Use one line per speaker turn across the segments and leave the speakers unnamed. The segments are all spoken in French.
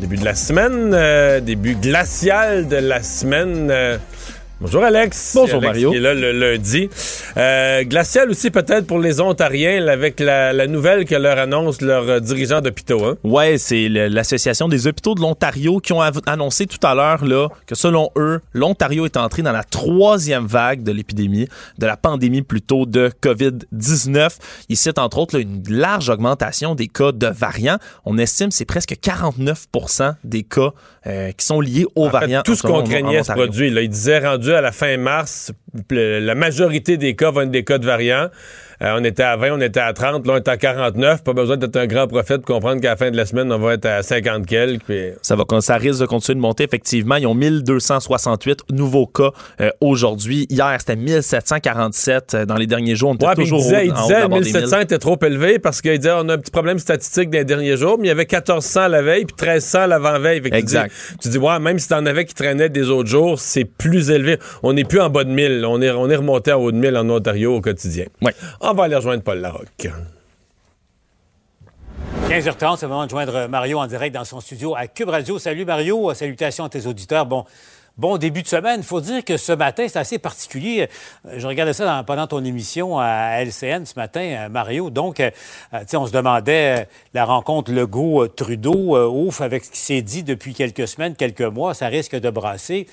début de la semaine, euh, début glacial de la semaine. euh, Bonjour Alex.
Bonjour,
Alex
Mario.
Qui est là le lundi. Euh, glacial aussi peut-être pour les Ontariens avec la, la nouvelle que leur annonce leur euh, dirigeant d'hôpitaux. Hein?
Ouais, c'est l'Association des hôpitaux de l'Ontario qui ont annoncé tout à l'heure là que selon eux, l'Ontario est entré dans la troisième vague de l'épidémie, de la pandémie plutôt de COVID-19. Ils citent entre autres là, une large augmentation des cas de variants. On estime que c'est presque 49% des cas euh, qui sont liés aux
En fait,
variants.
tout ce qu'on craignait se produit. Là. Il disait rendu à la fin mars, la majorité des cas vont être des cas de variants. Euh, on était à 20, on était à 30, là on est à 49. Pas besoin d'être un grand prophète pour comprendre qu'à la fin de la semaine, on va être à 50 quelques. puis-
Ça, va, ça risque de continuer de monter, effectivement. Ils ont 1268 nouveaux cas euh, aujourd'hui. Hier, c'était 1747. Euh, Dans les derniers jours, on était
Ouais,
toujours
disait, il disait
de la barre des
1700
1000.
était trop élevé parce qu'il disait on a un petit problème statistique les derniers jours, mais il y avait 1400 la veille puis 1300 l'avant-veille. Tu dis-
Exact.
Tu dis, ouais, même si t'en avais qui traînaient des autres jours, c'est plus élevé. On n'est plus en bas de 1000. On est, on est remonté en haut de 1000 en Ontario au quotidien.
Ouais.
On va aller rejoindre Paul Larocque.
15h30, c'est le moment de joindre Mario en direct dans son studio à Cube Radio. Salut Mario, salutations à tes auditeurs. Bon, bon début de semaine. Il faut dire que ce matin, c'est assez particulier. Euh, Je regardais ça pendant ton émission à LCN ce matin, euh, Mario. Donc, euh, on se demandait la rencontre Legault-Trudeau, ouf, avec ce qui s'est dit depuis quelques semaines, quelques mois, ça risque de brasser.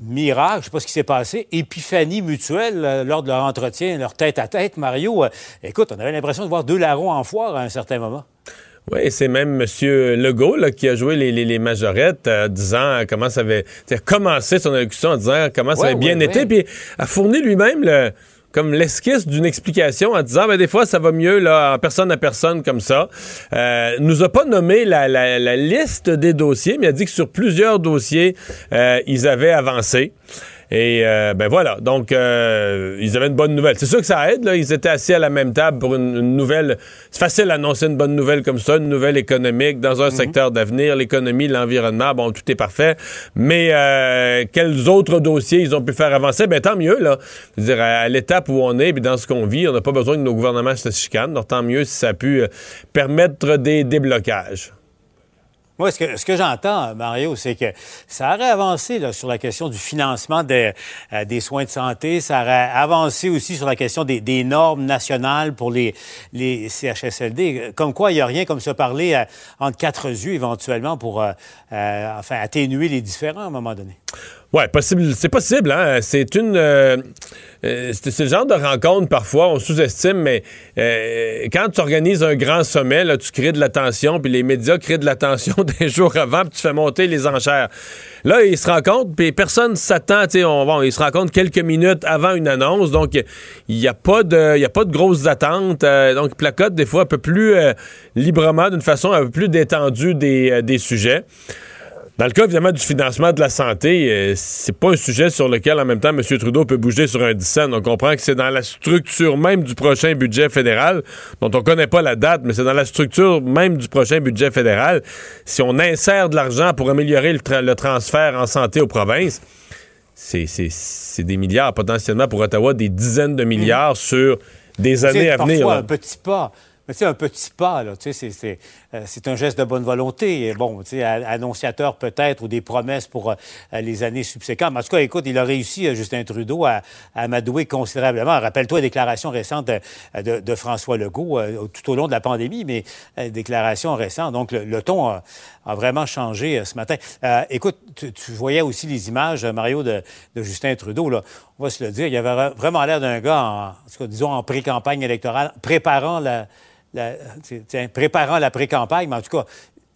Miracle, je ne sais pas ce qui s'est passé, épiphanie mutuelle euh, lors de leur entretien, leur tête-à-tête, Mario. euh, écoute, on avait l'impression de voir deux larrons en foire à un certain moment.
Oui, c'est même M. Legault là, qui a joué les, les, les majorettes, euh, disant comment ça avait commencé son allocution en disant comment ça avait bien
ouais,
été,
ouais.
puis a fourni lui-même le comme l'esquisse d'une explication en disant ben, des fois ça va mieux là en personne à personne comme ça. Euh, nous a pas nommé la, liste des dossiers, mais a dit que sur plusieurs dossiers euh, ils avaient avancé. Et euh, ben voilà, donc euh, ils avaient une bonne nouvelle. C'est sûr que ça aide, là. Ils étaient assis à la même table pour une, une nouvelle. C'est facile d'annoncer une bonne nouvelle comme ça, une nouvelle économique dans un secteur d'avenir, l'économie, l'environnement, bon, tout est parfait. Mais euh, quels autres dossiers ils ont pu faire avancer? Ben tant mieux, là. Je veux dire, à, à l'étape où on est, puis dans ce qu'on vit, on n'a pas besoin que nos gouvernements se chicanent. Donc tant mieux si ça a pu euh, permettre des déblocages.
Moi, ce que, ce que j'entends, Mario, c'est que ça aurait avancé là, sur la question du financement des, euh, des soins de santé. Ça aurait avancé aussi sur la question des, des normes nationales pour les, les CHSLD. Comme quoi, il n'y a rien comme se parler euh, entre quatre yeux éventuellement pour euh, euh, enfin, atténuer les différends à un moment donné.
Ouais, possible, c'est possible, hein. C'est une. euh, euh, c'est le genre de rencontre, parfois, on sous-estime, mais euh, quand tu organises un grand sommet, là, tu crées de l'attention, puis les médias créent de l'attention des jours avant, puis tu fais monter les enchères. Là, ils se rencontrent, puis personne s'attend, on, bon, ils se rencontrent quelques minutes avant une annonce, donc il n'y a, pas de- a pas de grosses attentes. donc, ils placotent des fois un peu plus librement, d'une façon un peu plus détendue des, des sujets. Dans le cas, évidemment, du financement de la santé, euh, c'est pas un sujet sur lequel, en même temps, M. Trudeau peut bouger sur un 10 cents. On comprend que c'est dans la structure même du prochain budget fédéral, dont on connaît pas la date, mais c'est dans la structure même du prochain budget fédéral. Si on insère de l'argent pour améliorer le, tra- le transfert en santé aux provinces, c'est- c'est c'est des milliards potentiellement pour Ottawa, des dizaines de milliards sur des années
C'est
à venir. là.
un petit pas. Mais sais, un petit pas, là, tu sais, c'est- c'est euh, c'est un geste de bonne volonté. Bon, tu sais, annonciateur peut-être ou des promesses pour euh, les années subséquentes. Mais en tout cas, écoute, il a réussi, euh, Justin Trudeau, à, amadouer considérablement. Rappelle-toi les déclarations récentes de, François Legault tout au long de la pandémie, mais déclarations récentes. Donc, le, ton a, vraiment changé ce matin. Écoute, tu, tu voyais aussi les images, Mario, de, Justin Trudeau. On va se le dire, il avait vra- vraiment l'air d'un gars, en, disons, en pré-campagne électorale, préparant la, la- préparant la pré-campagne, mais en tout cas,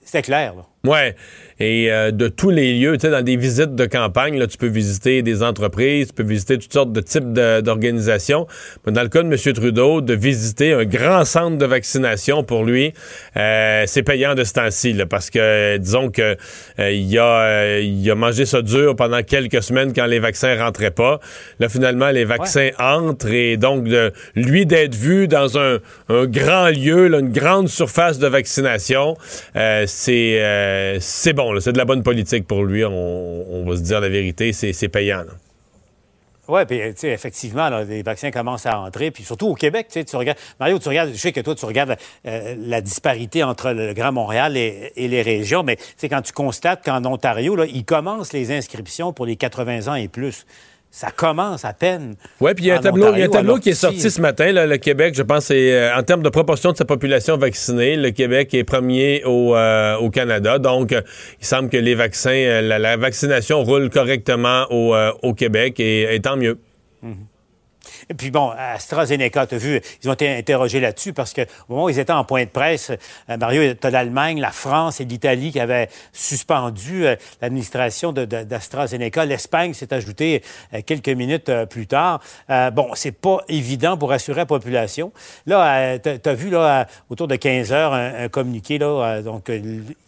c'était clair. Là.
Ouais. Et euh, de tous les lieux, tu sais, dans des visites de campagne, là, tu peux visiter des entreprises, tu peux visiter toutes sortes de types d'organisations. Dans le cas de M. Trudeau, de visiter un grand centre de vaccination pour lui, euh, c'est payant de ce temps-ci, parce que disons que euh, il, a, il a mangé ça dur pendant quelques semaines quand les vaccins rentraient pas. Là, finalement, les vaccins entrent et donc de lui d'être vu dans un, un grand lieu, là, une grande surface de vaccination, c'est c'est bon c'est de la bonne politique pour lui, on, va se dire la vérité, c'est payant.
Oui, puis effectivement, les vaccins commencent à entrer, puis surtout au Québec, tu regardes, Mario, tu regardes, je sais que toi, tu regardes euh, la disparité entre le Grand Montréal et, les régions, mais quand tu constates qu'en Ontario, ils commencent les inscriptions pour les 80 ans et plus ça commence à peine.
Oui, puis il y a un tableau, y a un tableau qui est sorti ce matin. le Québec, je pense, c'est euh, en termes de proportion de sa population vaccinée, le Québec est premier au, euh, au Canada. Donc, euh, il semble que les vaccins, la, vaccination roule correctement au, au Québec et, tant mieux. Mm-hmm.
Et puis bon, AstraZeneca, tu as vu, ils ont été interrogés là-dessus parce qu'au moment où ils étaient en point de presse, euh, Mario, tu as l'Allemagne, la France et l'Italie qui avaient suspendu euh, l'administration d'AstraZeneca. L'Espagne s'est ajoutée euh, quelques minutes plus tard. bon, c'est pas évident pour assurer la population. Là, tu as vu là, autour de 15 heures un, communiqué. Là, donc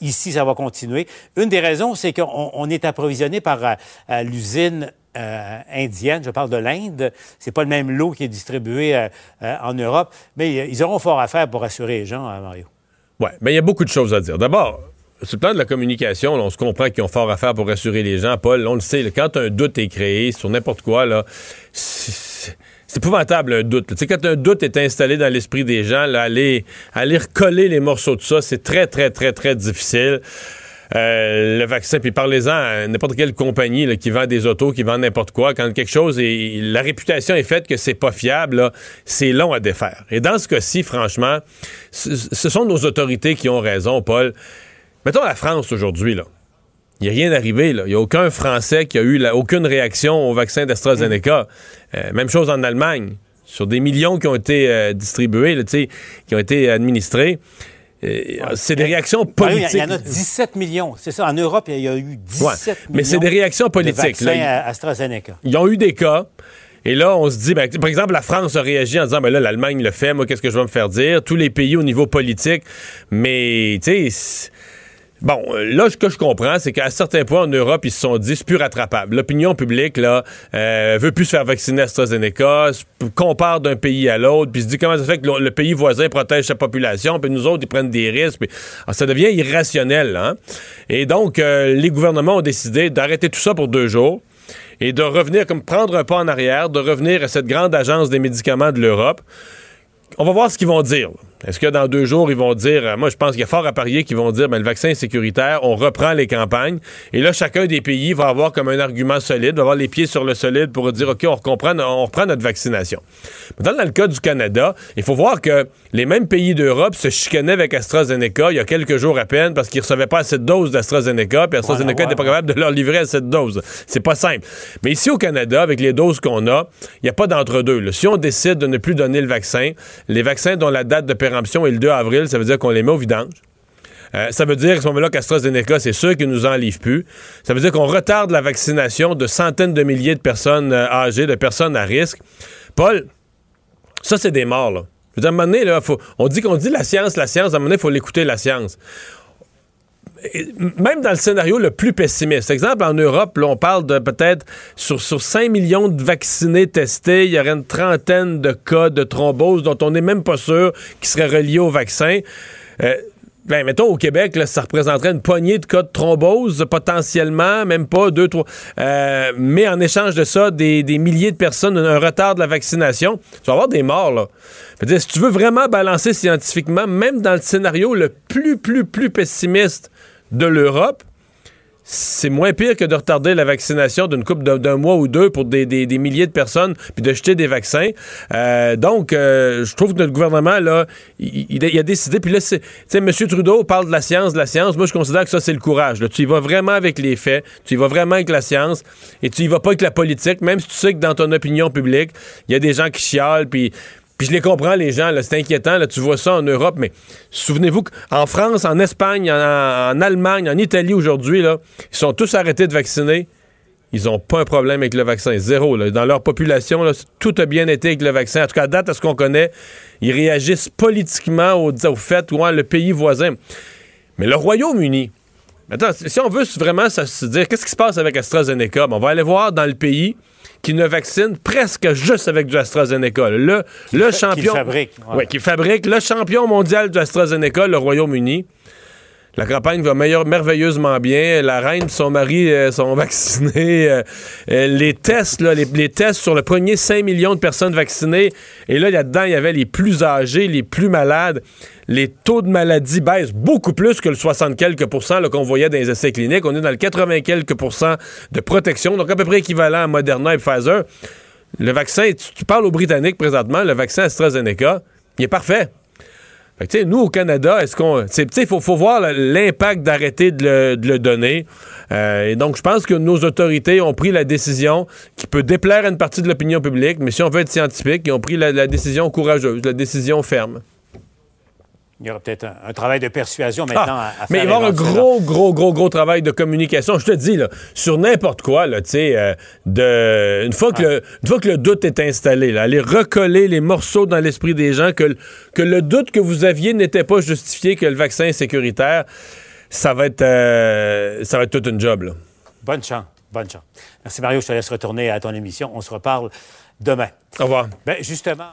ici, ça va continuer. Une des raisons, c'est qu'on est approvisionné par l'usine euh, indienne, je parle de l'Inde. C'est pas le même lot qui est distribué euh, euh, en Europe, mais ils auront fort à faire pour assurer les gens, hein, Mario.
Oui, mais il y a beaucoup de choses à dire. D'abord, sur le plan de la communication, on se comprend qu'ils ont fort à faire pour rassurer les gens. Paul, on le sait, quand un doute est créé sur n'importe quoi, là, c'est épouvantable un doute. Quand un doute est installé dans l'esprit des gens, aller, aller recoller les morceaux de ça, c'est très, très, très, très difficile. Euh, le vaccin, puis parlez-en à n'importe quelle compagnie qui vend des autos, qui vend n'importe quoi, quand quelque chose est, la réputation est faite que c'est pas fiable, c'est long à défaire. Et dans ce cas-ci, franchement, ce sont nos autorités qui ont raison, Paul. Mettons la France aujourd'hui, là. Il n'y a rien arrivé. Il n'y a aucun Français qui a eu aucune réaction au vaccin d'AstraZeneca. Euh, même chose en Allemagne. Sur des millions qui ont été euh, distribués, qui ont été administrés. C'est des réactions politiques.
Il y en a 17 millions. C'est ça. En Europe, il y a eu 17 millions.
Mais c'est des réactions politiques.
De là, AstraZeneca.
Ils ont eu des cas. Et là, on se dit, ben, par exemple, la France a réagi en disant, ben là, l'Allemagne le fait, moi, qu'est-ce que je vais me faire dire? Tous les pays au niveau politique. Mais, tu sais, Bon, là, ce que je comprends, c'est qu'à certains points en Europe, ils se sont dit, c'est plus rattrapable. L'opinion publique, là, euh, veut plus se faire vacciner AstraZeneca, compare d'un pays à l'autre, puis se dit comment ça fait que le, pays voisin protège sa population, puis nous autres, ils prennent des risques. Puis, ça devient irrationnel. Hein? Et donc, euh, les gouvernements ont décidé d'arrêter tout ça pour deux jours et de revenir, comme prendre un pas en arrière, de revenir à cette grande agence des médicaments de l'Europe. On va voir ce qu'ils vont dire. Est-ce que dans deux jours, ils vont dire, euh, moi je pense qu'il y a fort à parier qu'ils vont dire, ben, le vaccin est sécuritaire, on reprend les campagnes. Et là, chacun des pays va avoir comme un argument solide, va avoir les pieds sur le solide pour dire, OK, on, reprend, on reprend notre vaccination. Dans le cas du Canada, il faut voir que les mêmes pays d'Europe se chicanaient avec AstraZeneca il y a quelques jours à peine parce qu'ils ne recevaient pas assez de doses d'AstraZeneca, puis AstraZeneca n'était pas capable de leur livrer assez de doses. C'est pas simple. Mais ici au Canada, avec les doses qu'on a, il n'y a pas d'entre-deux. Si on décide de ne plus donner le vaccin, les vaccins dont la date de péremption est le 2 avril, ça veut dire qu'on les met au vidange. Euh, ça veut dire à ce moment-là qu'AstraZeneca, c'est sûr qu'ils nous en livrent plus. Ça veut dire qu'on retarde la vaccination de centaines de milliers de personnes euh, âgées, de personnes à risque. Paul, ça, c'est des morts, là. À un moment donné, on dit qu'on dit la science, la science, à un moment donné, il faut l'écouter, la science même dans le scénario le plus pessimiste, exemple, en Europe, là, on parle de peut-être sur, sur 5 millions de vaccinés testés, il y aurait une trentaine de cas de thrombose dont on n'est même pas sûr qu'ils seraient reliés au vaccin. Euh, ben, mettons, au Québec, ça représenterait une poignée de cas de thrombose, potentiellement, même pas deux, trois. Euh, mais en échange de ça, des, milliers de personnes, un retard de la vaccination, tu vas avoir des morts, là. si tu veux vraiment balancer scientifiquement, même dans le scénario le plus, plus, plus pessimiste, de l'Europe, c'est moins pire que de retarder la vaccination d'une coupe d'un mois ou deux pour des, milliers de personnes, puis de jeter des vaccins. Euh, donc, euh, je trouve que notre gouvernement, là, il, a décidé. Puis là, tu sais, M. Trudeau parle de la science, de la science. Moi, je considère que ça, c'est le courage. Tu y vas vraiment avec les faits, tu y vas vraiment avec la science, et tu y vas pas avec la politique, même si tu sais que dans ton opinion publique, il y a des gens qui chialent, puis Je les comprends, les gens, c'est inquiétant, là, tu vois ça en Europe, mais souvenez-vous qu'en France, en Espagne, en, Allemagne, en Italie aujourd'hui, ils sont tous arrêtés de vacciner. Ils n'ont pas un problème avec le vaccin. Zéro. Dans leur population, tout a bien été avec le vaccin. En tout cas, date, à ce qu'on connaît, ils réagissent politiquement au, au fait, ouais, le pays voisin. Mais le Royaume-Uni, Attends, si on veut vraiment se dire qu'est-ce qui se passe avec AstraZeneca, ben, on va aller voir dans le pays qui ne vaccine presque juste avec du AstraZeneca. Le, le champion. Qui
fabrique.
Ouais. qui fabrique le champion mondial du AstraZeneca, le Royaume-Uni. La campagne va meilleur, merveilleusement bien. La reine son mari euh, sont vaccinés. Euh, euh, les tests, les, tests sur le premier 5 millions de personnes vaccinées. Et là, là-dedans, il y avait les plus âgés, les plus malades. Les taux de maladie baissent beaucoup plus que le 60 quelques pourcents qu'on voyait dans les essais cliniques. On est dans le 80 quelques de protection, donc à peu près équivalent à Moderna et Pfizer. Le vaccin, tu, tu parles aux Britanniques présentement, le vaccin AstraZeneca, il est parfait. Fait nous, au Canada, est-ce qu'on. Il faut, voir l'impact d'arrêter de, le, donner. Euh, et donc, je pense que nos autorités ont pris la décision qui peut déplaire à une partie de l'opinion publique, mais si on veut être scientifique, ils ont pris la décision courageuse, la décision ferme.
Il y aura peut-être un, travail de persuasion maintenant ah, à, faire.
Mais il va y avoir un gros, gros, gros, gros travail de communication. Je te dis, là, sur n'importe quoi, là, tu sais, euh, de, une, fois que le, une fois que le doute est installé, là, aller recoller les morceaux dans l'esprit des gens, que, que le doute que vous aviez n'était pas justifié, que le vaccin est sécuritaire, ça va être, euh, ça va être toute une job. Là.
Bonne chance. Bonne chance. Merci Mario, je te laisse retourner à ton émission. On se reparle demain.
Au revoir.
Ben, justement.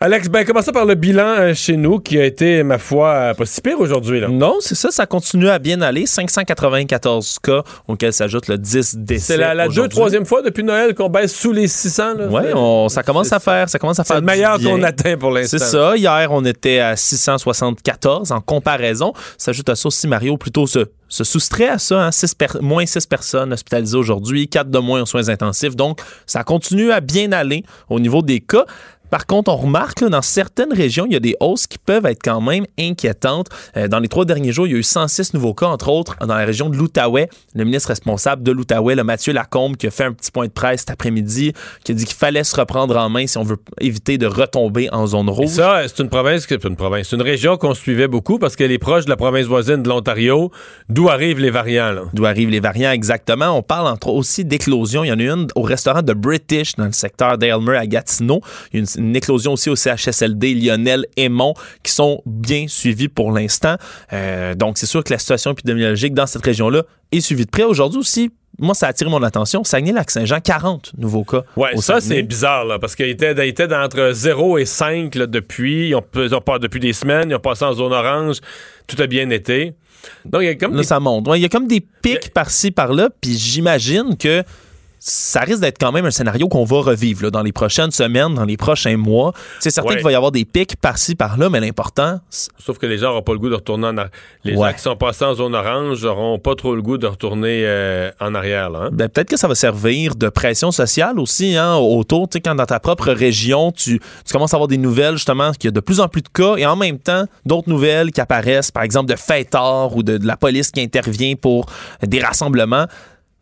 Alex, ben commençons par le bilan euh, chez nous qui a été, ma foi, euh, pas si pire aujourd'hui.
Non, c'est ça, ça continue à bien aller. 594 cas auxquels s'ajoute le 10 décès.
C'est la, la deux, troisième fois depuis Noël qu'on baisse sous les 600.
Oui, ça commence à faire, ça commence à faire.
C'est le meilleur qu'on atteint pour l'instant.
C'est ça. Hier, on était à 674 en comparaison. S'ajoute à ça aussi, Mario, plutôt se, se soustrait à ça. Hein? moins 6 personnes hospitalisées aujourd'hui, 4 de moins en soins intensifs. Donc, ça continue à bien aller au niveau des cas. Par contre, on remarque que dans certaines régions, il y a des hausses qui peuvent être quand même inquiétantes. Euh, dans les trois derniers jours, il y a eu 106 nouveaux cas, entre autres, dans la région de l'Outaouais. Le ministre responsable de l'Outaouais, le Mathieu Lacombe, qui a fait un petit point de presse cet après-midi, qui a dit qu'il fallait se reprendre en main si on veut éviter de retomber en zone rouge.
ça, c'est une province, une province, c'est une région qu'on suivait beaucoup parce qu'elle est proche de la province voisine de l'Ontario, d'où arrivent les variants.
D'où arrivent les variants, exactement. On parle entre aussi d'éclosion. Il y en a une au restaurant de British dans le secteur d'Aylmer à Gatineau. Il y a une une éclosion aussi au CHSLD Lionel Aymon qui sont bien suivis pour l'instant. Euh, donc, c'est sûr que la situation épidémiologique dans cette région-là est suivie de près. Aujourd'hui aussi, moi, ça a attiré mon attention. Saguenay-Lac-Saint-Jean, 40 nouveaux cas.
Oui, ça, c'est bizarre, là, parce qu'ils étaient, étaient entre 0 et 5 depuis. Ils ont, pas depuis des semaines, ils ont passé en zone orange. Tout a bien été.
Donc, il y a comme. Là, ça monte. Il y a comme des pics par-ci, par-là, puis j'imagine que ça risque d'être quand même un scénario qu'on va revivre dans les prochaines semaines, dans les prochains mois. C'est certain qu'il va y avoir des pics par-ci, par-là, mais l'important.
Sauf que les gens n'auront pas le goût de retourner en arrière. Les gens qui sont passés en zone orange n'auront pas trop le goût de retourner euh, en arrière. Hein.
Ben, peut-être que ça va servir de pression sociale aussi hein, autour. Quand dans ta propre région, tu, tu commences à avoir des nouvelles justement qu'il y a de plus en plus de cas et en même temps d'autres nouvelles qui apparaissent, par exemple de fêtards ou de, de la police qui intervient pour des rassemblements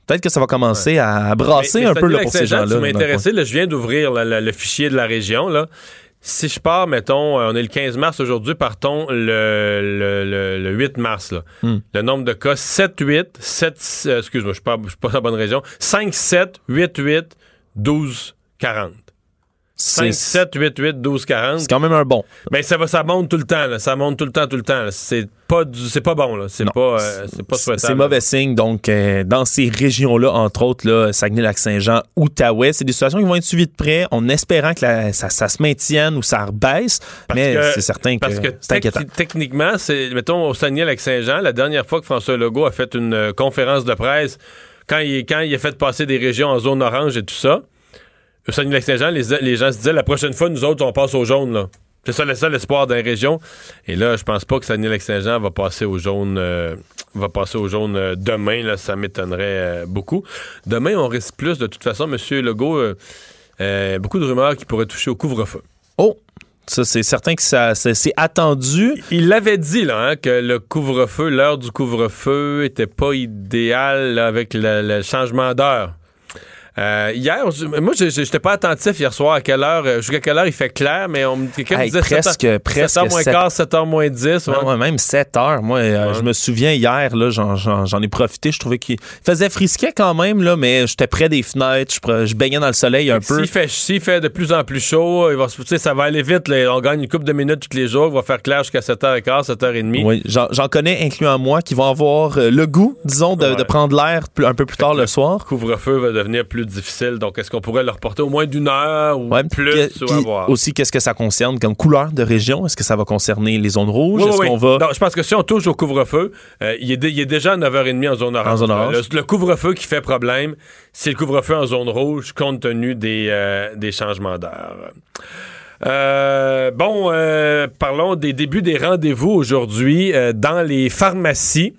Peut-être que ça va commencer à brasser un peu là, pour ces gens-là.
Je viens d'ouvrir le fichier de la région. Là. Si je pars, mettons, euh, on est le 15 mars aujourd'hui, partons le, le, 8 mars. Là. Hmm. Le nombre de cas, 7, 8, 7, excuse-moi, je ne suis pas dans la bonne région, 5, 7, 8, 8, 12, 40. 5, 7, 8, 8, 12, 40.
C'est quand même un bon.
Mais ça, va, ça monte tout le temps. Là. Ça monte tout le temps, tout le temps. C'est pas, c'est pas bon. Là. C'est, pas, euh, c'est pas souhaitable.
C'est mauvais signe. Donc, euh, dans ces régions-là, entre autres, là, Saguenay-Lac-Saint-Jean, Outaouais, c'est des situations qui vont être suivies de près en espérant que ça, ça, se maintienne ou ça rebaisse. mais c'est certain que, parce que c'est inquiétant.
Techniquement, c'est, mettons, au Saguenay-Lac-Saint-Jean, la dernière fois que François Legault a fait une euh, conférence de presse, quand il, quand il a fait passer des régions en zone orange et tout ça, au Saguenay-Lac-Saint-Jean, les, gens se disaient la prochaine fois, nous autres, on passe au jaune. Là. C'est ça le seul espoir d'une région. Et là, je pense pas que Saguenay-Lac-Saint-Jean va passer au jaune, euh, va passer au jaune euh, demain. Là, ça m'étonnerait euh, beaucoup. Demain, on risque plus. De toute façon, M. Legault, beaucoup de rumeurs qui pourraient toucher au couvre-feu.
Oh! Ça, c'est certain que ça, c'est attendu.
Il l'avait dit, là, hein, que le couvre-feu, l'heure du couvre-feu était pas idéal avec le changement d'heure. Euh, hier, moi, j'étais pas attentif hier soir à quelle heure, euh, jusqu'à quelle heure il fait clair, mais on, quelqu'un
me disait presque, 7h, presque
7h moins 15, 7h moins 10.
Ouais. même 7h. Moi, euh, je me souviens hier, là, j'en, ai profité. Je trouvais qu'il faisait frisquet quand même, là, mais j'étais près des fenêtres. Je, baignais dans le soleil un peu.
S'il fait, fait de plus en plus chaud, il va, ça va aller vite. on gagne une couple de minutes tous les jours. Il va faire clair jusqu'à 7h15, 7h30.
Oui, j'en, connais, incluant moi, qui vont avoir le goût, disons, de, prendre l'air un peu plus tard le, soir.
Le couvre-feu va devenir plus difficile. Donc, est-ce qu'on pourrait le reporter au moins d'une heure ou plus?
Aussi, qu'est-ce que ça concerne comme couleur de région? Est-ce que ça va concerner les zones rouges? est-ce qu'on va...
je pense que si on touche au couvre-feu, euh, il, est déjà à 9h30 en zone orange. Le, couvre-feu qui fait problème, c'est le couvre-feu en zone rouge compte tenu des, euh, des changements d'heure. Euh, bon, parlons des débuts des rendez-vous aujourd'hui dans les pharmacies.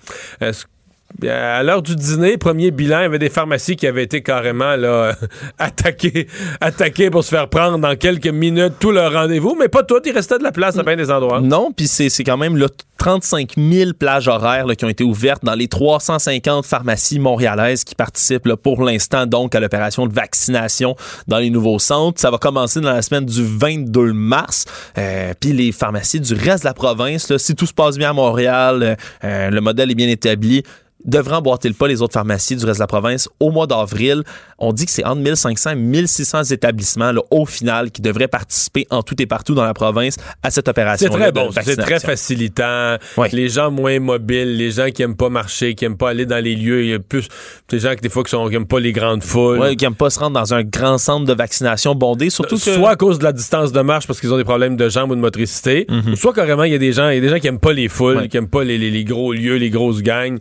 À l'heure du dîner, premier bilan, il y avait des pharmacies qui avaient été carrément là, attaquées, attaquées pour se faire prendre dans quelques minutes tout leur rendez-vous, mais pas tout. Il restait de la place à bien des endroits.
Non, puis c'est quand même là, 35 000 plages horaires qui ont été ouvertes dans les 350 pharmacies montréalaises qui participent pour l'instant donc à l'opération de vaccination dans les nouveaux centres. Ça va commencer dans la semaine du 22 mars. Euh, puis les pharmacies du reste de la province, si tout se passe bien à Montréal, euh, le modèle est bien établi, devraient emboîter le pas les autres pharmacies du reste de la province au mois d'avril. On dit que c'est entre 1500 et 1600 établissements au final qui devraient participer en tout et partout dans la province à cette opération.
C'est très bon, c'est très facilitant. Les gens moins mobiles, les gens qui aiment pas marcher, qui aiment pas aller dans les lieux, il y a plus des gens qui des fois qui, sont, aiment pas les grandes foules,
ouais, qui aiment pas se rendre dans un grand centre de vaccination bondé, surtout que...
soit à cause de la distance de marche parce qu'ils ont des problèmes de jambes ou de motricité, mhm. soit carrément il y a des gens, il y a des gens qui aiment pas les foules, qui aiment pas les, les, gros lieux, les grosses gangs.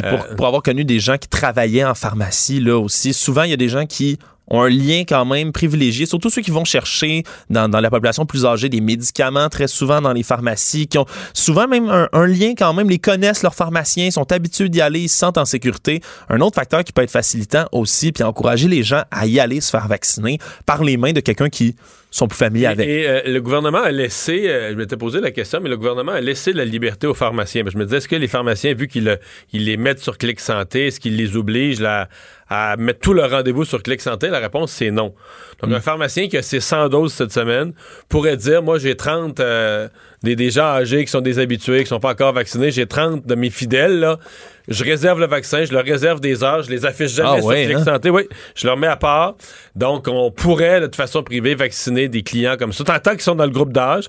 Puis pour, euh, pour avoir connu des gens qui travaillaient en pharmacie là aussi, souvent il y a des gens qui ont un lien quand même privilégié, surtout ceux qui vont chercher dans, la population plus âgée des médicaments très souvent dans les pharmacies, qui ont souvent même un, lien quand même, les connaissent leurs pharmaciens, sont habitués d'y aller, ils se sentent en sécurité. Un autre facteur qui peut être facilitant aussi, puis encourager les gens à y aller se faire vacciner par les mains de quelqu'un qui sont plus familiers avec.
Et euh, le gouvernement a laissé, euh, je m'étais posé la question, mais le gouvernement a laissé la liberté aux pharmaciens. Je me disais, est-ce que les pharmaciens, vu qu'ils les mettent sur Clic Santé, est-ce qu'ils les obligent à mettre tout leur rendez-vous sur Clic Santé? La réponse, c'est non. Donc, mm. un pharmacien qui a ses 100 doses cette semaine pourrait dire, moi, j'ai 30 euh, des, gens âgés qui sont déshabitués, qui sont pas encore vaccinés, j'ai 30 de mes fidèles, là je réserve le vaccin, je leur réserve des heures, je les affiche jamais ah sur Clic hein? Santé. Oui, je leur mets à part. Donc, on pourrait, de façon privée, vacciner des clients comme ça, tant qu'ils sont dans le groupe d'âge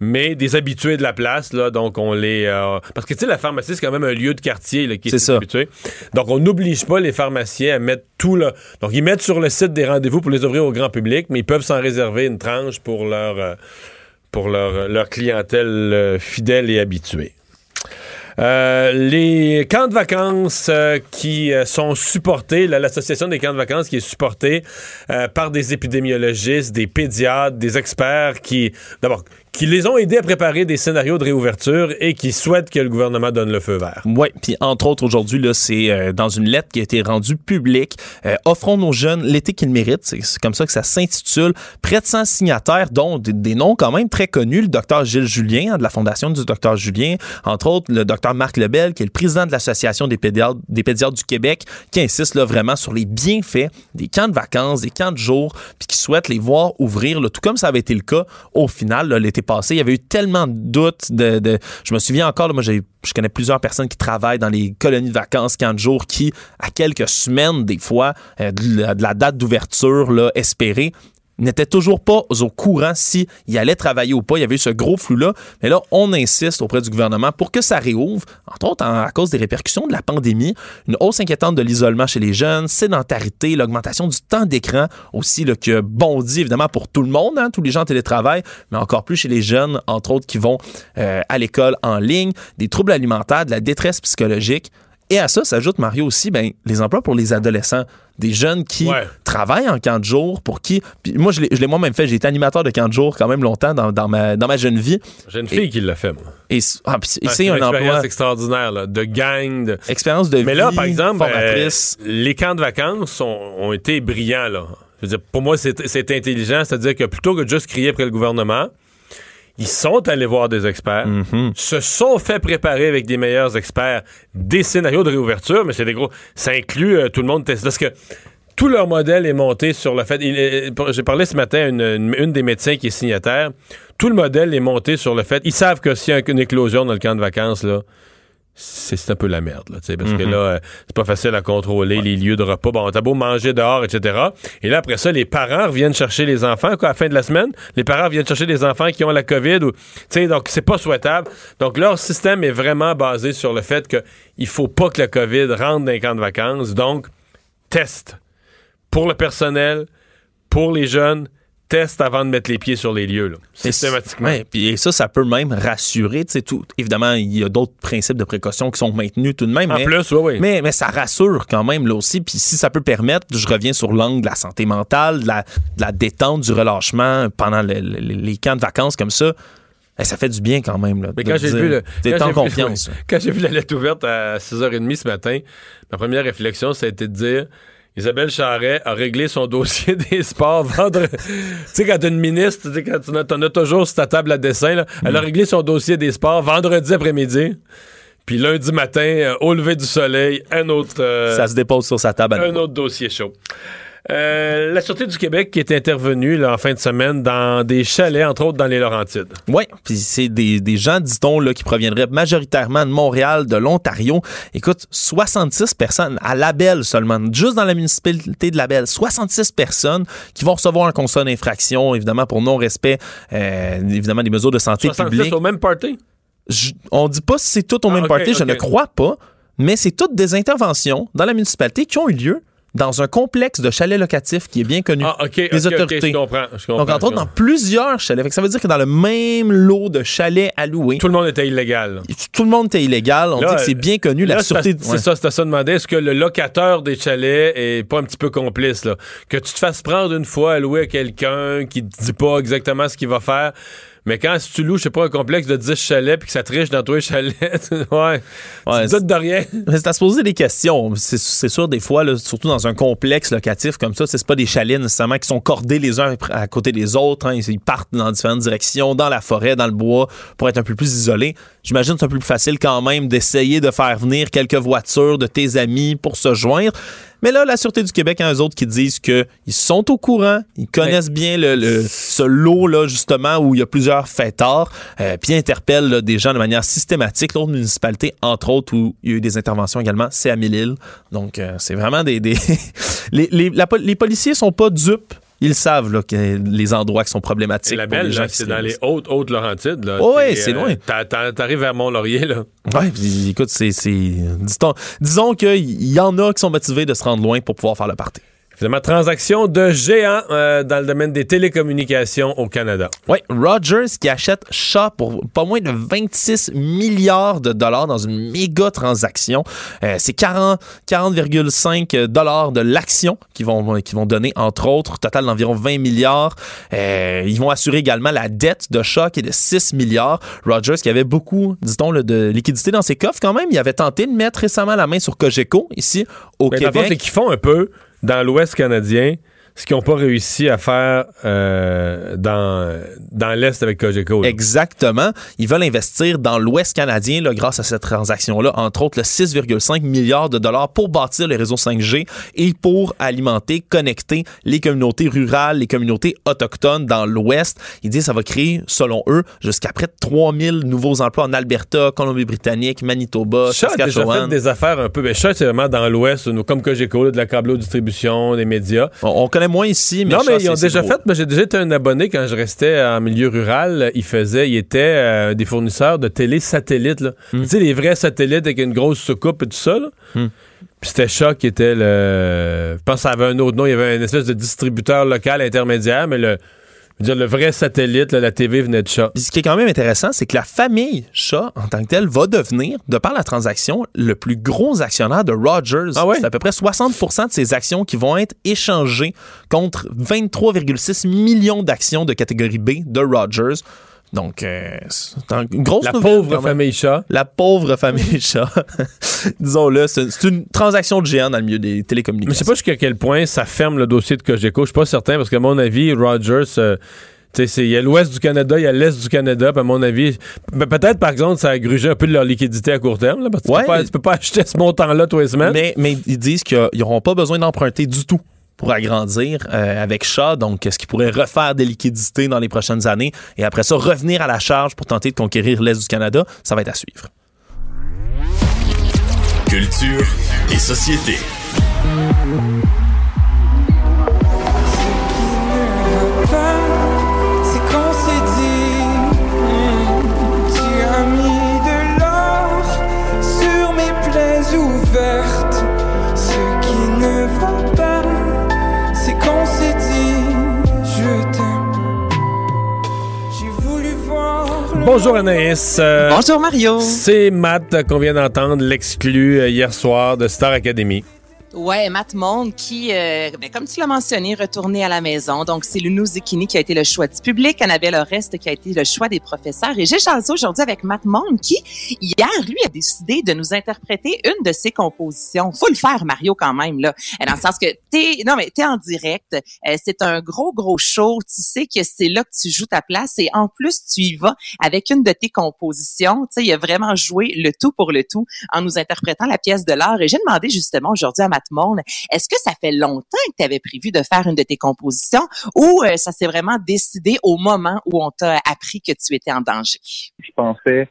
mais des habitués de la place, là, donc on les... Euh, parce que, tu sais, la pharmacie, c'est quand même un lieu de quartier là, qui est, habitué. Donc, on n'oblige pas les pharmaciens à mettre tout là. Donc, ils mettent sur le site des rendez-vous pour les ouvrir au grand public, mais ils peuvent s'en réserver une tranche pour leur, euh, pour leur, leur clientèle euh, fidèle et habituée. Euh, les camps de vacances euh, qui euh, sont supportés, l'association des camps de vacances qui est supportée par des épidémiologistes, des pédiatres, des experts qui, d'abord, qui les ont aidés à préparer des scénarios de réouverture et qui souhaitent que le gouvernement donne le feu vert.
Oui, puis entre autres, aujourd'hui, là, c'est euh, dans une lettre qui a été rendue publique. Euh, offrons nos jeunes l'été qu'ils méritent. C'est comme ça que ça s'intitule. Près de 100 signataires, dont des, noms quand même très connus. Le docteur Gilles Julien, hein, de la Fondation du docteur Julien. Entre autres, le docteur Marc Lebel, qui est le président de l'Association des pédiatres, des pédiatres du Québec, qui insiste là, vraiment sur les bienfaits des camps de vacances, des camps de jour, puis qui souhaite les voir ouvrir, là, tout comme ça avait été le cas au final l'été Il y avait eu tellement de doutes. De, je me souviens encore, moi, je connais plusieurs personnes qui travaillent dans les colonies de vacances, camps de jour, qui, à quelques semaines, des fois, euh, de, la date d'ouverture espérée, n'était toujours pas au courant s'il allait travailler ou pas. Il y avait eu ce gros flou-là. Mais là, on insiste auprès du gouvernement pour que ça réouvre, entre autres à cause des répercussions de la pandémie, une hausse inquiétante de l'isolement chez les jeunes, sédentarité, l'augmentation du temps d'écran aussi, là, qui a bondi évidemment pour tout le monde, hein, tous les gens en télétravail, mais encore plus chez les jeunes, entre autres, qui vont euh, à l'école en ligne, des troubles alimentaires, de la détresse psychologique. Et à ça s'ajoute, Mario, aussi ben, les emplois pour les adolescents. Des jeunes qui travaillent en camp de jour, pour qui. moi, je l'ai moi-même fait. J'ai été animateur de camp de jour quand même longtemps dans, dans, ma, dans ma jeune vie.
J'ai une fille qui l'a fait, moi.
Et, ah, c'est un emploi.
extraordinaire, là, de gang. De...
Expérience de
Mais
vie.
là, par exemple, euh, les camps de vacances ont, ont été brillants. Là. Je veux dire, pour moi, c'est intelligent. C'est-à-dire que plutôt que de juste crier après le gouvernement, ils sont allés voir des experts,
mhm.
se sont fait préparer avec des meilleurs experts des scénarios de réouverture, mais c'est des gros. Ça inclut euh, tout le monde. Parce que tout leur modèle est monté sur le fait. J'ai parlé ce matin à une, une, des médecins qui est signataire. Tout le modèle est monté sur le fait. Ils savent que s'il y a une éclosion dans le camp de vacances, là, c'est un peu la merde, là, parce que mhm. là, euh, c'est pas facile à contrôler les lieux de repas. Bon, t'as beau manger dehors, etc. Et là, après ça, les parents reviennent chercher les enfants, quoi, à la fin de la semaine. Les parents viennent chercher des enfants qui ont la COVID, ou, tu donc c'est pas souhaitable. Donc, leur système est vraiment basé sur le fait qu'il faut pas que la COVID rentre dans les camps de vacances. Donc, test pour le personnel, pour les jeunes, test avant de mettre les pieds sur les lieux, là, systématiquement.
et ça, ça peut même rassurer. Tout. Évidemment, il y a d'autres principes de précaution qui sont maintenus tout de même.
En
mais,
plus, oui, oui.
Mais, mais ça rassure quand même là aussi. Puis si ça peut permettre, je reviens sur l'angle de la santé mentale, de la, détente, du relâchement pendant les camps de vacances comme ça. Eh, ça fait du bien quand même. Là,
mais quand j'ai vu le. Quand confiance. quand j'ai vu la lettre ouverte à 6h30 ce matin, ma première réflexion, ça a été de dire Isabelle Charret a réglé son dossier des sports vendredi. tu sais, quand t'es une ministre, tu sais, quand as, toujours sur ta table à dessin, elle a mm. réglé son dossier des sports vendredi après-midi. Puis lundi matin, euh, au lever du soleil, un autre. Euh,
Ça se dépose sur sa table.
Un autre dossier chaud. Euh, la Sûreté du Québec qui est intervenue là, en fin de semaine dans des chalets, entre autres dans les Laurentides.
Oui, puis c'est des, des, gens, dit-on, qui proviendraient majoritairement de Montréal, de l'Ontario. Écoute, 66 personnes à Label seulement, juste dans la municipalité de Label, 66 personnes qui vont recevoir un constat d'infraction, évidemment, pour non-respect, euh, évidemment, des mesures de santé 66 publique.
au même party?
on dit pas si c'est tout au ah, même party, je ne crois pas, mais c'est toutes des interventions dans la municipalité qui ont eu lieu dans un complexe de chalets locatifs qui est bien connu
ah, des autorités. je comprends,
Donc, entre autres, dans plusieurs chalets. ça veut dire que dans le même lot de chalets alloués.
Tout le monde était illégal.
Tout le monde était illégal. On dit que c'est bien connu. la sûreté.
C'est ça, c'était ça demander. Est-ce que le locateur des chalets est pas un petit peu complice, là? Que tu te fasses prendre une fois à louer à quelqu'un qui te dit pas exactement ce qu'il va faire. Mais quand si tu loues, je sais pas, un complexe de 10 chalets puis que ça triche dans tous les chalets, ouais, ouais tu doutes de rien.
C'est à se poser des questions. C'est sûr, des fois, là, surtout dans un complexe locatif comme ça, c'est pas des chalets nécessairement qui sont cordés les uns à côté des autres. Hein. Ils partent dans différentes directions, dans la forêt, dans le bois, pour être un peu plus isolés. J'imagine que c'est un peu plus facile quand même d'essayer de faire venir quelques voitures de tes amis pour se joindre. Mais là, la Sûreté du Québec, a eux autres qui disent qu'ils sont au courant, ils connaissent bien le, ce lot-là, justement, où il y a plusieurs fêtards, euh, puis ils interpellent des gens de manière systématique. L'autre municipalité, entre autres, où il y a eu des interventions également, c'est à Mille-Îles. Donc, euh, c'est vraiment des... les, les, les policiers sont pas dupes ils savent là, que les endroits qui sont problématiques. Et
la belle, c'est dans les hautes, hautes Laurentides. Là.
oui, c'est loin.
Euh, t'arrives vers Mont-Laurier, là.
Oui, écoute, c'est. Disons qu'il y en a qui sont motivés de se rendre loin pour pouvoir faire le party.
Finalement, transaction de géant euh, dans le domaine des télécommunications au Canada.
Oui, Rogers qui achète Shaw pour pas moins de 26 milliards de dollars dans une méga transaction. Euh, c'est 40,5 40, dollars de l'action qu'ils vont, qui vont donner, entre autres, total d'environ 20 milliards. Euh, ils vont assurer également la dette de Shaw qui est de 6 milliards. Rogers qui avait beaucoup, dit-on, de liquidité dans ses coffres quand même. Il avait tenté de mettre récemment la main sur Cogeco ici au Mais Québec.
C'est qu'ils font un peu dans l'Ouest canadien ce qu'ils n'ont pas réussi à faire euh, dans, dans l'Est avec Cogeco.
Exactement. Ils veulent investir dans l'Ouest canadien là, grâce à cette transaction-là, entre autres le 6,5 milliards de dollars pour bâtir les réseaux 5G et pour alimenter, connecter les communautés rurales, les communautés autochtones dans l'Ouest. Ils disent que ça va créer, selon eux, jusqu'à près de 3000 nouveaux emplois en Alberta, Colombie-Britannique, Manitoba,
Chat Saskatchewan. déjà fait des affaires un peu... Mais Chat, c'est vraiment dans l'Ouest, comme Cogeco, de la câble distribution, des médias.
On, connaît moins ici, mais
Non, mais ils ont déjà fait. J'ai déjà été un abonné quand je restais en milieu rural. Ils faisaient, ils étaient euh, des fournisseurs de télé satellites. Hmm. Tu sais, les vrais satellites avec une grosse soucoupe et tout ça. Hmm. Puis c'était Choc qui était le. Je pense que ça avait un autre nom. Il y avait une espèce de distributeur local intermédiaire, mais le dire, le vrai satellite, la TV venait de Shaw.
ce qui est quand même intéressant, c'est que la famille Shaw, en tant que telle, va devenir, de par la transaction, le plus gros actionnaire de Rogers. Ah C'est à peu près 60% de ses actions qui vont être échangées contre 23,6 millions d'actions de catégorie B de Rogers. Donc, euh, c'est une grosse
La pauvre famille chat.
La pauvre famille chat. Disons-le, c'est une transaction de géant dans le milieu des télécommunications.
Mais je sais pas jusqu'à quel point ça ferme le dossier de Cogeco. Je suis pas certain parce qu'à mon avis, Rogers. Euh, il y a l'ouest du Canada, il y a l'est du Canada, à mon avis, peut-être par exemple, ça a grugé un peu de leur liquidité à court terme, parce que tu, peux pas, peux pas acheter ce montant-là tous les semaines.
Mais, mais ils disent qu'ils n'auront pas besoin d'emprunter du tout pour agrandir euh, avec Shaw. Donc, est-ce qu'il pourrait refaire des liquidités dans les prochaines années et après ça revenir à la charge pour tenter de conquérir l'Est du Canada? Ça va être à suivre.
Culture et société.
Bonjour Anaïs.
Euh, Bonjour Mario.
C'est Matt qu'on vient d'entendre, l'exclu euh, hier soir de Star Academy.
Ouais, Matt Monde qui, euh, ben, comme tu l'as mentionné, retourné à la maison. Donc, c'est Lunou Zikini qui a été le choix du public, Annabelle Oreste qui a été le choix des professeurs. Et j'ai chancé aujourd'hui avec Matt Monde qui, hier, lui, a décidé de nous interpréter une de ses compositions. Faut le faire, Mario, quand même, là. Dans le sens que t'es, non, mais t'es en direct. Euh, c'est un gros, gros show. Tu sais que c'est là que tu joues ta place. Et en plus, tu y vas avec une de tes compositions. Tu sais, il a vraiment joué le tout pour le tout en nous interprétant la pièce de l'art. Et j'ai demandé justement aujourd'hui à Matt Est-ce que ça fait longtemps que tu avais prévu de faire une de tes compositions ou euh, ça s'est vraiment décidé au moment où on t'a appris que tu étais en danger?
Je pensais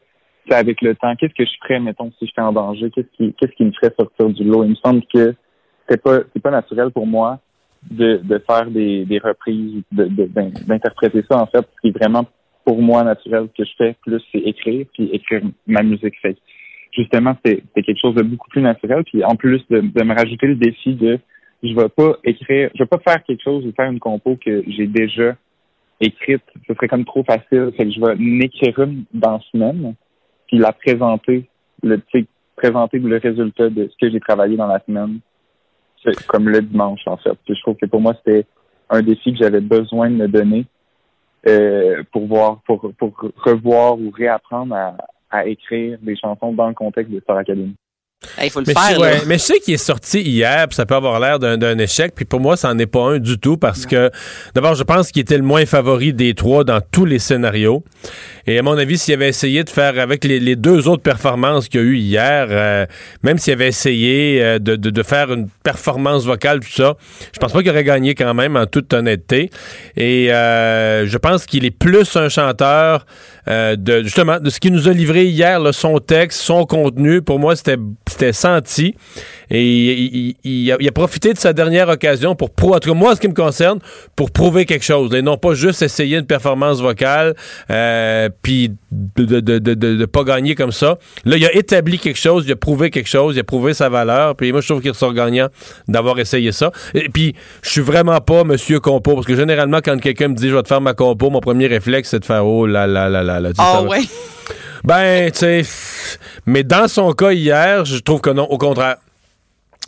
avec le temps, qu'est-ce que je ferais, mettons, si j'étais en danger? Qu'est-ce qui, qu'est-ce qui me ferait sortir du lot? Il me semble que c'est pas, c'est pas naturel pour moi de, de faire des, reprises, de, d'interpréter ça, en fait. Ce qui est vraiment, pour moi, naturel que je fais plus, c'est écrire, puis écrire ma musique fait justement, c'est quelque chose de beaucoup plus naturel. Puis en plus de, me rajouter le défi de je vais pas écrire, je vais pas faire quelque chose ou faire une compo que j'ai déjà écrite. Ce serait comme trop facile. Fait que je vais l'écrire une dans la semaine, puis la présenter, le présenter le résultat de ce que j'ai travaillé dans la semaine. Comme le dimanche, en fait. Puis je trouve que pour moi, c'était un défi que j'avais besoin de me donner euh, pour voir, pour, pour revoir ou réapprendre à, à écrire des chansons dans le contexte de Star Academy.
Il faut le mais faire.
Je, mais je sais qu'il est sorti hier, puis ça peut avoir l'air d'un échec, puis pour moi, ça n'en est pas un du tout, parce que d'abord, je pense qu'il était le moins favori des trois dans tous les scénarios. Et à mon avis, s'il avait essayé de faire avec les, deux autres performances qu'il y a eu hier, euh, même s'il avait essayé euh, de, de, faire une performance vocale, tout ça, je pense pas qu'il aurait gagné quand même, en toute honnêteté. Et euh, je pense qu'il est plus un chanteur de justement de ce qu'il nous a livré hier, là, son texte, son contenu. Pour moi, c'était senti. Et il, a, profité de sa dernière occasion pour prouver, en tout cas moi, en ce qui me concerne, pour prouver quelque chose. Et non pas juste essayer une performance vocale, euh, puis de de, pas gagner comme ça. Là, il a établi quelque chose, il a prouvé quelque chose, il a prouvé sa valeur. Puis moi, je trouve qu'il ressort gagnant d'avoir essayé ça. Et puis, je suis vraiment pas monsieur compo, parce que généralement, quand quelqu'un me dit je vais te faire ma compo, mon premier réflexe, c'est de faire oh là là là là. là
oh, ouais.
Ben, tu sais, mais dans son cas hier, je trouve que non, au contraire.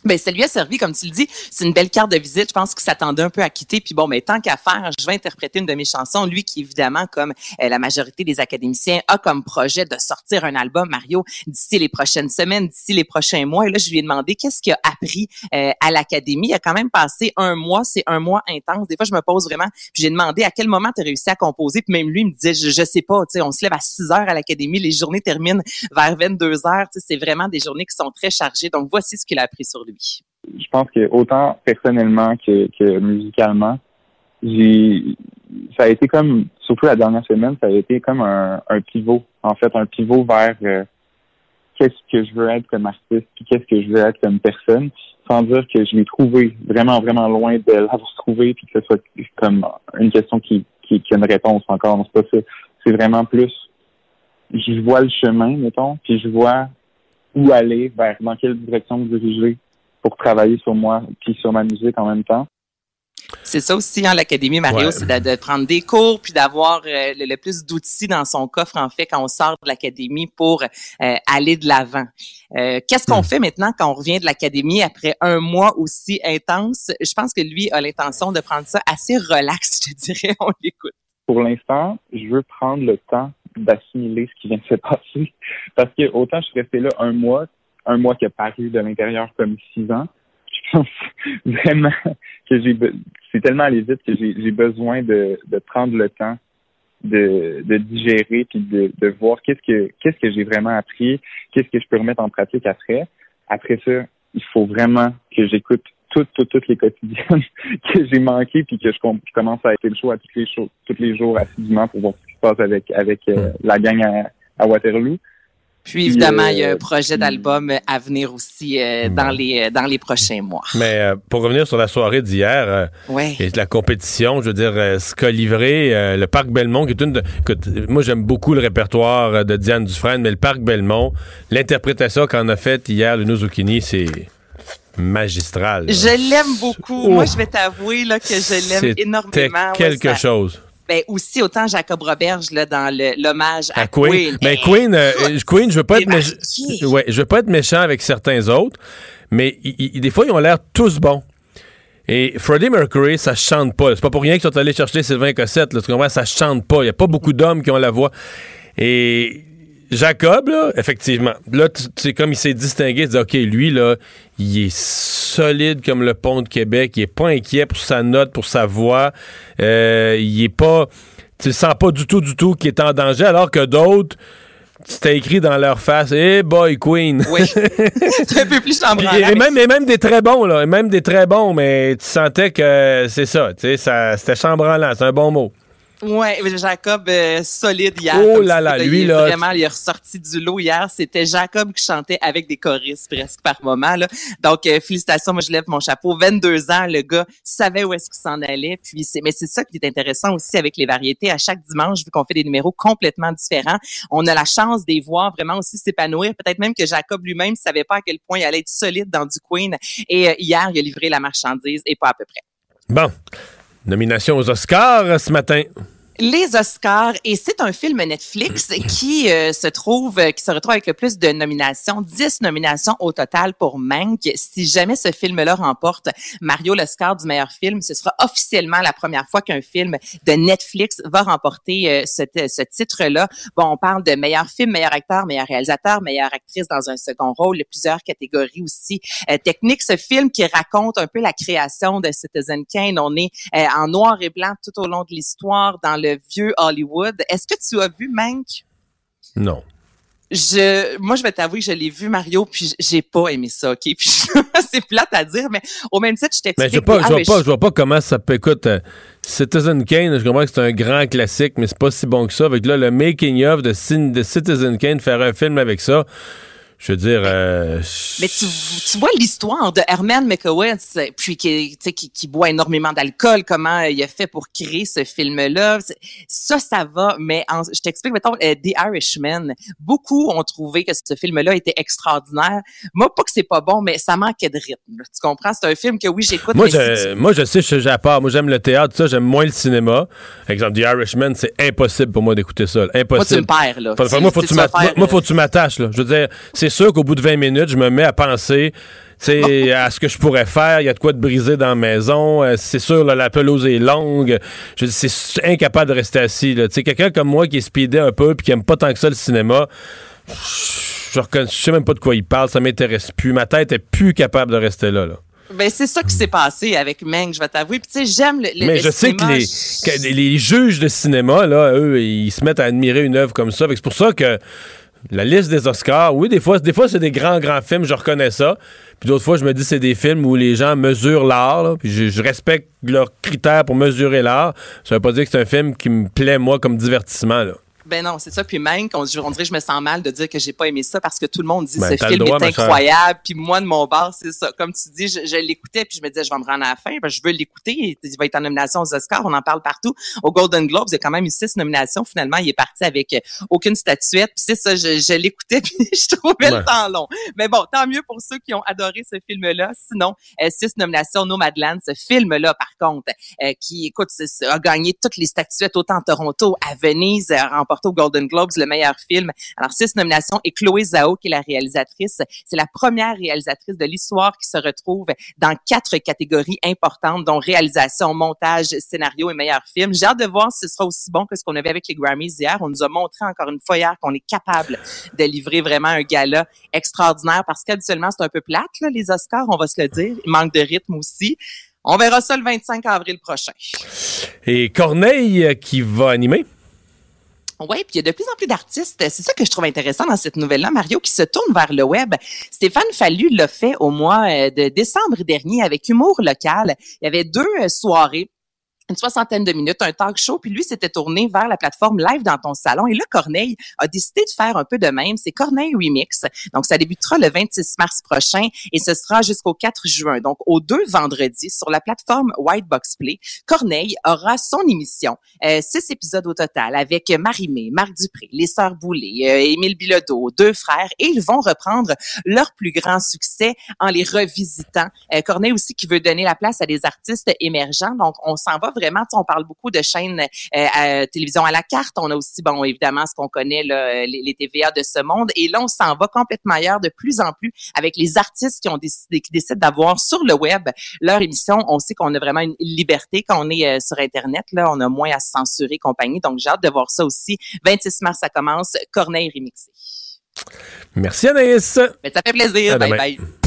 Ben, ça lui a servi, comme tu le dis, c'est une belle carte de visite. Je pense qu'il s'attendait un peu à quitter. Puis bon, mais tant qu'à faire, je vais interpréter une de mes chansons. Lui qui, évidemment, comme euh, la majorité des académiciens, a comme projet de sortir un album, Mario, d'ici les prochaines semaines, d'ici les prochains mois. Et là, je lui ai demandé qu'est-ce qu'il a appris euh, à l'académie. Il a quand même passé un mois. C'est un mois intense. Des fois, je me pose vraiment. Puis j'ai demandé à quel moment tu as réussi à composer. Puis même lui, il me disait, je, je sais pas, tu sais, on se lève à 6 heures à l'académie. Les journées terminent vers 22 heures. Tu sais, c'est vraiment des journées qui sont très chargées. Donc, voici ce qu'il a appris sur lui
je pense que autant personnellement que, musicalement, j'ai ça a été comme surtout la dernière semaine, ça a été comme un, pivot, en fait, un pivot vers euh, qu'est-ce que je veux être comme artiste, puis qu'est-ce que je veux être comme personne, sans dire que je l'ai trouvé vraiment, vraiment loin de l'avoir trouvé, puis que ce soit comme une question qui, a une réponse encore. C'est. C'est vraiment plus je vois le chemin, mettons, puis je vois où aller, vers dans quelle direction me diriger pour travailler sur moi puis sur ma musique en même temps.
C'est ça aussi, hein, l'Académie, Mario, c'est de, prendre des cours puis d'avoir euh, le, plus d'outils dans son coffre, en fait, quand on sort de l'Académie pour euh, aller de l'avant. Euh, qu'est-ce qu'on hmm. fait maintenant quand on revient de l'Académie après un mois aussi intense? Je pense que lui a l'intention de prendre ça assez relax, je dirais. On l'écoute.
Pour l'instant, je veux prendre le temps d'assimiler ce qui vient de se passer. Parce que autant je suis resté là un mois, un mois qui a paru de l'intérieur comme six ans. Je pense vraiment que j'ai c'est tellement allé vite que j'ai besoin de, de prendre le temps de, de digérer puis de, de voir qu'est-ce que qu'est-ce que j'ai vraiment appris, qu'est-ce que je peux remettre en pratique après. Après ça, il faut vraiment que j'écoute toutes, toutes, toutes les quotidiennes que j'ai manquées puis que je, commence à être le show à tous les, jours, tous les jours assidûment pour voir ce qui se passe avec, avec euh, la gang à Waterloo.
Puis évidemment, il y a un euh, projet d'album à venir aussi euh, dans les euh, dans les prochains mois.
Mais pour revenir sur la soirée d'hier et la compétition, je veux dire, ce qu'a livré le Parc Belmont, qui est une de, moi j'aime beaucoup le répertoire de Diane Dufresne, mais le Parc Belmont, l'interprétation qu'on a faite hier, le Zucchini, c'est magistral.
Je l'aime beaucoup. Moi, je vais t'avouer là que je l'aime énormément.
quelque chose
ben aussi autant Jacob Roberge là dans l'hommage à, Queen.
Ben Queen, euh, Queen, je veux pas être méchant. Ouais, je veux pas être méchant avec certains autres, mais des fois ils ont l'air tous bons. Et Freddie Mercury, ça chante pas. C'est pas pour rien qu'ils sont allés chercher Sylvain Cossette. Là, tu comprends? Ça chante pas. Il y a pas beaucoup d'hommes qui ont la voix. Et Jacob, là, effectivement, là, c'est comme il s'est distingué, il dit, OK, lui, là, il est solide comme le pont de Québec, il est pas inquiet pour sa note, pour sa voix, euh, il est pas, tu sens pas du tout, du tout qu'il est en danger, alors que d'autres, c'était écrit dans leur face, hey boy, Queen.
Oui. c'est un peu plus chambranlant.
Et, même, et même des très bons, là. Et même des très bons, mais tu sentais que c'est ça, tu sais, c'était chambranlant, c'est un bon mot.
Ouais, Jacob euh, solide hier.
Oh là là, lui
il
là.
Vraiment, il est ressorti du lot hier. C'était Jacob qui chantait avec des choristes presque par moment. Là. Donc, euh, félicitations, moi je lève mon chapeau. 22 ans, le gars savait où est-ce qu'il s'en allait. Puis c'est, mais c'est ça qui est intéressant aussi avec les variétés. À chaque dimanche, vu qu'on fait des numéros complètement différents, on a la chance de voir vraiment aussi s'épanouir. Peut-être même que Jacob lui-même savait pas à quel point il allait être solide dans du Queen. Et euh, hier, il a livré la marchandise et pas à peu près.
Bon. Nomination aux Oscars ce matin
les Oscars et c'est un film Netflix qui euh, se trouve qui se retrouve avec le plus de nominations, 10 nominations au total pour Mank. Si jamais ce film-là remporte Mario l'Oscar du meilleur film, ce sera officiellement la première fois qu'un film de Netflix va remporter euh, ce, ce titre-là. Bon, on parle de meilleur film, meilleur acteur, meilleur réalisateur, meilleure actrice dans un second rôle, plusieurs catégories aussi euh, techniques. Ce film qui raconte un peu la création de Citizen Kane, on est en noir et blanc tout au long de l'histoire dans le vieux Hollywood. Est-ce que tu as vu Mank?
Non.
Je, moi, je vais t'avouer que je l'ai vu, Mario, puis j'ai pas aimé ça, OK? Puis c'est plate à dire, mais au même titre, je t'explique.
Mais je vois pas, je vois pas, je vois pas comment ça peut, écoute, euh, Citizen Kane, je comprends que c'est un grand classique, mais c'est pas si bon que ça. Avec là, le making of de, de Citizen Kane, faire un film avec ça, je veux dire. Euh,
mais tu, tu vois l'histoire de Herman McCowitz, puis qui, qui, qui boit énormément d'alcool, comment il a fait pour créer ce film-là. Ça, ça va, mais je t'explique, mettons, euh, The Irishman. Beaucoup ont trouvé que ce film-là était extraordinaire. Moi, pas que c'est pas bon, mais ça manquait de rythme. Tu comprends? C'est un film que oui, j'écoute.
Moi, je, moi, je sais, je suis à part. Moi, j'aime le théâtre, ça, j'aime moins le cinéma. Exemple, The Irishman, c'est impossible pour moi d'écouter ça. Impossible.
Moi, tu me perds, là.
moi, faut, tu moi, faut que tu m'attaches, là. Je veux dire, c'est c'est sûr qu'au bout de 20 minutes, je me mets à penser à ce que je pourrais faire. Il y a de quoi de briser dans la maison. Euh, c'est sûr, la pelouse est longue. Je c'est incapable de rester assis. Quelqu'un comme moi qui est speedé un peu et qui aime pas tant que ça le cinéma, je, ne sais même pas de quoi il parle. Ça m'intéresse plus. Ma tête est plus capable de rester là.
Ben, c'est ça qui s'est passé avec Meng, je vais t'avouer. Puis, tu sais, j'aime le,
Mais je sais que les, les, juges de cinéma, là, eux, ils se mettent à admirer une œuvre comme ça. C'est pour ça que la liste des Oscars, oui, des fois, des fois c'est des grands, grands films, je reconnais ça. Puis d'autres fois, je me dis c'est des films où les gens mesurent l'art, puis je, respecte leurs critères pour mesurer l'art. Ça veut pas dire que c'est un film qui me plaît, moi, comme divertissement.
Ben non, c'est ça. Puis même, on, on dirait que je me sens mal de dire que j'ai pas aimé ça parce que tout le monde dit ben, ce film est incroyable. Puis moi, de mon bord, c'est ça. Comme tu dis, je, l'écoutais puis je me disais, je vais me rendre à la fin. Ben, je veux l'écouter. Il va être en nomination aux Oscars. On en parle partout. Au Golden Globes, il y a quand même eu six nominations. Finalement, il est parti avec euh, aucune statuette. Puis c'est ça, je, l'écoutais puis je trouvais le temps long. Mais bon, tant mieux pour ceux qui ont adoré ce film-là. Sinon, euh, six nominations Nomadland. Ce film-là, par contre, euh, qui, écoute, a gagné toutes les statuettes autant à Toronto, à Venise, remporté au Golden Globes le meilleur film. Alors, six nominations. Et Chloé Zhao, qui est la réalisatrice, c'est la première réalisatrice de l'histoire qui se retrouve dans quatre catégories importantes, dont réalisation, montage, scénario et meilleur film. J'ai hâte de voir si ce sera aussi bon que ce qu'on avait avec les Grammys hier. On nous a montré encore une fois hier qu'on est capable de livrer vraiment un gala extraordinaire parce qu'habituellement, c'est un peu plate, les Oscars, on va se le dire. Il manque de rythme aussi. On verra ça le 25 avril prochain.
Et Corneille qui va animer?
Oui, puis il y a de plus en plus d'artistes. C'est ça que je trouve intéressant dans cette nouvelle-là, Mario, qui se tourne vers le web. Stéphane Fallu l'a fait au mois euh, de décembre dernier avec Humour local. Il y avait deux euh, soirées une soixantaine de minutes, un talk show, puis lui s'était tourné vers la plateforme Live dans ton salon. Et là, Corneille a décidé de faire un peu de même. C'est Corneille Remix. Donc, ça débutera le 26 mars prochain et ce sera jusqu'au 4 juin. Donc, aux deux vendredis, sur la plateforme Whitebox Play, Corneille aura son émission. Euh, six épisodes au total avec Marie-Mé, Marc Dupré, les sœurs Boulay, euh, Émile Bilodeau, deux frères, et ils vont reprendre leur plus grand succès en les revisitant. Euh, Corneille aussi qui veut donner la place à des artistes émergents. Donc, on s'en va vraiment, on parle beaucoup de chaînes euh, à télévision à la carte. On a aussi, bon, évidemment, ce qu'on connaît, là, les, les, TVA de ce monde. Et là, on s'en va complètement ailleurs de plus en plus avec les artistes qui ont décidé, qui décident d'avoir sur le web leur émission. On sait qu'on a vraiment une liberté quand on est euh, sur Internet. Là, on a moins à se censurer, compagnie. Donc, j'ai hâte de voir ça aussi. 26 mars, ça commence. Corneille remixé.
Merci Anaïs.
Mais ça fait plaisir. Bye bye.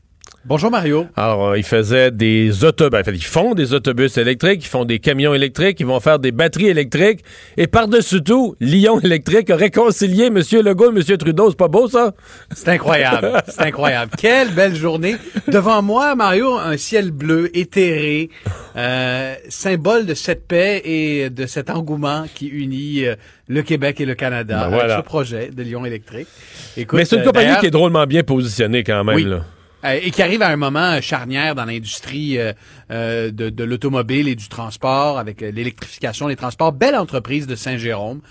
Bonjour Mario.
Alors, euh, ils faisaient des autobus, enfin, ils font des autobus électriques, ils font des camions électriques, ils vont faire des batteries électriques. Et par-dessus tout, Lyon électrique a réconcilié M. Legault et M. Trudeau. C'est pas beau, ça?
C'est incroyable. C'est incroyable. Quelle belle journée. Devant moi, Mario, un ciel bleu, éthéré, euh, symbole de cette paix et de cet engouement qui unit euh, le Québec et le Canada
Ben voilà.
avec ce projet de Lyon électrique. Écoute,
Mais c'est une compagnie qui est drôlement bien positionnée quand même.
Oui.
Là.
Euh, et qui arrive à un moment charnière dans l'industrie euh, euh, de, l'automobile et du transport avec l'électrification des transports. Belle entreprise de Saint-Jérôme.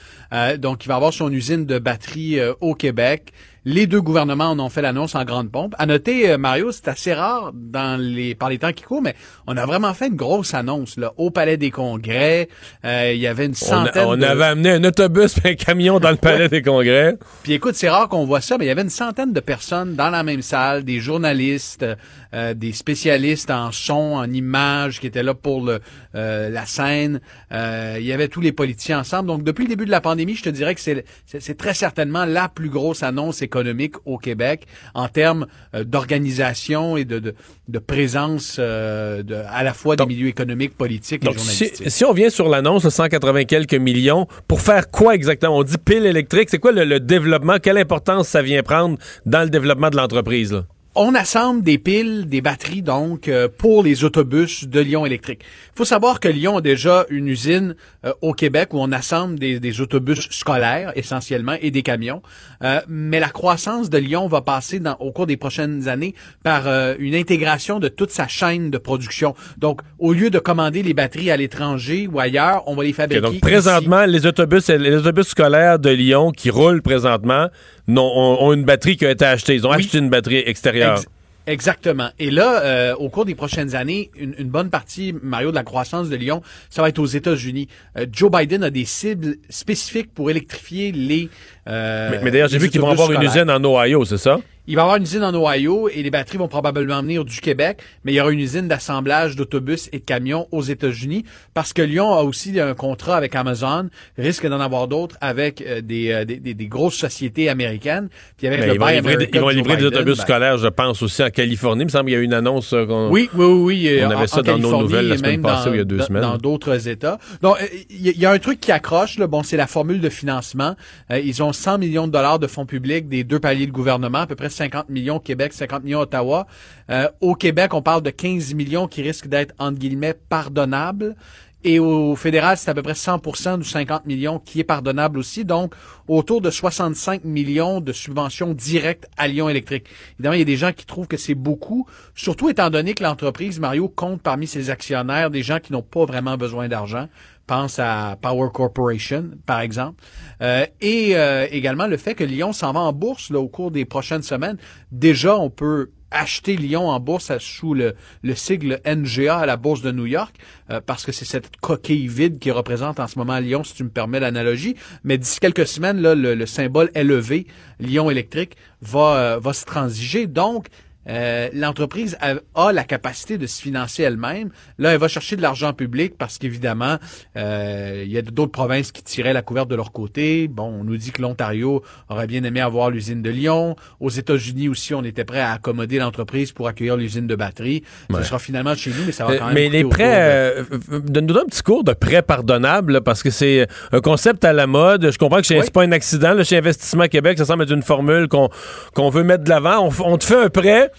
Donc, il va avoir son usine de batterie au Québec. Les deux gouvernements en ont fait l'annonce en grande pompe. À noter, euh, Mario, c'est assez rare dans les par les temps qui courent, mais on a vraiment fait une grosse annonce là, au Palais des Congrès. Euh, il y avait une
On,
centaine
on
de...
avait amené un autobus et un camion dans le palais des congrès.
Puis écoute, c'est rare qu'on voit ça, mais il y avait une centaine de personnes dans la même salle, des journalistes, euh, des spécialistes en son, en images qui étaient là pour le, euh, la scène. Euh, il y avait tous les politiciens ensemble. Donc depuis le début de la pandémie, je te dirais que c'est très certainement la plus grosse annonce économique au Québec en termes euh, d'organisation et de, de, de présence euh, de, à la fois
Donc-
des milieux économiques, politiques et
si,
journalistiques.
si on vient sur l'annonce de 180 quelques millions, pour faire quoi exactement? On dit pile électrique. C'est quoi le, le développement? Quelle importance ça vient prendre dans le développement de l'entreprise?
On assemble des piles, des batteries donc euh, pour les autobus de Lyon électrique. Il faut savoir que Lyon a déjà une usine euh, au Québec où on assemble des, des autobus scolaires essentiellement et des camions. Euh, mais la croissance de Lyon va passer dans, au cours des prochaines années par euh, une intégration de toute sa chaîne de production. Donc, au lieu de commander les batteries à l'étranger ou ailleurs, on va les fabriquer.
donc,
ici.
présentement, les autobus, les autobus scolaires de Lyon qui roulent présentement n'ont- ont, ont une batterie qui a été achetée. Ils ont
Oui.
acheté une batterie extérieure.
Ex- Exactement. Et là, euh, au cours des prochaines années, une, une bonne partie, Mario, de la croissance de Lyon, ça va être aux États-Unis. Euh, Joe Biden a des cibles spécifiques pour électrifier les. euh,
mais mais d'ailleurs, j'ai vu qu'ils vont avoir une usine en Ohio, c'est ça?
Il va y avoir une usine en Ohio et les batteries vont probablement venir du Québec, mais il y aura une usine d'assemblage d'autobus et de camions aux États-Unis parce que Lyon a aussi un contrat avec Amazon, risque d'en avoir d'autres avec euh, des, euh, des, des- des grosses sociétés américaines. Puis avec le
ils vont livrer, ils vont livrer des autobus
ben,
scolaires, je pense, aussi en Californie. Il me semble qu'il y a eu une annonce. euh, qu'on-
Oui, oui, oui. euh,
On avait
en-
ça
en
dans nos nouvelles la semaine passée
dans-
ou il y a deux
dans-
semaines.
Dans d'autres États. Donc, il y, a- il y a un truc qui accroche. Là, bon, c'est la formule de financement. Euh, ils ont 100 millions de dollars de fonds publics des deux paliers de gouvernement, à peu près 50 millions Québec, 50 millions Ottawa. Euh, au Québec, on parle de 15 millions qui risquent d'être, entre guillemets, pardonnables. Et au fédéral, c'est à peu près 100% du 50 millions qui est pardonnable aussi. Donc, autour de 65 millions de subventions directes à Lyon Électrique. Évidemment, il y a des gens qui trouvent que c'est beaucoup, surtout étant donné que l'entreprise, Mario, compte parmi ses actionnaires des gens qui n'ont pas vraiment besoin d'argent. Pense à Power Corporation, par exemple. Euh, et euh, également le fait que Lyon s'en va en bourse là, au cours des prochaines semaines. Déjà, on peut acheter Lyon en bourse sous le, le sigle NGA à la bourse de New York, euh, parce que c'est cette coquille vide qui représente en ce moment Lyon, si tu me permets l'analogie. Mais d'ici quelques semaines, là, le, symbole élevé, Lyon électrique, va, euh, va se transiger. Donc, euh, l'entreprise a, la capacité de se financer elle-même. Là, elle va chercher de l'argent public parce qu'évidemment, euh, il y a d'autres provinces qui tiraient la couverte de leur côté. Bon, on nous dit que l'Ontario aurait bien aimé avoir l'usine de Lyon. Aux États-Unis aussi, on était prêt à accommoder l'entreprise pour accueillir l'usine de batterie. Ce sera finalement chez nous, mais ça va quand même.
Mais les prêts, donne-nous un petit cours de prêts pardonnables parce que c'est un concept à la mode. Je comprends que c'est pas un accident. chez Investissement Québec, ça semble être une formule qu'on veut mettre de l'avant. on te fait un prêt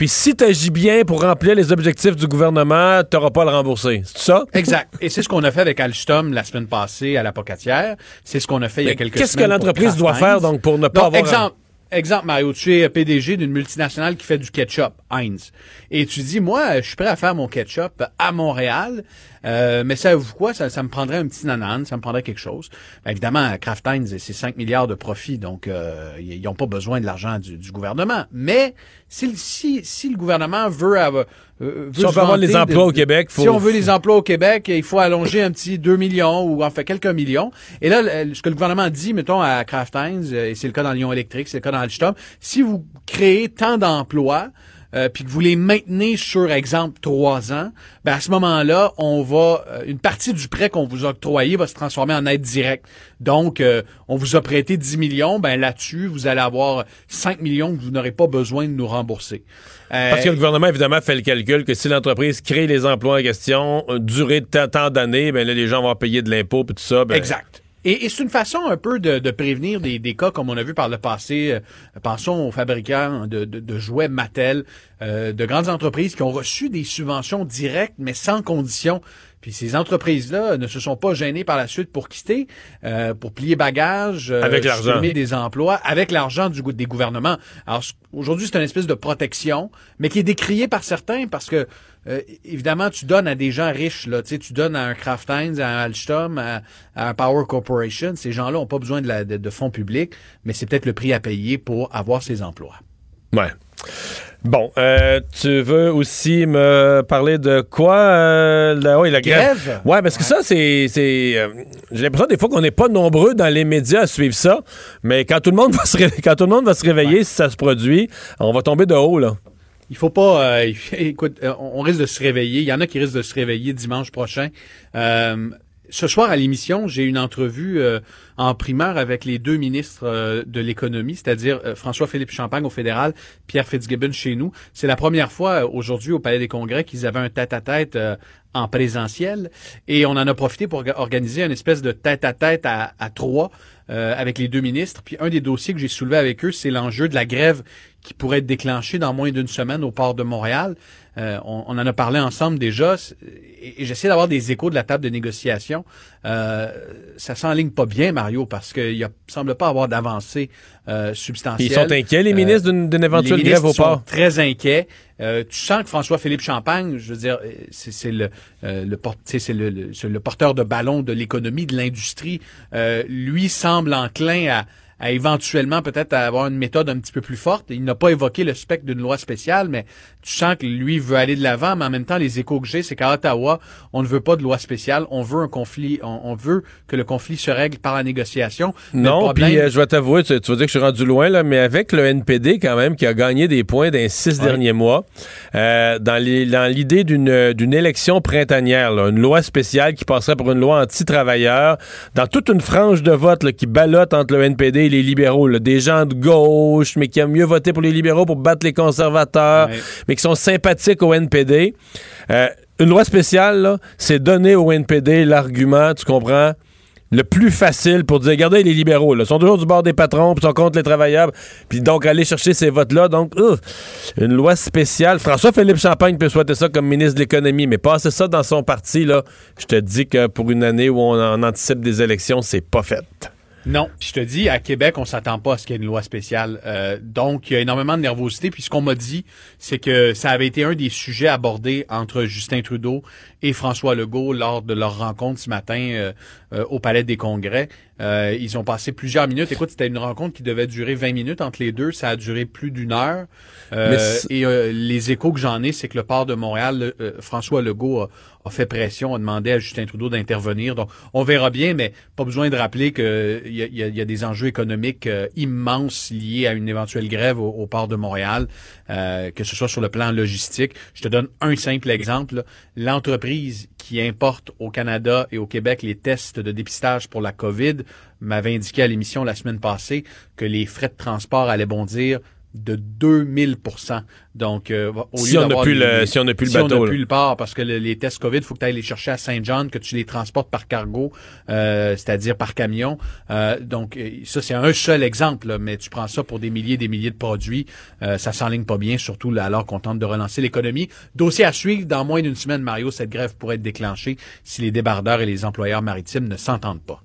puis si tu agis bien pour remplir les objectifs du gouvernement, tu n'auras pas à le rembourser. C'est ça?
Exact. Et c'est ce qu'on a fait avec Alstom la semaine passée à la Pocatière. C'est ce qu'on a fait il y a quelques
semaines. Qu'est-ce que l'entreprise doit faire donc pour ne pas avoir...
Exemple, exemple, Mario, tu es PDG d'une multinationale qui fait du ketchup, Heinz. Et tu dis, moi, je suis prêt à faire mon ketchup à Montréal, euh, mais ça, vous quoi, ça, me prendrait un petit nanan, ça me prendrait quelque chose. Ben, évidemment, Kraft Heinz, c'est 5 milliards de profits, donc euh, ils n'ont pas besoin de l'argent du, gouvernement. Mais si, si, si le gouvernement veut avoir...
Euh, si on veut avoir les emplois au Québec,
faut... Si on veut les emplois au Québec, il faut allonger un petit 2 millions ou en fait quelques millions. Et là, ce que le gouvernement dit, mettons, à Kraft Heinz, et c'est le cas dans Lyon Électrique, c'est le cas dans Alstom, si vous créez tant d'emplois, euh, puis que vous les maintenez sur exemple trois ans, ben à ce moment-là, on va euh, une partie du prêt qu'on vous a octroyé va se transformer en aide directe. Donc, euh, on vous a prêté 10 millions, ben là-dessus, vous allez avoir 5 millions que vous n'aurez pas besoin de nous rembourser.
Parce que le gouvernement, évidemment, fait le calcul que si l'entreprise crée les emplois en question, durée de tant d'années, ben là, les gens vont payer de l'impôt et tout ça. Ben,
exact. Et, c'est une façon un peu de, prévenir des, cas comme on a vu par le passé. Euh, pensons aux fabricants de, jouets Mattel, euh, de grandes entreprises qui ont reçu des subventions directes mais sans condition. Puis ces entreprises-là ne se sont pas gênées par la suite pour quitter, euh, pour plier bagages,
avec l'argent,
des emplois, avec l'argent du des gouvernements. Alors aujourd'hui, c'est une espèce de protection, mais qui est décriée par certains parce que euh, évidemment, tu donnes à des gens riches, là, tu tu donnes à un Kraft Heinz, à un Alstom, à, un Power Corporation. Ces gens-là n'ont pas besoin de, de, fonds publics, mais c'est peut-être le prix à payer pour avoir ces emplois.
Ouais. Bon, euh, tu veux aussi me parler de quoi? Euh, la, oui, la grève? Ouais, parce que ça, c'est. c'est J'ai l'impression des fois qu'on n'est pas nombreux dans les médias à suivre ça, mais quand tout le monde va se, quand tout le monde va se réveiller, si ça se produit, on va tomber de haut, là
il faut pas. Euh, écoute, euh, on risque de se réveiller. Il y en a qui risquent de se réveiller dimanche prochain. Euh, ce soir à l'émission, j'ai une entrevue en primeur avec les deux ministres de l'économie, c'est-à-dire François-Philippe Champagne au fédéral, Pierre Fitzgibbon chez nous. C'est la première fois aujourd'hui au Palais des Congrès qu'ils avaient un tête-à-tête en présentiel et on en a profité pour organiser une espèce de tête-à-tête à, à trois avec les deux ministres. Puis un des dossiers que j'ai soulevé avec eux, c'est l'enjeu de la grève qui pourrait être déclenché dans moins d'une semaine au port de Montréal. Euh, on, en a parlé ensemble déjà et, j'essaie d'avoir des échos de la table de négociation. Euh, ça s'enligne pas bien, Mario, parce qu'il ne semble pas avoir d'avancée euh, substantielle.
Ils sont inquiets, les ministres, d'une éventuelle grève au port?
Sont très inquiets. tu sens que François-Philippe Champagne, je veux dire, c'est le, le, le, le, porteur de ballon de l'économie, de l'industrie, lui semble enclin à à éventuellement peut-être avoir une méthode un petit peu plus forte. Il n'a pas évoqué le spectre d'une loi spéciale, mais tu sens que lui veut aller de l'avant, mais en même temps, les échos que j'ai, c'est qu'à Ottawa, on ne veut pas de loi spéciale, on veut un conflit, on, veut que le conflit se règle par la négociation.
Non, puis euh, je vais t'avouer, tu, vas dire que je suis rendu loin, là, mais avec le NPD quand même, qui a gagné des points dans les six derniers mois, euh, dans l'idée d'une, d'une élection printanière, une loi spéciale qui passerait pour une loi anti-travailleur, dans toute une frange de vote qui ballotte entre le NPD et les libéraux, des gens de gauche, mais qui aiment mieux voter pour les libéraux pour battre les conservateurs, mais qui sont sympathiques au NPD. Euh, une loi spéciale, c'est donner au NPD l'argument, tu comprends? le plus facile pour dire, regardez, les libéraux, là, sont toujours du bord des patrons, puis sont contre les travailleurs, puis donc aller chercher ces votes-là. Donc, une loi spéciale. François-Philippe Champagne peut souhaiter ça comme ministre de l'économie, mais passer ça dans son parti, là, je te dis que pour une année où on, on anticipe des élections, c'est pas fait.
Non. Je te dis, à Québec, on s'attend pas à ce qu'il y ait une loi spéciale. Euh, donc, il y a énormément de nervosité. Puis ce qu'on m'a dit, c'est que ça avait été un des sujets abordés entre Justin Trudeau et François Legault lors de leur rencontre ce matin euh, euh, au Palais des Congrès. Euh, ils ont passé plusieurs minutes. Écoute, c'était une rencontre qui devait durer 20 minutes entre les deux. Ça a duré plus d'une heure. et les échos que j'en ai, c'est que le port de Montréal, François Legault a, a, fait pression, a demandé à Justin Trudeau d'intervenir. Donc, on verra bien, mais pas besoin de rappeler qu'il y a, y, a, y a, des enjeux économiques immenses liés à une éventuelle grève au, au port de Montréal, que ce soit sur le plan logistique. Je te donne un simple exemple. L'entreprise qui importe au Canada et au Québec les tests de dépistage pour la COVID. M'avait indiqué à l'émission la semaine passée que les frais de transport allaient bondir de 2000% Donc, euh, au
si, lieu on plus le, si on n'a plus le
si
bateau.
on n'a plus le port, parce que les tests COVID, il faut que tu ailles les chercher à Saint-Jean, que tu les transportes par cargo, euh, c'est-à-dire par camion. Euh, donc, ça, c'est un seul exemple, mais tu prends ça pour des milliers et des milliers de produits. Euh, ça s'enligne pas bien, surtout là, alors qu'on tente de relancer l'économie. Dossier à suivre. Dans moins d'une semaine, Mario, cette grève pourrait être déclenchée si les débardeurs et les employeurs maritimes ne s'entendent pas.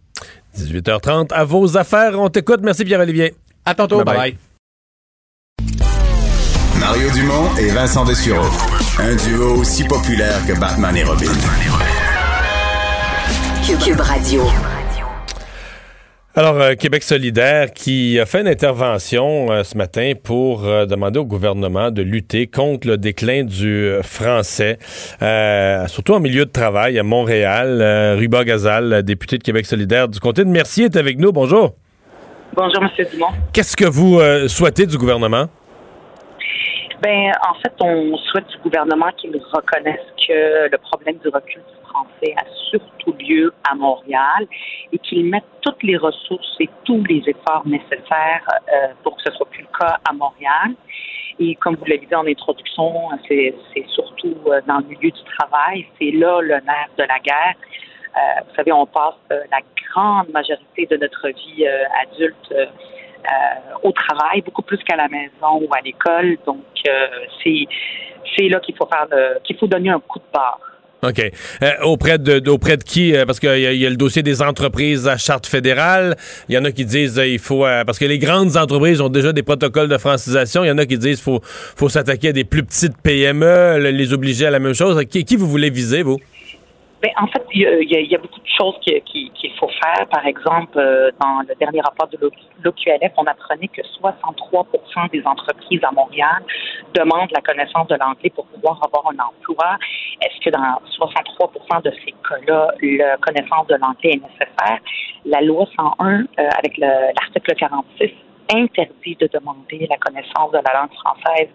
18h30, à vos affaires. On t'écoute. Merci, Pierre-Olivier.
À tantôt. Bye.
Mario Dumont et Vincent Dessureau. Un duo aussi populaire que Batman et Robin.
Cube Radio.
Alors, euh, Québec solidaire qui a fait une intervention euh, ce matin pour euh, demander au gouvernement de lutter contre le déclin du français, surtout en milieu de travail à Montréal. Ruba Gazal, député de Québec solidaire du comté de Mercier, est avec nous. Bonjour.
Bonjour, M. Dumont.
Qu'est-ce que vous souhaitez du gouvernement?
Ben, en fait, on souhaite du gouvernement qu'il reconnaisse que le problème du recul du français a surtout lieu à Montréal et qu'il mette toutes les ressources et tous les efforts nécessaires euh, pour que ce soit plus le cas à Montréal. Et comme vous l'avez dit en introduction, c'est surtout euh, dans le milieu du travail, c'est là le nerf de la guerre. Euh, vous savez, on passe la grande majorité de notre vie adulte au travail, beaucoup plus qu'à la maison ou à l'école. Donc, c'est là qu'il faut faire qu'il faut donner un coup de barre.
OK. Euh, auprès de, auprès de qui? parce qu'il y, a le dossier des entreprises à charte fédérale. Il y en a qui disent il faut parce que les grandes entreprises ont déjà des protocoles de francisation. Il y en a qui disent faut faut s'attaquer à des plus petites PME, les obliger à la même chose. Qui, qui vous voulez viser, vous?
Bien, en fait, il y, a beaucoup de choses qu'il qui, qui faut faire. Par exemple, euh, dans le dernier rapport de l'OQLF, on apprenait que 63% des entreprises à Montréal demandent la connaissance de l'anglais pour pouvoir avoir un emploi. Est-ce que dans 63 de ces cas-là, la connaissance de l'anglais est nécessaire? La loi 101, euh, avec l'article 46, interdit de demander la connaissance de la langue française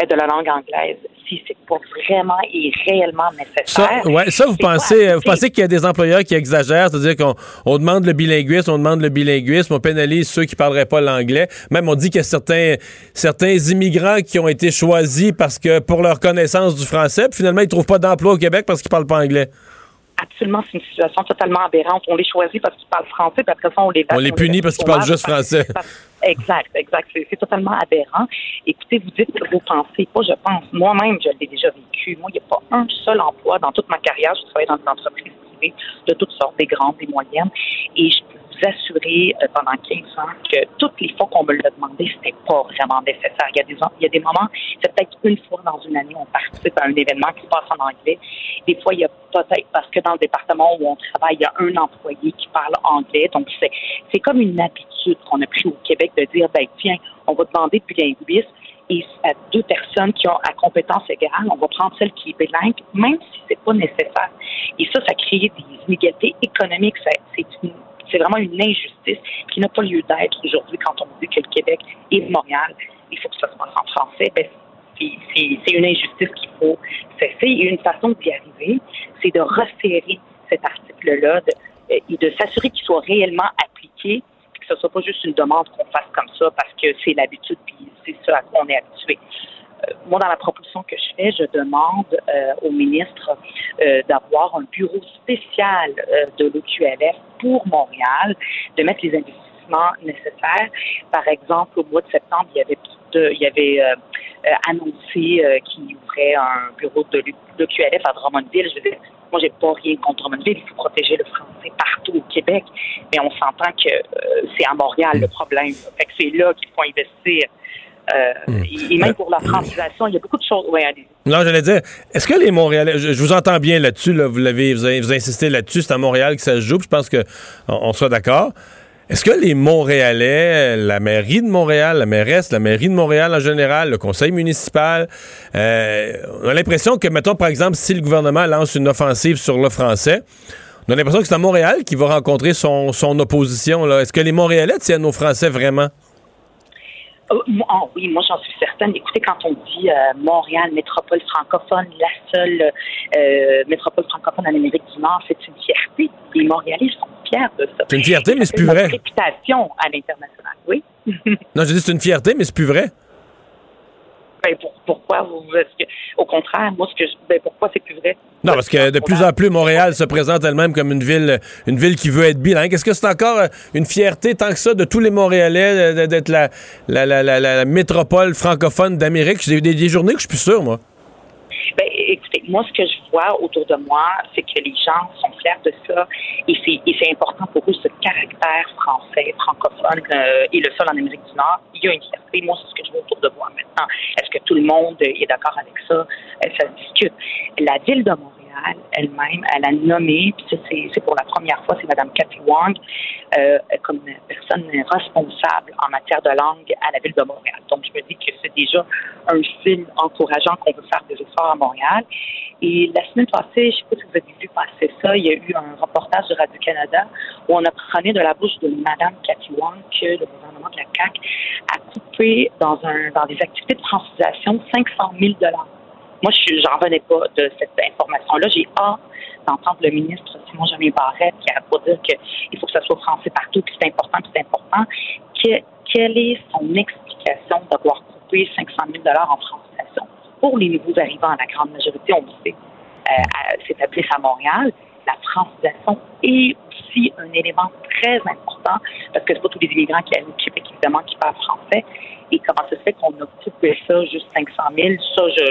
et de la langue anglaise si c'est pas vraiment et réellement nécessaire.
Ça, ouais, ça vous pensez, vous pensez qu'il y a des employeurs qui exagèrent, c'est-à-dire qu'on on demande le bilinguisme, on demande le bilinguisme, on pénalise ceux qui parleraient pas l'anglais. Même on dit qu'il y a certains certains immigrants qui ont été choisis parce que pour leur connaissance du français, puis finalement ils trouvent pas d'emploi au Québec parce qu'ils parlent pas anglais
absolument, c'est une situation totalement aberrante. On les choisit parce qu'ils parlent français, puis après ça, on les
On les punit parce qu'ils parlent juste français.
exact, exact. C'est totalement aberrant. Écoutez, vous dites, vous pensez pas, je pense, moi-même, je l'ai déjà vécu. Moi, il n'y a pas un seul emploi dans toute ma carrière. Je travaille dans une entreprise privée de toutes sortes, des grandes, des moyennes. Et je assurer euh, pendant 15 ans que toutes les fois qu'on me l'a demandé, c'était pas vraiment nécessaire. Il y a des, il y a des moments, c'est peut-être une fois dans une année, on participe à un événement qui se passe en anglais. Des fois, il y a peut-être, parce que dans le département où on travaille, il y a un employé qui parle anglais. Donc, c'est, c'est comme une habitude qu'on a pris au Québec de dire, ben, tiens, on va demander de bilinguisme et à deux personnes qui ont à compétence égale, on va prendre celle qui est bilingue, même si c'est pas nécessaire. Et ça, ça crée des inégalités économiques. c'est une c'est vraiment une injustice qui n'a pas lieu d'être aujourd'hui quand on dit que le Québec et Montréal, il faut que ça se passe en français. Ben, c'est une injustice qu'il faut cesser. Et une façon d'y arriver, c'est de resserrer cet article-là et de s'assurer qu'il soit réellement appliqué, que ce soit pas juste une demande qu'on fasse comme ça parce que c'est l'habitude puis c'est ça à quoi on est habitué. Euh, moi, dans la proposition que je fais, je demande euh, au ministre euh, d'avoir un bureau spécial de l'OQLF pour Montréal, de mettre les investissements nécessaires. Par exemple, au mois de septembre, il y avait, il y avait annoncé qu'il un bureau de l'OQLF à Drummondville. Je veux dire, moi, j'ai pas rien contre Drummondville. Il faut protéger le français partout au Québec. Mais on s'entend que c'est à Montréal le problème. Fait que c'est là qu'il faut investir. Euh,
Hmm.
et, même pour la francisation, il y a beaucoup de choses. Ouais.
Non, j'allais dire, est-ce que les Montréalais, je, je vous entends bien là-dessus, là, vous l'avez, vous, insistez là-dessus, c'est à Montréal que ça se joue, je pense que on, on soit d'accord. Est-ce que les Montréalais, la mairie de Montréal, la mairesse, la mairie de Montréal en général, le conseil municipal, euh, on a l'impression que, mettons, par exemple, si le gouvernement lance une offensive sur le français, on a l'impression que c'est à Montréal qui va rencontrer son, son opposition. Est-ce que les Montréalais tiennent aux Français vraiment?
Ah oui, moi j'en suis certaine. Écoutez, quand on dit euh, Montréal, métropole francophone, la seule euh, métropole francophone en Amérique du Nord, c'est une fierté. Les Montréalais sont fiers de ça.
C'est une fierté, mais c'est plus vrai.
réputation à l'international, oui.
Non, je dis c'est une fierté, mais c'est plus vrai.
Ben, pour- pourquoi vous que, au contraire, moi ce que ben, pourquoi c'est plus vrai?
Non, parce que de plus en plus, Montréal se présente elle-même comme une ville, une ville qui veut être bilingue. Est-ce que c'est encore euh, une fierté tant que ça de tous les Montréalais d'être la, la, la, la, la métropole francophone d'Amérique? J'ai eu des, des journées que je suis plus sûr, moi.
Ben, écoutez, moi, ce que je vois autour de moi, c'est que les gens sont fiers de ça et c'est, important pour eux, ce caractère français, francophone euh, et le seul en Amérique du Nord. Il y a une fierté. Moi, c'est ce que je vois autour de moi maintenant. Est-ce que tout le monde est d'accord avec ça? Ça se discute. La ville de Montréal elle-même, elle a nommé, puis c'est, pour la première fois, c'est Mme Cathy Wang, euh, comme personne responsable en matière de langue à la ville de Montréal. Donc, je me dis que c'est déjà un signe encourageant qu'on veut faire des efforts à Montréal. Et la semaine passée, je ne sais pas si vous avez vu passer ça, il y a eu un reportage de Radio-Canada où on apprenait de la bouche de Mme Cathy Wang que le gouvernement de la CAQ a coupé dans, un, dans des activités de francisation 500 000 moi, je j'en revenais pas de cette information-là. J'ai hâte d'entendre le ministre Simon Jamais Barrette qui a pour dire qu'il faut que ça soit français partout, que c'est important, que c'est important. Que- quelle est son explication d'avoir coupé 500 000 en francisation? Pour les nouveaux arrivants, la grande majorité, on le sait, euh, à- Montréal. La francisation est aussi un élément très important parce que c'est pas tous les immigrants qui arrivent au Québec, évidemment, qui parlent français. Et comment ça se fait qu'on a coupé ça juste 500 000? Ça, je,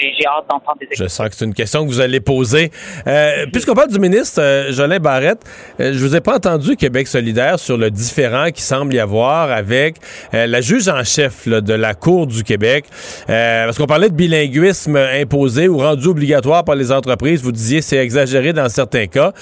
j'ai, j'ai hâte d'entendre des
Je sens que c'est une question que vous allez poser. Euh, Puisqu'on parle du ministre euh, Jolin Barrette, euh, je vous ai pas entendu Québec solidaire sur le différent qui semble y avoir avec euh, la juge en chef là, de la Cour du Québec. Euh, parce qu'on parlait de bilinguisme imposé ou rendu obligatoire par les entreprises. Vous disiez c'est exagéré dans certains cas.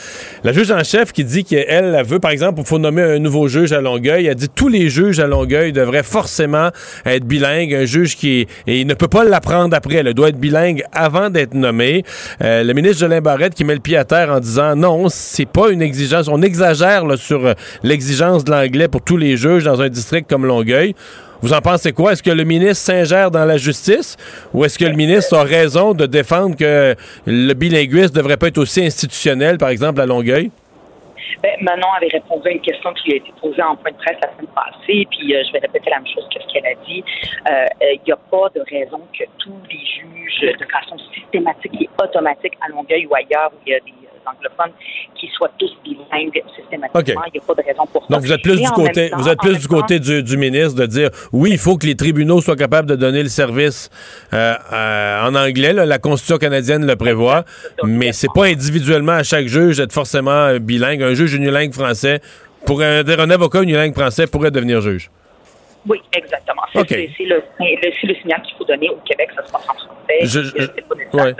La juge en chef qui dit qu'elle elle veut, par exemple, il faut nommer un nouveau juge à Longueuil, elle dit tous les juges à Longueuil devraient être bilingues. Un juge qui et il ne peut pas l'apprendre après. Elle doit être bilingue avant d'être nommé. Euh, le ministre Jolin Barrette qui met le pied à terre en disant non, c'est pas une exigence. On exagère sur euh, l'exigence de l'anglais pour tous les juges dans un district comme Longueuil. Vous en pensez quoi? Est-ce que le ministre s'ingère dans la justice ou est-ce que le ministre a raison de défendre que le bilinguisme devrait pas être aussi institutionnel, par exemple, à Longueuil?
Ben, Manon avait répondu à une question qui lui a été posée en point de presse la semaine passée, puis euh, je vais répéter la même chose que ce qu'elle a dit. Euh, euh, Il n'y a pas de raison que tous les juges, de façon systématique et automatique à Longueuil ou ailleurs où il y a des euh, anglophones, qui soient tous bilingues systématiquement. Il n'y a pas de raison pour ça.
Donc vous êtes plus
Et
du côté,
temps-
vous êtes plus du
temps-
côté du, du ministre de dire oui, il faut que les tribunaux soient capables de donner le service euh, euh, en anglais. là, la Constitution canadienne le prévoit, mais c'est pas individuellement à chaque juge d'être forcément bilingue. Un juge unilingue français pourrait un avocat unilingue français pourrait devenir juge.
Oui, exactement. C'est le, le- c'est le signal qu'il faut donner au Québec, ça se passe en français.
Je- ouais.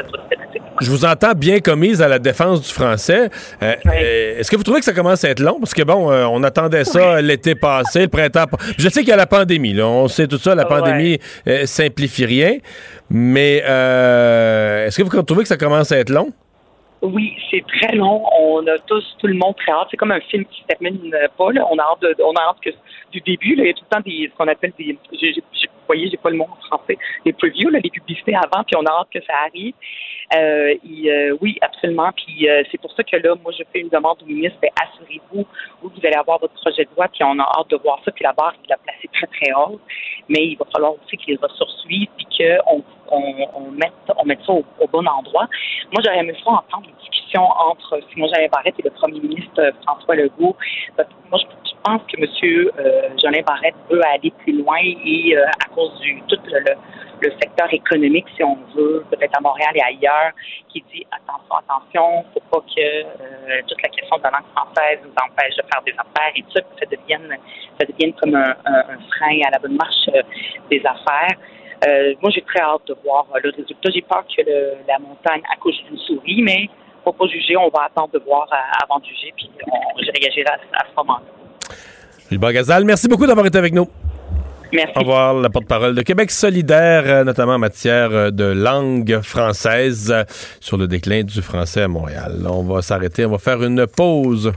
vous entends bien commise à la défense du français. Euh, euh, Est-ce que vous trouvez que ça commence à être long? Parce que bon, euh, on attendait ça l'été passé, le printemps. Je sais qu'il y a la pandémie. Là. On sait tout ça, la
Ouais.
pandémie euh, simplifie rien. Mais est-ce que vous trouvez que ça commence à être long?
Oui, c'est très long. On a tous, tout le monde très hâte. C'est comme un film qui se termine euh, pas. Là. On a hâte, de, on a hâte que du début. Là, il y a tout le temps des, ce qu'on appelle des. vous voyez, j'ai pas le mot en français. Des previews, là, les publicités avant, puis on a hâte que ça arrive. Euh, euh, oui, absolument. Puis euh, c'est pour ça que là, moi, je fais une demande au ministre. ben, Assurez-vous où vous allez avoir votre projet de loi, puis on a hâte de voir ça. Puis la barre, il l'a placé très très haute. Mais il va falloir aussi que les ressources puis qu'on on, on mette, ça au, bon endroit. Moi, j'aurais aimé ça entendre une discussion entre Simon Jean Barrette et le premier ministre François Legault. Pense que M. Euh, Jolin Barrette veut aller plus loin et euh, à cause du tout le, le, secteur économique, si on veut, peut-être à Montréal et ailleurs, qui dit attention, attention, faut pas que euh, toute la question de la langue française nous empêche de faire des affaires et tout ça, ça devienne, ça devienne comme un, un, frein à la bonne marche des affaires. moi, j'ai très hâte de voir le résultat. J'ai peur que le, la montagne accouche d'une souris, mais faut pas juger. On va attendre de voir avant de juger, puis on, je réagirai à, à ce moment-là.
Gilbert Gazal, merci beaucoup d'avoir été avec nous.
Merci.
Au revoir, la porte-parole de Québec solidaire, euh, notamment en matière euh, de langue française, euh, sur le déclin du français à Montréal. On va s'arrêter, on va faire une pause.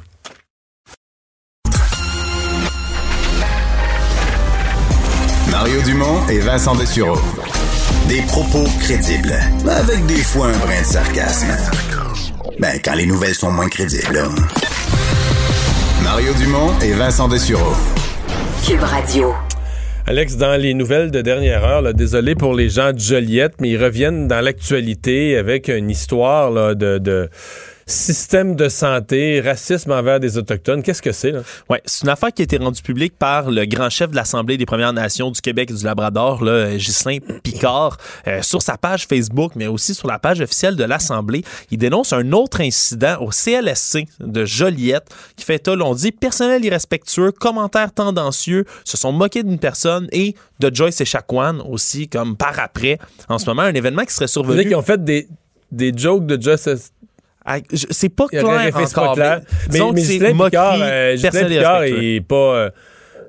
Mario Dumont et Vincent Dessureau. Des propos crédibles, avec des fois un brin de sarcasme. Ben, quand les nouvelles sont moins crédibles. Mario Dumont et Vincent Dessureau.
Cube Radio.
Alex, dans les nouvelles de dernière heure, désolé pour les gens de Joliette, mais ils reviennent dans l'actualité avec une histoire de, de système de santé, racisme envers des Autochtones. Qu'est-ce que c'est? Là?
Ouais, c'est une affaire qui a été rendue publique par le grand chef de l'Assemblée des Premières Nations du Québec et du Labrador, là, Ghislain Picard, euh, sur sa page Facebook, mais aussi sur la page officielle de l'Assemblée. Il dénonce un autre incident au CLSC de Joliette qui fait tout, on dit, personnel irrespectueux, commentaires tendancieux, se sont moqués d'une personne et de Joyce et Chacuan aussi, comme par après. En ce moment, un événement qui serait survenu.
Ils ont fait des, des jokes de Joyce
c'est pas clair encore.
Mais, mais, mais, mais Ghislain Picard, euh, Picard est pas... Euh,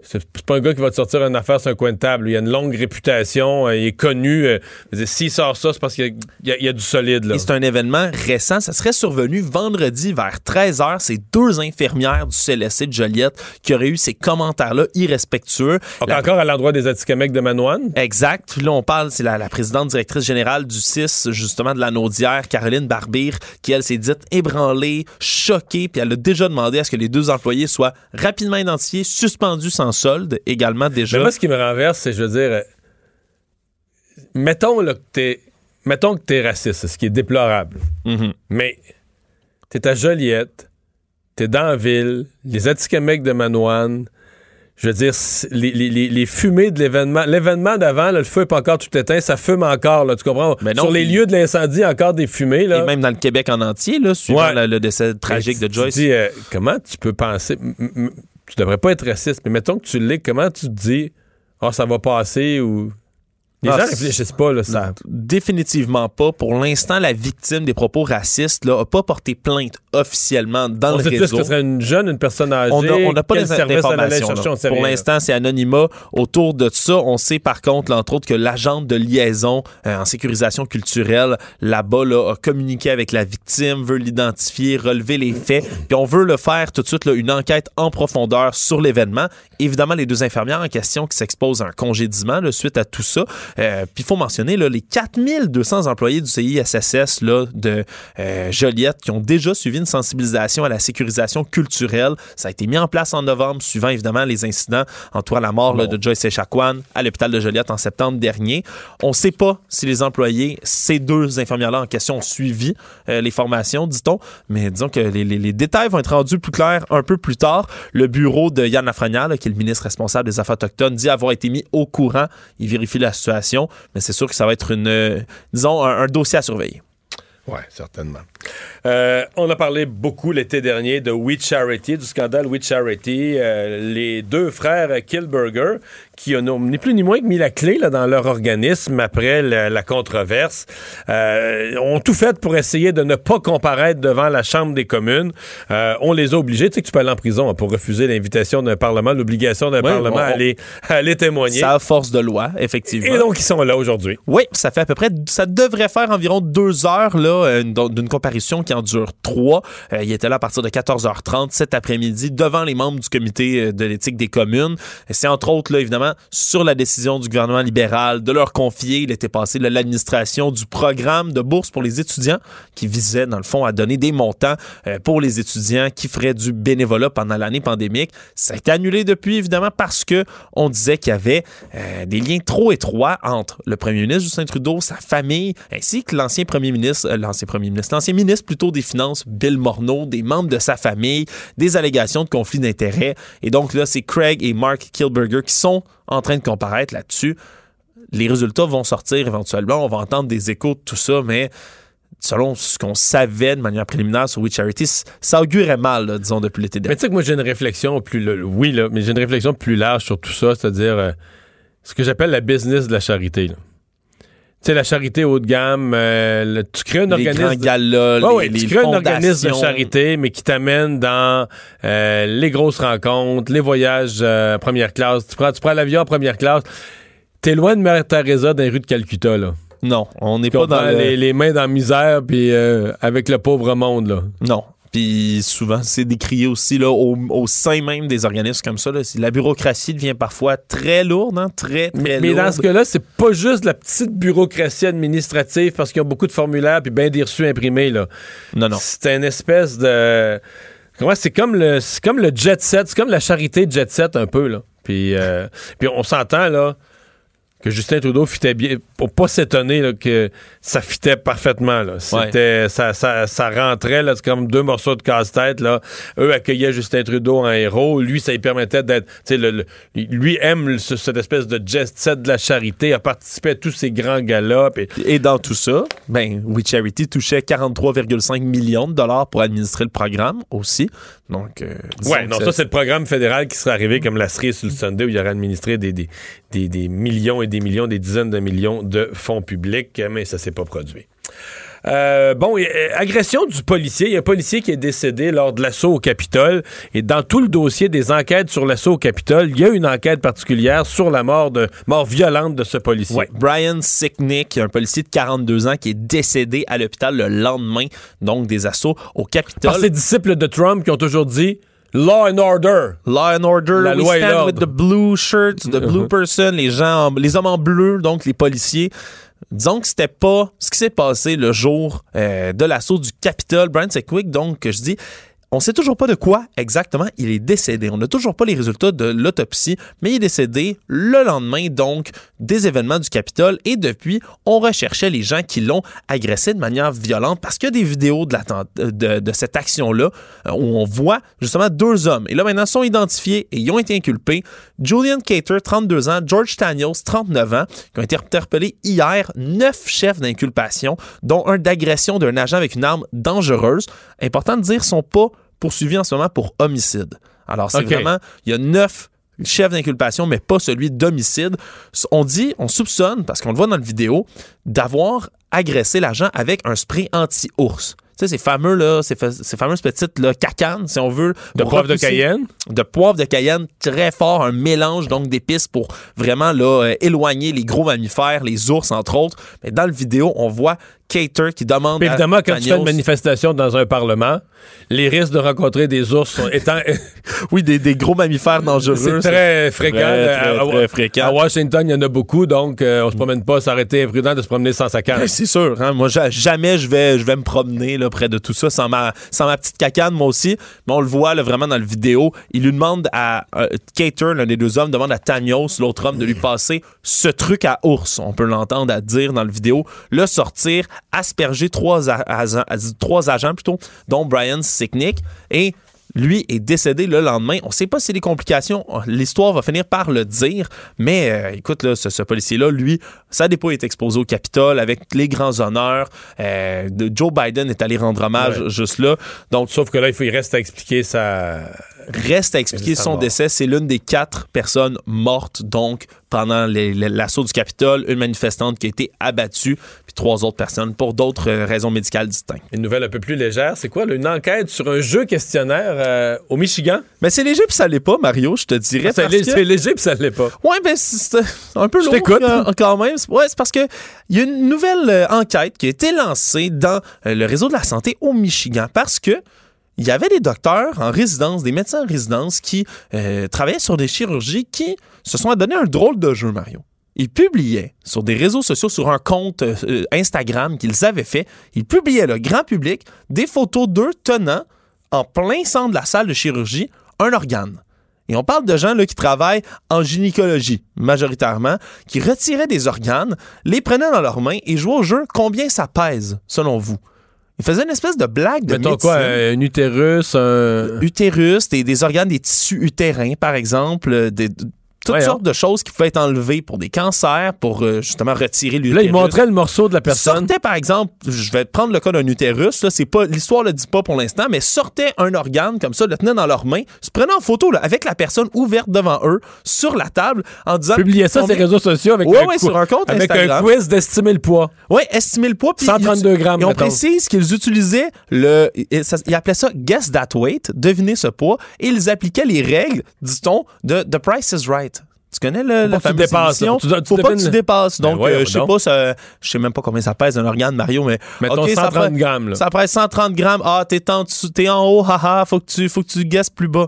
c'est pas un gars qui va te sortir une affaire sur un coin de table. Il a une longue réputation, euh, il est connu. Euh, s'il sort ça, c'est parce qu'il y, a du solide.
c'est un événement récent. Ça serait survenu vendredi vers 13h. C'est deux infirmières du CLSC de Joliette qui auraient eu ces commentaires-là irrespectueux.
Encore à l'endroit des Atikamekw de Manoine?
Exact. Là, on parle, c'est la, présidente directrice générale du CIS, justement, de la Naudière, Caroline Barbire, qui, elle, s'est dite ébranlée, choquée, puis elle a déjà demandé à ce que les deux employés soient rapidement identifiés, suspendus sans solde également déjà.
Mais moi, ce qui me renverse, c'est, je veux dire, euh, mettons là, que t'es, mettons que t'es raciste, ce qui est déplorable.
Mm-hmm.
Mais t'es à Joliette, t'es dans la ville, les Atikamekw de Manoine, je veux dire, les, les, les fumées de l'événement, l'événement d'avant, le feu n'est pas encore tout éteint, ça fume encore, là, tu comprends? Mais Sur les lieux de l'incendie, encore des fumées. Là.
Et même dans le Québec en entier, là, suivant le, décès tragique de Joyce.
dis, euh, comment tu peux penser tu devrais pas être raciste, mais mettons que tu l'es, comment tu te dis, oh, ça va passer ou les ah, gens réfléchissent pas, là, ça.
Définitivement pas. Pour l'instant, la victime des propos racistes n'a pas porté plainte officiellement dans
on
le
sait
réseau.
Plus que ce serait une jeune, une personne âgée.
On n'a pas les informations. Pour l'instant, c'est anonymat autour de ça. On sait par contre, là, entre autres, que l'agente de liaison euh, en sécurisation culturelle là-bas là, a communiqué avec la victime, veut l'identifier, relever les faits. Puis on veut le faire tout de suite, là, une enquête en profondeur sur l'événement. Évidemment, les deux infirmières en question qui s'exposent à un congédiement là, suite à tout ça. Euh, puis il faut mentionner là, les 4200 employés du CISSS là, de euh, Joliette qui ont déjà suivi une sensibilisation à la sécurisation culturelle. Ça a été mis en place en novembre, suivant évidemment les incidents entourant la mort de Joyce Echaquan à l'hôpital de Joliette en septembre dernier. On ne sait pas si les employés, ces deux infirmières-là en question, ont suivi euh, les formations, dit-on, mais disons que les, les, détails vont être rendus plus clairs un peu plus tard. Le bureau de Yann Lafrenière, qui est le ministre responsable des Affaires autochtones, dit avoir été mis au courant. Il vérifie la situation mais c'est sûr que ça va être une, disons, un dossier à surveiller.
Oui, certainement. Euh, on a parlé beaucoup l'été dernier de We Charity, du scandale We Charity. Euh, les deux frères Kilberger, qui ont ni plus ni moins que mis la clé là, dans leur organisme après la, controverse, euh, ont tout fait pour essayer de ne pas comparaître devant la Chambre des communes. on les a obligés. Tu sais que tu peux aller en prison hein, pour refuser l'invitation d'un Parlement, l'obligation d'un Parlement à, aller, à, aller, témoigner.
Ça a force de loi, effectivement.
Et donc, ils sont là aujourd'hui.
Oui, ça fait à peu près, ça devrait faire environ deux heures là, d'une comparution qui en dure trois. Euh, il était là à partir de 14h30 cet après-midi devant les membres du comité euh, de l'éthique des communes. C'est entre autres, là, évidemment, sur la décision du gouvernement libéral de leur confier, il était passé l'administration du programme de bourse pour les étudiants qui visait, dans le fond, à donner des montants euh, pour les étudiants qui feraient du bénévolat pendant l'année pandémique. Ça a été annulé depuis, évidemment, parce que on disait qu'il y avait euh, des liens trop étroits entre le premier ministre Justin Trudeau, sa famille, ainsi que l'ancien premier ministre, euh, l'ancien premier ministre, l'ancien ministre plutôt des Finances, Bill Morneau, des membres de sa famille, des allégations de conflit d'intérêts. Et donc là, c'est Craig et Mark Kilberger qui sont en train de comparaître là-dessus. Les résultats vont sortir éventuellement. On va entendre des échos de tout ça, mais selon ce qu'on savait de manière préliminaire sur We Charity, ça augurait mal, disons, depuis l'été
Mais
dernier.
tu sais que moi, j'ai une réflexion plus. oui, là, mais j'ai une réflexion plus large sur tout ça, c'est-à-dire euh, ce que j'appelle la business de la charité. Tu sais, la charité haut de gamme, euh, le- tu crées un
les
organisme. Ouais, ouais,
les
tu crées un organisme de charité, mais qui t'amène dans euh, les grosses rencontres, les voyages euh, première classe. Tu prends, tu prends l'avion en première classe. T'es loin de Mère Teresa dans les rues de Calcutta, là.
Non, on n'est pas
on
dans le...
les, les mains dans la misère, puis euh, avec le pauvre monde, là.
Non. Puis souvent, c'est décrié aussi là, au, au sein même des organismes comme ça. Là. La bureaucratie devient parfois très lourde, hein, très, très
Mais, mais
lourde.
dans ce cas-là, c'est pas juste la petite bureaucratie administrative parce qu'il y a beaucoup de formulaires puis bien des reçus imprimés, là.
Non, non.
C'est une espèce de. Comment c'est comme le c'est comme le jet set, c'est comme la charité jet set un peu là. Puis euh, puis on s'entend là que Justin Trudeau fitait bien pour pas s'étonner là, que ça fitait parfaitement là. C'était ça, ça, ça rentrait là, c'est comme deux morceaux de casse-tête là. Eux accueillaient Justin Trudeau en héros, lui ça lui permettait d'être le, le- lui aime ce- cette espèce de set de la charité, a participé à tous ces grands galas puis
Et dans tout ça, ben, We Charity touchait 43,5 millions de dollars pour administrer le programme aussi. Donc, euh,
Ouais, non, ça, c'est le programme fédéral qui serait arrivé comme la cerise sur le Sunday où il y aurait administré des, des, des, des millions et des millions, des dizaines de millions de fonds publics, mais ça s'est pas produit. Euh, bon, euh, agression du policier. Il y a un policier qui est décédé lors de l'assaut au Capitole. Et dans tout le dossier des enquêtes sur l'assaut au Capitole, il y a une enquête particulière sur la mort de mort violente de ce policier.
Ouais, Brian Sicknick, un policier de 42 ans qui est décédé à l'hôpital le lendemain, donc des assauts au Capitole.
Par ces disciples de Trump qui ont toujours dit Law and Order.
Law and Order,
La
we
loi
stand with the blue shirts, the blue person, les gens, en- les hommes en bleu, donc les policiers. Disons que c'était pas ce qui s'est passé le jour euh, de l'assaut du Capitole. Brian Sickwick, donc, que je dis, on sait toujours pas de quoi exactement il est décédé. On n'a toujours pas les résultats de l'autopsie, mais il est décédé le lendemain, donc, des événements du Capitole. Et depuis, on recherchait les gens qui l'ont agressé de manière violente parce qu'il y a des vidéos de, de cette action-là euh, où on voit justement deux hommes. Et là, maintenant, sont identifiés et ils ont été inculpés. Julian Cater, 32 ans, George Daniels, 39 ans, qui ont été interpellés hier. Neuf chefs d'inculpation, dont un d'agression d'un agent avec une arme dangereuse. Important de dire, sont pas poursuivis en ce moment pour homicide. Alors, c'est vraiment, il y a neuf chefs d'inculpation, mais pas celui d'homicide. On dit, on soupçonne, parce qu'on le voit dans la vidéo, d'avoir agressé l'agent avec un spray anti-ours. Tu sais, ces fameux, là, ces, ces fameuses petites, là, cacanes, si on veut.
De poivre de Cayenne?
de poivre de Cayenne très fort, un mélange donc d'épices pour vraiment là, euh, éloigner les gros mammifères, les ours entre autres. Mais dans le vidéo, on voit Qui demande
Puis
à
évidemment, quand tu fais une manifestation dans un parlement, les risques de rencontrer des ours sont étant
oui des, des gros mammifères dangereux,
c'est très fréquent.
très, très,
à, à-
très fréquent.
à Washington, il y en a beaucoup, donc euh, on se promène pas. Ça aurait été imprudent de se promener sans sa canne.
Ben, c'est sûr. Hein? Moi, ja- jamais je vais, je vais me promener là, près de tout ça sans ma, sans ma petite cacane, moi aussi. Mais on le voit là, vraiment dans la vidéo. Il lui demande à euh, Cater, l'un des deux hommes, demande à Tanios, l'autre homme, de lui passer ce truc à ours. On peut l'entendre à dire dans la vidéo. Le sortir, asperger trois, agents- trois agents plutôt, dont Brian Sicknick. Et lui est décédé le lendemain. On ne sait pas si les complications, l'histoire va finir par le dire, mais euh, écoute, là, ce, ce policier-là, lui, sa dépôt est exposé au Capitole avec les grands honneurs. Euh, Joe Biden est allé rendre hommage
Ouais.
juste là. Donc,
Sauf que là, il, faut, il reste à expliquer sa.
Reste à expliquer son décès. C'est l'une des quatre personnes mortes, donc, pendant l'assaut du Capitole. Une manifestante qui a été abattue, puis trois autres personnes pour d'autres euh, raisons médicales distinctes.
Une nouvelle un peu plus légère, c'est quoi? une enquête sur un jeu questionnaire euh, au Michigan?
Mais c'est léger, puis ça l'est pas, Mario, je te dirais.
C'est lé-
que-
c'est léger, puis ça l'est pas.
Ouais, ben c'est un peu
Je
lourd
t'écoute.
euh, quand même. Ouais, c'est parce que il y a une nouvelle euh, enquête qui a été lancée dans le réseau de la santé au Michigan parce que il y avait des docteurs en résidence, des médecins en résidence qui euh, travaillaient sur des chirurgies qui se sont donné un drôle de jeu, Mario. Ils publiaient sur des réseaux sociaux, sur un compte euh, Instagram qu'ils avaient fait, ils publiaient le grand public des photos d'eux tenant en plein centre de la salle de chirurgie un organe. Et on parle de gens qui travaillent en gynécologie, majoritairement, qui retiraient des organes, les prenaient dans leurs mains et jouaient au jeu combien ça pèse, selon vous? Ils faisaient une espèce de blague de
Mettons
médecine.
quoi, un utérus, un...
Utérus, des, des organes, des tissus utérins, par exemple, euh, des- toutes
Ouais,
sortes de choses qui pouvaient être enlevées pour des cancers, pour euh, justement retirer l'utérus.
Là, il montrait le morceau de la personne.
Sortait, par exemple, je vais prendre le cas d'un utérus, là, c'est pas, l'histoire le dit pas pour l'instant, mais sortait un organe comme ça, le tenait dans leurs mains, se prenait en photo là, avec la personne ouverte devant eux, sur la table, en disant.
Publiait ça sur les réseaux sociaux avec,
Ouais,
un,
ouais,
cou-
sur un compte
avec un
Instagram.
quiz d'estimer le poids.
Oui, estimer le poids. puis
132
ils-
grammes,
Et on
mettons.
précise qu'ils utilisaient le. Ils appelaient ça guess that weight, deviner ce poids, et ils appliquaient les règles, dit-on, de The Price is Right. Tu connais le,
Faut
la
pas tu
fameuse
dépasses,
émission?
là. Faut que tu- tu
Faut pas que tu dépasses.
Ben
Donc, euh, je sais
donc.
pas, ça- je sais même pas combien ça pèse un organe, Mario, mais.
Mettons
OK, ça
130
pèse-
grammes, là.
Ça pèse 130 grammes. Ah, t'es en, t'es en haut, haha, faut que tu, faut que tu guesses plus bas.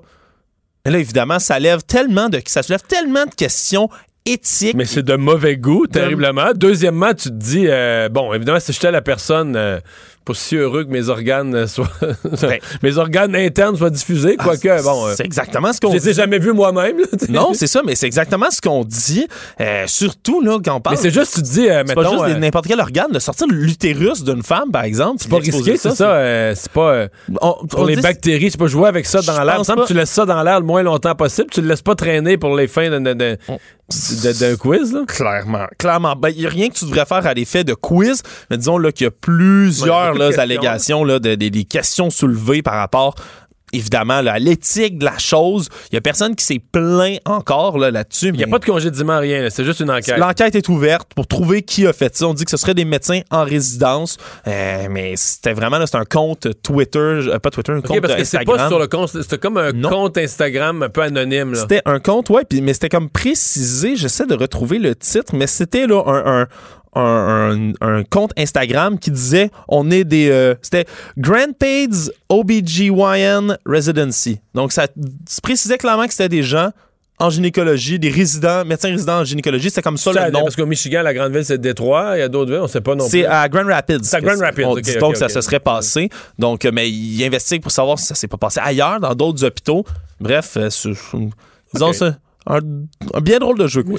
Mais là, évidemment, ça lève tellement de, ça soulève tellement de questions éthiques.
Mais c'est de mauvais goût, terriblement. Deuxièmement, tu te dis, euh, bon, évidemment, si j'étais la personne, euh, pas si heureux que mes organes euh, soient. mes organes internes soient diffusés, quoique,
Ah,
bon. euh,
c'est exactement ce qu'on
je les ai
dit.
jamais vus moi-même.
Non, c'est ça, mais c'est exactement ce qu'on dit. Euh, surtout, là, quand on parle.
Mais c'est juste, tu te dis, euh,
pas
mettons.
juste n'importe quel organe, de sortir l'utérus d'une femme, par exemple.
c'est pas risqué, c'est ça. c'est pas.
On-
pour
on
les
dit-
bactéries, tu peux jouer avec ça dans l'air. Tu laisses ça dans l'air le moins longtemps possible. Tu le laisses pas traîner pour les fins d'un- d'un- quiz, là.
Clairement, clairement. Ben, Il n'y a rien que tu devrais faire à l'effet de quiz, mais disons là, qu'il y a plusieurs Là, allégations, là, de- de- des questions soulevées par rapport évidemment là, à l'éthique de la chose. Il y a personne qui s'est plaint encore là, là-dessus.
Il n'y a pas de congédiement, rien. C'est juste une enquête.
L'enquête est ouverte pour trouver qui a fait ça. On dit que ce serait des médecins en résidence, euh, mais c'était vraiment c'est un compte Twitter, euh, pas Twitter, un
OK,
compte
parce que c'est
Instagram.
pas sur le compte. C'était comme un
Non.
compte Instagram un peu anonyme.
C'était un compte, ouais, puis, mais c'était comme précisé. J'essaie de retrouver le titre, mais c'était là un, un, un, un- un compte Instagram qui disait on est des. euh, c'était Grandpaids OBGYN Residency. Donc, ça précisait clairement que c'était des gens en gynécologie, des résidents, médecins résidents en gynécologie. C'était comme ça
Ça,
le nom.
Parce qu'au Michigan, la grande ville, c'est Détroit. Il y a d'autres villes, on sait pas non plus.
C'est à Grand Rapids.
C'est à Grand Rapids,
on
ok,
dit
ok,
donc ça se serait passé. Donc, euh, mais il investigue pour savoir si ça s'est pas passé ailleurs, dans d'autres hôpitaux. Bref, euh, c'est- disons ça. Un, un bien drôle de jeu, quoi.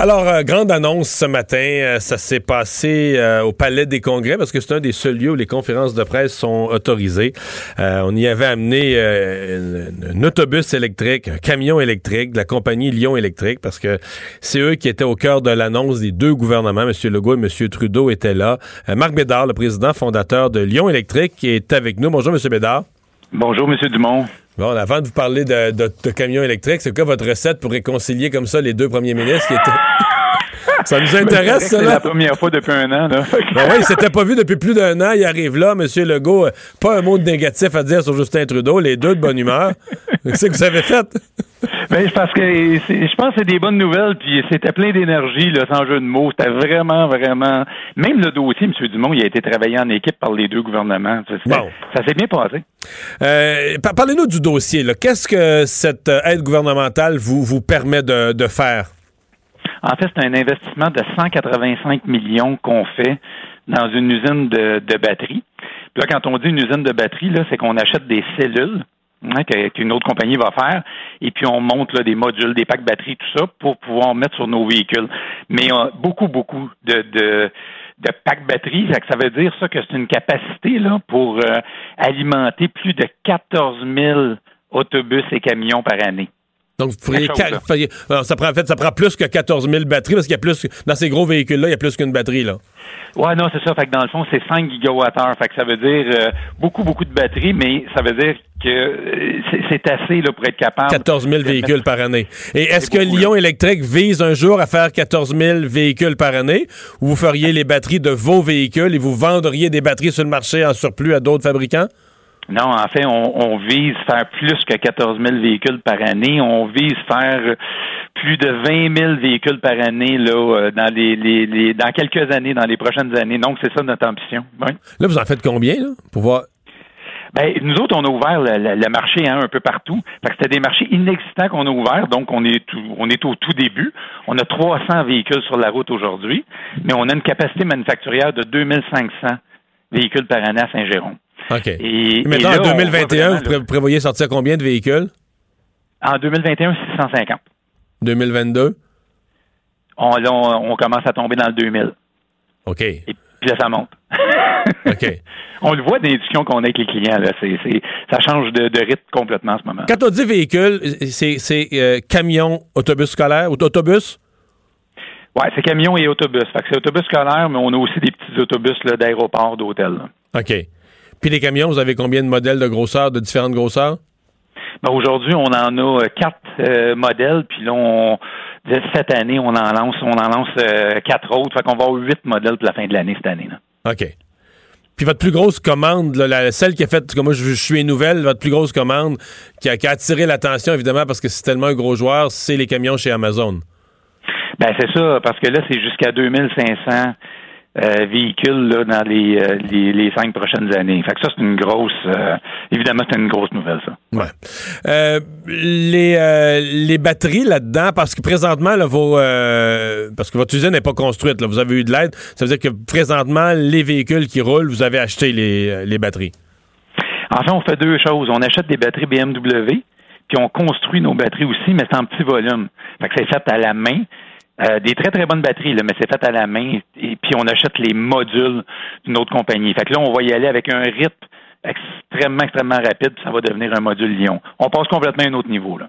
Alors, euh, grande annonce ce matin. Euh, ça s'est passé euh, au Palais des Congrès parce que c'est un des seuls lieux où les conférences de presse sont autorisées. On y avait amené un, autobus électrique, un camion électrique de la compagnie Lyon Électrique parce que c'est eux qui étaient au cœur de l'annonce des deux gouvernements. M. Legault et M. Trudeau étaient là. Marc Bédard, le président fondateur de Lyon Électrique, est avec nous. Bonjour, M. Bédard.
Bonjour, M. Dumont.
Bon, avant de vous parler de, de, de camion électrique, c'est quoi votre recette pour réconcilier comme ça les deux premiers ministres qui étaient... Ça nous intéresse, ça,
C'est la première fois depuis un an. Là.
Ben oui, il s'était pas vu depuis plus d'un an. Il arrive là, M. Legault. euh, Pas un mot de négatif à dire sur Justin Trudeau. Les deux de bonne humeur. Qu'est-ce que vous avez fait?
Ben, c'est parce que je pense que c'est des bonnes nouvelles, puis c'était plein d'énergie, là, sans jeu de mots. C'était vraiment, vraiment. Même le dossier, M. Dumont, il a été travaillé en équipe par les deux gouvernements.
Bon.
ça s'est bien passé.
Euh, par- Parlez-nous du dossier. Qu'est-ce que cette euh, aide gouvernementale vous, vous permet de, de faire?
En fait, c'est un investissement de 185 millions qu'on fait dans une usine de, de batterie. Puis là, quand on dit une usine de batterie, c'est qu'on achète des cellules hein, qu'une autre compagnie va faire, et puis on monte des modules, des packs batterie, tout ça, pour pouvoir mettre sur nos véhicules. Mais euh, beaucoup, beaucoup de, de, de packs batterie, ça, ça veut dire ça que c'est une capacité là, pour euh, alimenter plus de 14 000 autobus et camions par année.
Donc, vous pourriez. Alors, ça prend, en fait, ça prend plus que 14 000 batteries parce qu'il y a plus. Dans ces gros véhicules-là, il y a plus qu'une batterie, là.
Ouais, non, c'est ça. Fait que dans le fond, c'est 5 gigawattheures. Fait que ça veut dire euh, beaucoup, beaucoup de batteries, mais ça veut dire que euh, c'est- assez là, pour être capable.
14 000
de
véhicules
mettre-
par année. Et est-ce que
beaucoup,
Lyon Électrique vise un jour à faire 14 000 véhicules par année? Ou vous feriez les batteries de vos véhicules et vous vendriez des batteries sur le marché en surplus à d'autres fabricants?
Non, en fait, on, vise faire plus que 14 000 véhicules par année. On vise faire plus de 20 000 véhicules par année là, euh, dans les, les, dans quelques années, dans les prochaines années. Donc, c'est ça notre ambition.
Là, vous en faites combien là, pour voir?
Ben, nous autres, on a ouvert le, marché hein, un peu partout. Parce que c'était des marchés inexistants qu'on a ouverts, donc on est on est au tout début. On a 300 véhicules sur la route aujourd'hui, mais on a une capacité manufacturière de 2500 véhicules par année à Saint-Jérôme.
OK. Et, maintenant, en 2021, vous prévoyez sortir combien de véhicules?
En 2021, 650.
2022?
On, on, commence à tomber dans le 2000.
OK.
Et puis là, ça monte.
OK.
On le voit dans les discussions qu'on a avec les clients. Là. ça change de, rythme complètement en ce moment.
Quand on dit véhicule, c'est, euh, camion, autobus scolaire, autobus?
Oui, c'est camion et autobus. Fait que c'est autobus scolaire, mais on a aussi des petits autobus d'aéroport, d'hôtel.
OK. Puis les camions, vous avez combien de modèles de grosseur, de différentes grosseurs?
Ben, aujourd'hui, on en a euh, quatre euh, modèles, puis là, cette année, on en lance, on en lance euh, quatre autres. Fait qu'on va avoir huit modèles pour la fin de l'année cette année. Là.
OK. Puis votre plus grosse commande, la, celle qui a fait, comme moi je, suis nouvelle, votre plus grosse commande qui a, qui a attiré l'attention, évidemment, parce que c'est tellement un gros joueur, c'est les camions chez Amazon.
Ben c'est ça, parce que là, c'est jusqu'à 2500 euh, véhicules là, dans les, euh, les, les, cinq prochaines années. Fait que ça, c'est une grosse... Euh, évidemment, c'est une grosse nouvelle, ça.
Ouais. les, les batteries là-dedans, parce que présentement, là, vos, parce que votre usine n'est pas construite, là, vous avez eu de l'aide, ça veut dire que présentement, les véhicules qui roulent, vous avez acheté les, les batteries.
En fait, on fait deux choses. On achète des batteries BMW, puis on construit nos batteries aussi, mais c'est en petit volume. Fait que c'est fait à la main. Euh, des très très bonnes batteries, mais c'est fait à la main. Et puis on achète les modules d'une autre compagnie. Fait que là, on va y aller avec un rythme extrêmement, extrêmement rapide, puis ça va devenir un module Lyon. On passe complètement à un autre niveau. Là.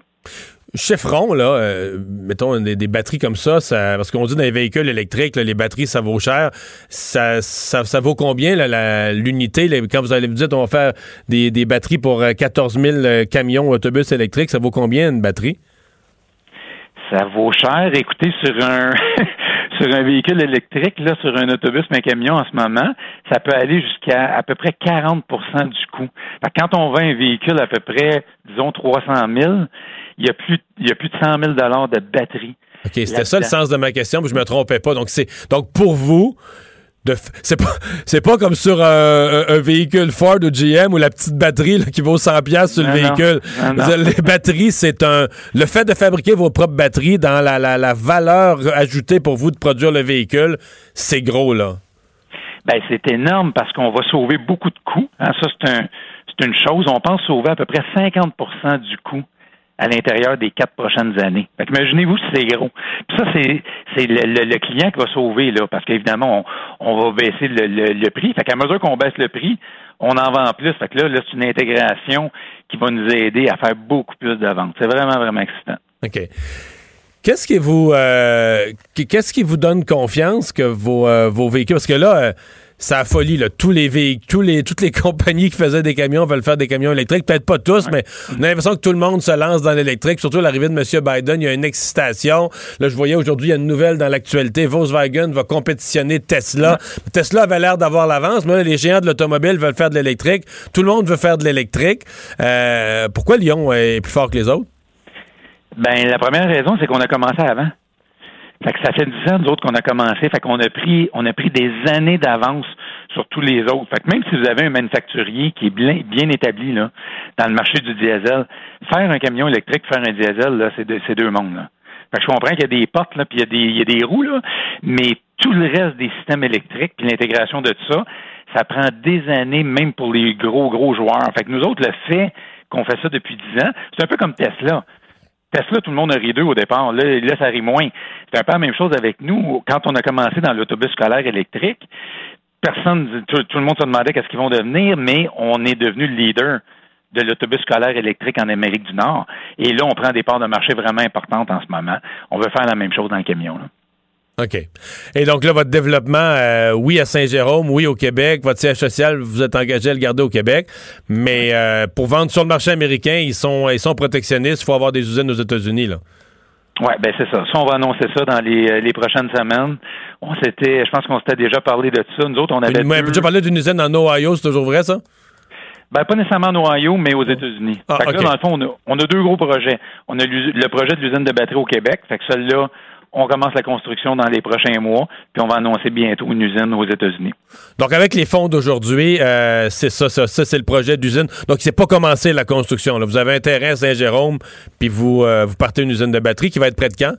Chiffron, là, euh, mettons des, batteries comme ça, ça parce qu'on dit dans les véhicules électriques, les batteries, ça vaut cher. Ça, ça, vaut combien l'unité? Quand vous allez vous dire on va faire des, des batteries pour 14 euh, 000 camions, autobus électriques, ça vaut combien une batterie?
Ça vaut cher. Écoutez, sur un sur un véhicule électrique, là, sur un autobus, un camion en ce moment, ça peut aller jusqu'à à peu près 40% du coût. quand on vend un véhicule à peu près, disons, 300 000, il y a plus, il y a plus de 100 000 de batterie.
OK, c'était ça le sens de ma question, mais je me trompais pas. Donc, c'est donc pour vous, c'est pas c'est pas comme sur un, véhicule Ford ou GM ou la petite batterie qui vaut 100 pièces sur le véhicule. Les batteries, c'est un le fait de fabriquer vos propres batteries dans la, la, valeur ajoutée pour vous de produire le véhicule, c'est gros là.
Ben c'est énorme parce qu'on va sauver beaucoup de coûts. Hein. Ça c'est un c'est une chose. On pense sauver à peu près 50% du coût à l'intérieur des quatre prochaines années. imaginez-vous si c'est gros. Puis ça, c'est, c'est le, client qui va sauver, là, parce qu'évidemment, on, va baisser le, le, prix. Fait qu'à mesure qu'on baisse le prix, on en vend plus. Fait que là, là c'est une intégration qui va nous aider à faire beaucoup plus de ventes. C'est vraiment, vraiment excitant.
OK. Qu'est-ce qui vous euh, qu'est-ce qui vous donne confiance que vos, euh, vos véhicules? Parce que là euh, c'est la folie. Là. Tous les véhicules, les, toutes les compagnies qui faisaient des camions veulent faire des camions électriques. Peut-être pas tous, mais on a l'impression que tout le monde se lance dans l'électrique. Surtout à l'arrivée de M. Biden, il y a une excitation. Là, je voyais aujourd'hui, il y a une nouvelle dans l'actualité. Volkswagen va compétitionner Tesla. Tesla avait l'air d'avoir l'avance, mais les géants de l'automobile veulent faire de l'électrique. Tout le monde veut faire de l'électrique. Euh, pourquoi Lyon est plus fort que les autres?
Ben, la première raison, c'est qu'on a commencé avant. Fait que ça fait dix ans, nous autres, qu'on a commencé. Fait qu'on a pris, on a pris des années d'avance sur tous les autres. Fait que même si vous avez un manufacturier qui est bien, établi, là, dans le marché du diesel, faire un camion électrique, faire un diesel, là, c'est deux, mondes, là. Fait que je comprends qu'il y a des portes, là, puis il y a des, il y a des roues, là, mais tout le reste des systèmes électriques, puis l'intégration de tout ça, ça prend des années, même pour les gros, gros joueurs. Fait que nous autres, le fait qu'on fait ça depuis dix ans, c'est un peu comme Tesla. Tesla, tout le monde a ri d'eux au départ. Là, là, ça rit moins. C'est un peu la même chose avec nous. Quand on a commencé dans l'autobus scolaire électrique, personne, tout, le monde se demandait qu'est-ce qu'ils vont devenir, mais on est devenu le leader de l'autobus scolaire électrique en Amérique du Nord. Et là, on prend des parts de marché vraiment importantes en ce moment. On veut faire la même chose dans le camion. Là.
OK. Et donc là, votre développement, euh, oui, à Saint-Jérôme, oui, au Québec, votre siège social, vous êtes engagé à le garder au Québec, mais euh, pour vendre sur le marché américain, ils sont, ils sont protectionnistes, il faut avoir des usines aux États-Unis, là.
Oui, ben c'est ça. Ça, on va annoncer ça dans les, euh, les prochaines semaines. On s'était, je pense qu'on s'était déjà parlé de ça. Nous autres, on avait.
Une, déjà parlé d'une usine en Ohio, c'est toujours vrai, ça?
Ben, pas nécessairement en Ohio, mais aux États-Unis.
Ah,
fait que
ok.
là, dans le fond, on a, on a deux gros projets. On a le projet de l'usine de batterie au Québec. Fait que celui-là, on commence la construction dans les prochains mois, puis on va annoncer bientôt une usine aux États-Unis.
Donc, avec les fonds d'aujourd'hui, euh, c'est ça, ça, ça, c'est le projet d'usine. Donc, c'est pas commencé la construction. Là. Vous avez un terrain à Saint-Jérôme, puis vous, euh, vous partez une usine de batterie qui va être près de quand?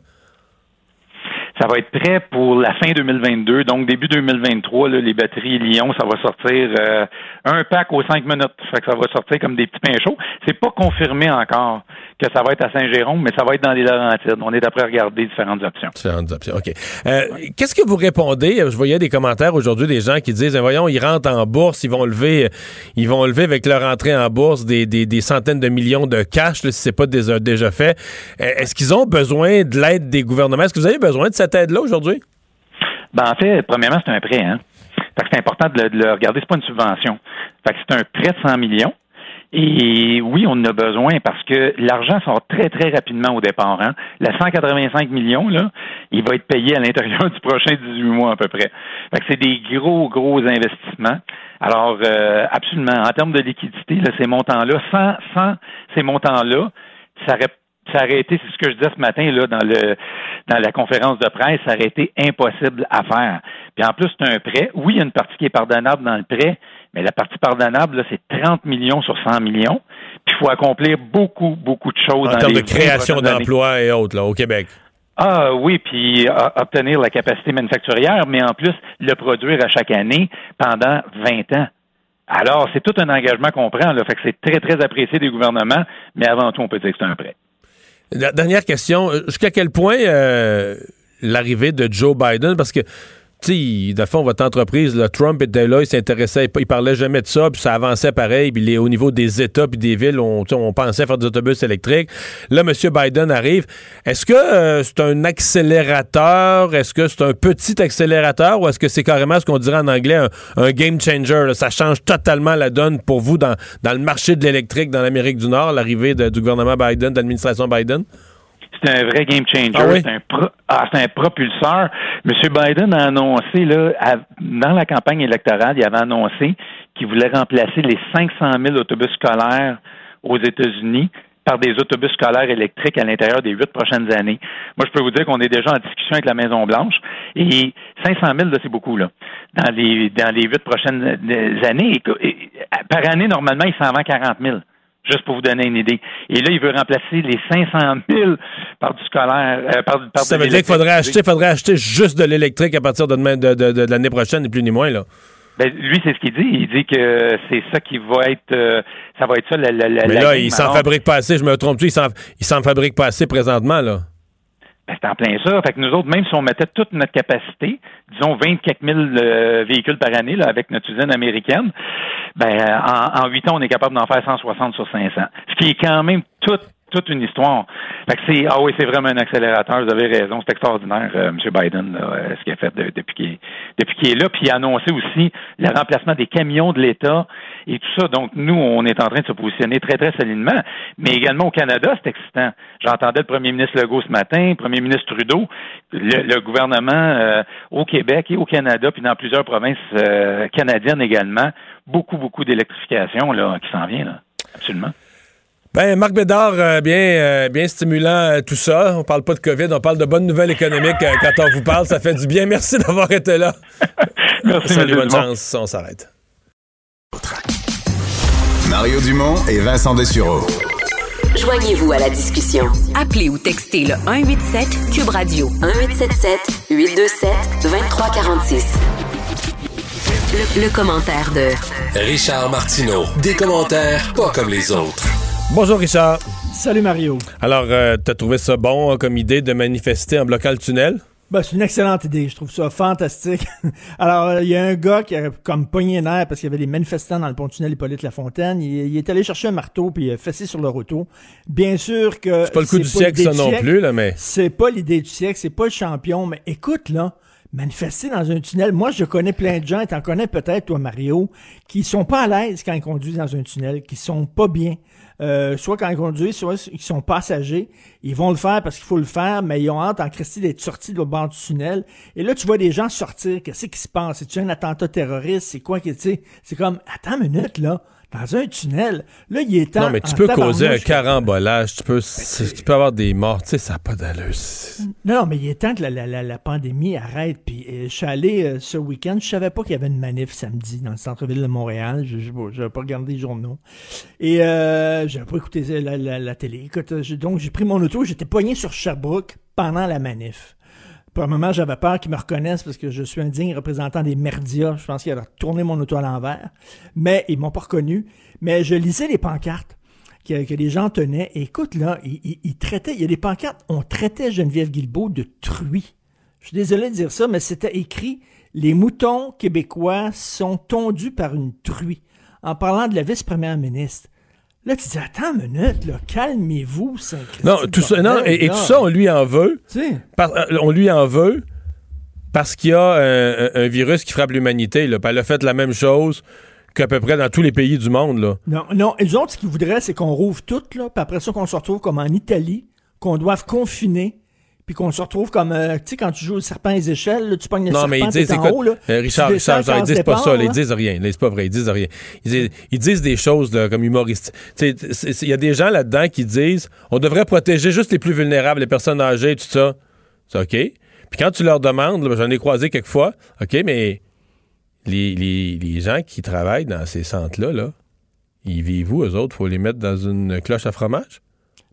Ça va être prêt pour la fin 2022. Donc, début 2023, là, les batteries Lyon, ça va sortir euh, un pack aux cinq minutes. Fait que ça va sortir comme des petits pains chauds. C'est pas confirmé encore que ça va être à Saint-Jérôme, mais ça va être dans les Laurentides. On est après à regarder différentes options.
Différentes options, OK. Euh, Qu'est-ce que vous répondez? Je voyais des commentaires aujourd'hui des gens qui disent, voyons, ils rentrent en bourse, ils vont lever, ils vont lever avec leur entrée en bourse des, des, des centaines de millions de cash, là, si c'est pas déjà, déjà fait. Euh, Est-ce qu'ils ont besoin de l'aide des gouvernements? Est-ce que vous avez besoin de cette aide-là aujourd'hui?
Ben, en fait, premièrement, c'est un prêt, hein. Fait que c'est important de le, de le regarder, c'est pas une subvention. Fait que c'est un prêt de 100 millions. Et oui, on en a besoin parce que l'argent sort très, très rapidement au départ. Hein. Le 185 millions, là, il va être payé à l'intérieur du prochain 18 mois à peu près. Fait que c'est des gros, gros investissements. Alors, euh, absolument, en termes de liquidité, là, ces montants-là, sans, sans ces montants-là, ça aurait ça aurait été, c'est ce que je disais ce matin là dans le dans la conférence de presse, ça aurait été impossible à faire. Puis en plus, c'est un prêt. Oui, il y a une partie qui est pardonnable dans le prêt, mais la partie pardonnable, c'est 30 millions sur 100 millions. Puis il faut accomplir beaucoup, beaucoup de choses
En
dans
termes
les
de création
20 prochaines années.
d'emplois et autres, là, au Québec.
Ah oui, puis euh, obtenir la capacité manufacturière, mais en plus le produire à chaque année pendant 20 ans. Alors, c'est tout un engagement qu'on prend, là. Fait que c'est très, très apprécié des gouvernements, mais avant tout, on peut dire que c'est un prêt.
La- Dernière question. Jusqu'à quel point euh, l'arrivée de Joe Biden, parce que, sais, le fond, votre entreprise, là, Trump était là, il s'intéressait, il parlait jamais de ça, puis ça avançait pareil, puis au niveau des États puis des villes, on, pensait faire des autobus électriques. Là, M. Biden arrive. Est-ce que euh, c'est un accélérateur? Est-ce que c'est un petit accélérateur? Ou est-ce que c'est carrément ce qu'on dirait en anglais un, game changer? Ça change totalement la donne pour vous dans, dans le marché de l'électrique dans l'Amérique du Nord, l'arrivée de- du gouvernement Biden, de l'administration Biden?
C'est un vrai game changer.
Ah oui?
C'est un, pro- ah, un propulseur. M. Biden a annoncé, là, à- dans la campagne électorale, il avait annoncé qu'il voulait remplacer les 500 000 autobus scolaires aux États-Unis par des autobus scolaires électriques à l'intérieur des huit prochaines années. Moi, je peux vous dire qu'on est déjà en discussion avec la Maison-Blanche et 500 000, là, c'est beaucoup, là. Dans les, dans les huit prochaines euh, années, et- et- par année, normalement, il s'en vend 40 000 juste pour vous donner une idée. Et là, il veut remplacer les 500 000 par du scolaire, euh, par, par
Ça veut dire qu'il faudrait acheter, faudrait acheter juste de l'électrique à partir de, demain- de, de- de l'année prochaine, ni plus ni moins. Là.
Ben, lui, c'est ce qu'il dit. Il dit que c'est ça qui va être, euh, ça va être ça la, la, la
Mais
la
là, il s'en fabrique pas assez. Je me trompe-tu? Il s'en, il s'en fabrique pas assez présentement. là?
Ben, c'est en plein ça. Fait que nous autres, même si on mettait toute notre capacité, disons 24 000 euh, véhicules par année là, avec notre usine américaine, ben en, en 8 ans, on est capable d'en faire 160 sur 500. Ce qui est quand même toute toute une histoire. Fait que c'est ah oui, c'est vraiment un accélérateur. Vous avez raison, c'est extraordinaire, euh, M. Biden, là, euh, ce qu'il a fait de- depuis qu'il est, depuis est là. Puis il a annoncé aussi le remplacement des camions de l'État et tout ça. Donc nous, on est en train de se positionner très très solidement. Mais également au Canada, c'est excitant. J'entendais le Premier ministre Legault ce matin, le Premier ministre Trudeau, le, le gouvernement euh, au Québec et au Canada, puis dans plusieurs provinces euh, canadiennes également, beaucoup beaucoup d'électrification là qui s'en vient là. Absolument.
Ben, Marc Bédard, euh, bien, euh, bien stimulant euh, tout ça. On parle pas de COVID, on parle de bonnes nouvelles économiques quand on vous parle. Ça fait du bien. Merci d'avoir été là.
Merci,
Salut, bonne
Dumont.
chance. On s'arrête.
Mario Dumont et Vincent Dessureau.
Joignez-vous à la discussion. Appelez ou textez le 187 Cube Radio 1877 827 2346. Le, le commentaire de
Richard Martineau. Des commentaires pas comme les autres.
Bonjour, Richard.
Salut Mario.
Alors, euh, t'as trouvé ça bon hein, comme idée de manifester en bloquant le tunnel?
Ben, c'est une excellente idée, je trouve ça fantastique. Alors, euh, il y a un gars qui a comme pogné les nerfs parce qu'il y avait des manifestants dans le pont-tunnel Hippolyte Lafontaine. Il, il est allé chercher un marteau puis il a fessé sur leur auto. Bien sûr que...
C'est pas le coup du siècle, ça non
siècle.
plus, là, mais.
C'est pas l'idée du siècle, c'est pas le champion, mais écoute, là, manifester dans un tunnel, moi, je connais plein de gens, et t'en connais peut-être, toi, Mario, qui sont pas à l'aise quand ils conduisent dans un tunnel, qui sont pas bien. Euh, soit quand ils conduisent, soit ils sont passagers. Ils vont le faire parce qu'il faut le faire, mais ils ont hâte en Christie d'être sortis de l'autre bord du tunnel. Et là, tu vois des gens sortir. Qu'est-ce qui se passe? C'est-tu un attentat terroriste? C'est quoi qui, tu sais? C'est comme, attends une minute, là. Dans un tunnel. Là, il est temps.
Non, mais tu
en
peux causer un carambolage, tu peux, tu peux avoir des morts, tu sais, ça n'a pas d'allure.
Non, non, mais il est temps que la, la- la- la pandémie arrête. Puis euh, je suis allé euh, ce week-end, je savais pas qu'il y avait une manif samedi dans le centre-ville de Montréal. Je n'avais pas regardé les journaux. Et euh, j'avais pas écouté la, la- la télé. Écoute, euh, donc j'ai pris mon auto, j'étais poigné sur Sherbrooke pendant la manif. Pour un moment, j'avais peur qu'ils me reconnaissent parce que je suis un digne représentant des merdias. Je pense qu'ils allaient tourner mon auto à l'envers. Mais ils m'ont pas reconnu. Mais je lisais les pancartes que, les gens tenaient. Et écoute, là, ils traitaient, il y a des pancartes, on traitait Geneviève Guilbeault de truie. Je suis désolé de dire ça, mais c'était écrit Les moutons québécois sont tondus par une truie. En parlant de la vice-première ministre. Là, tu dis, attends une minute, là, calmez-vous, saint
Non, tout ça, non, et, et tout ça, on lui en veut. Par- euh, on lui en veut parce qu'il y a un, virus qui frappe l'humanité. Elle a fait la même chose qu'à peu près dans tous les pays du monde. Là.
Non, non, les autres, ce qu'ils voudraient, c'est qu'on rouvre tout, là, puis après ça, qu'on se retrouve comme en Italie, qu'on doive confiner, puis qu'on se retrouve comme, euh, tu sais, quand tu joues au serpent et les échelles, là, tu pognes le
Non,
serpent,
mais ils disent, écoute,
haut, là,
euh, Richard, Richard, ils disent pas ça, là, ils disent rien, là, c'est pas vrai, ils disent rien. Ils disent, ils disent des choses là, comme humoristes. Il y a des gens là-dedans qui disent on devrait protéger juste les plus vulnérables, les personnes âgées, tout ça. C'est OK. Puis quand tu leur demandes, j'en ai croisé quelques fois, OK, mais les, les- les gens qui travaillent dans ces centres-là, là, ils vivent où, eux autres? faut les mettre dans une cloche à fromage?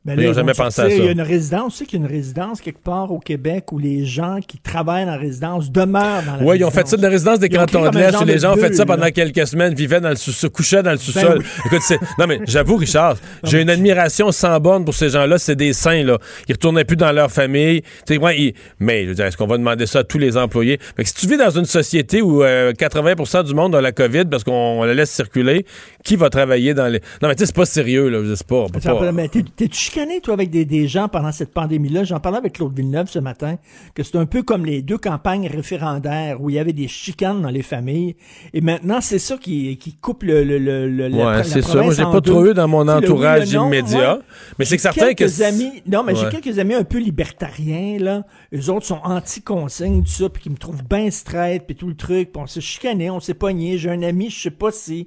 Ben
ils n'ont jamais pensé à ça.
Il y a une résidence, tu sais qu'il y a une résidence quelque part au Québec où les gens qui travaillent dans la résidence demeurent dans la
Oui, ils ont fait ça de la résidence des cantons de l'Est les gens ont fait ça pendant
là.
quelques semaines, vivaient dans le sous se couchaient dans le sous-sol.
oui.
Écoute, c'est- non mais j'avoue, Richard, j'ai une admiration sans borne pour ces gens-là. C'est des saints, là. Ils retournaient plus dans leur famille. Ouais, ils- Mais je veux dire, est-ce qu'on va demander ça à tous les employés? Fait que si tu vis dans une société où euh, 80% du monde a la COVID parce qu'on on la laisse circuler, qui va travailler dans les. Non, mais tu sais, c'est pas sérieux, là. C'est pas. on peut
Ça,
pas-
chicané, toi, avec des, des gens pendant cette pandémie-là? J'en parlais avec Claude Villeneuve ce matin, que c'est un peu comme les deux campagnes référendaires où il y avait des chicanes dans les familles. Et maintenant, c'est ça qui, qui coupe le, le, le, le- la-
Ouais,
la
c'est ça. Moi, j'ai pas trop eu dans mon entourage immédiat.
ouais.
Mais c'est que certain que.
amis, non, mais
Ouais.
j'ai quelques amis un peu libertariens, là. Eux autres sont anti-consignes, tout ça, puis qui me trouvent bien straight, puis tout le truc, puis on s'est chicané, on s'est pogné. J'ai un ami, je sais pas si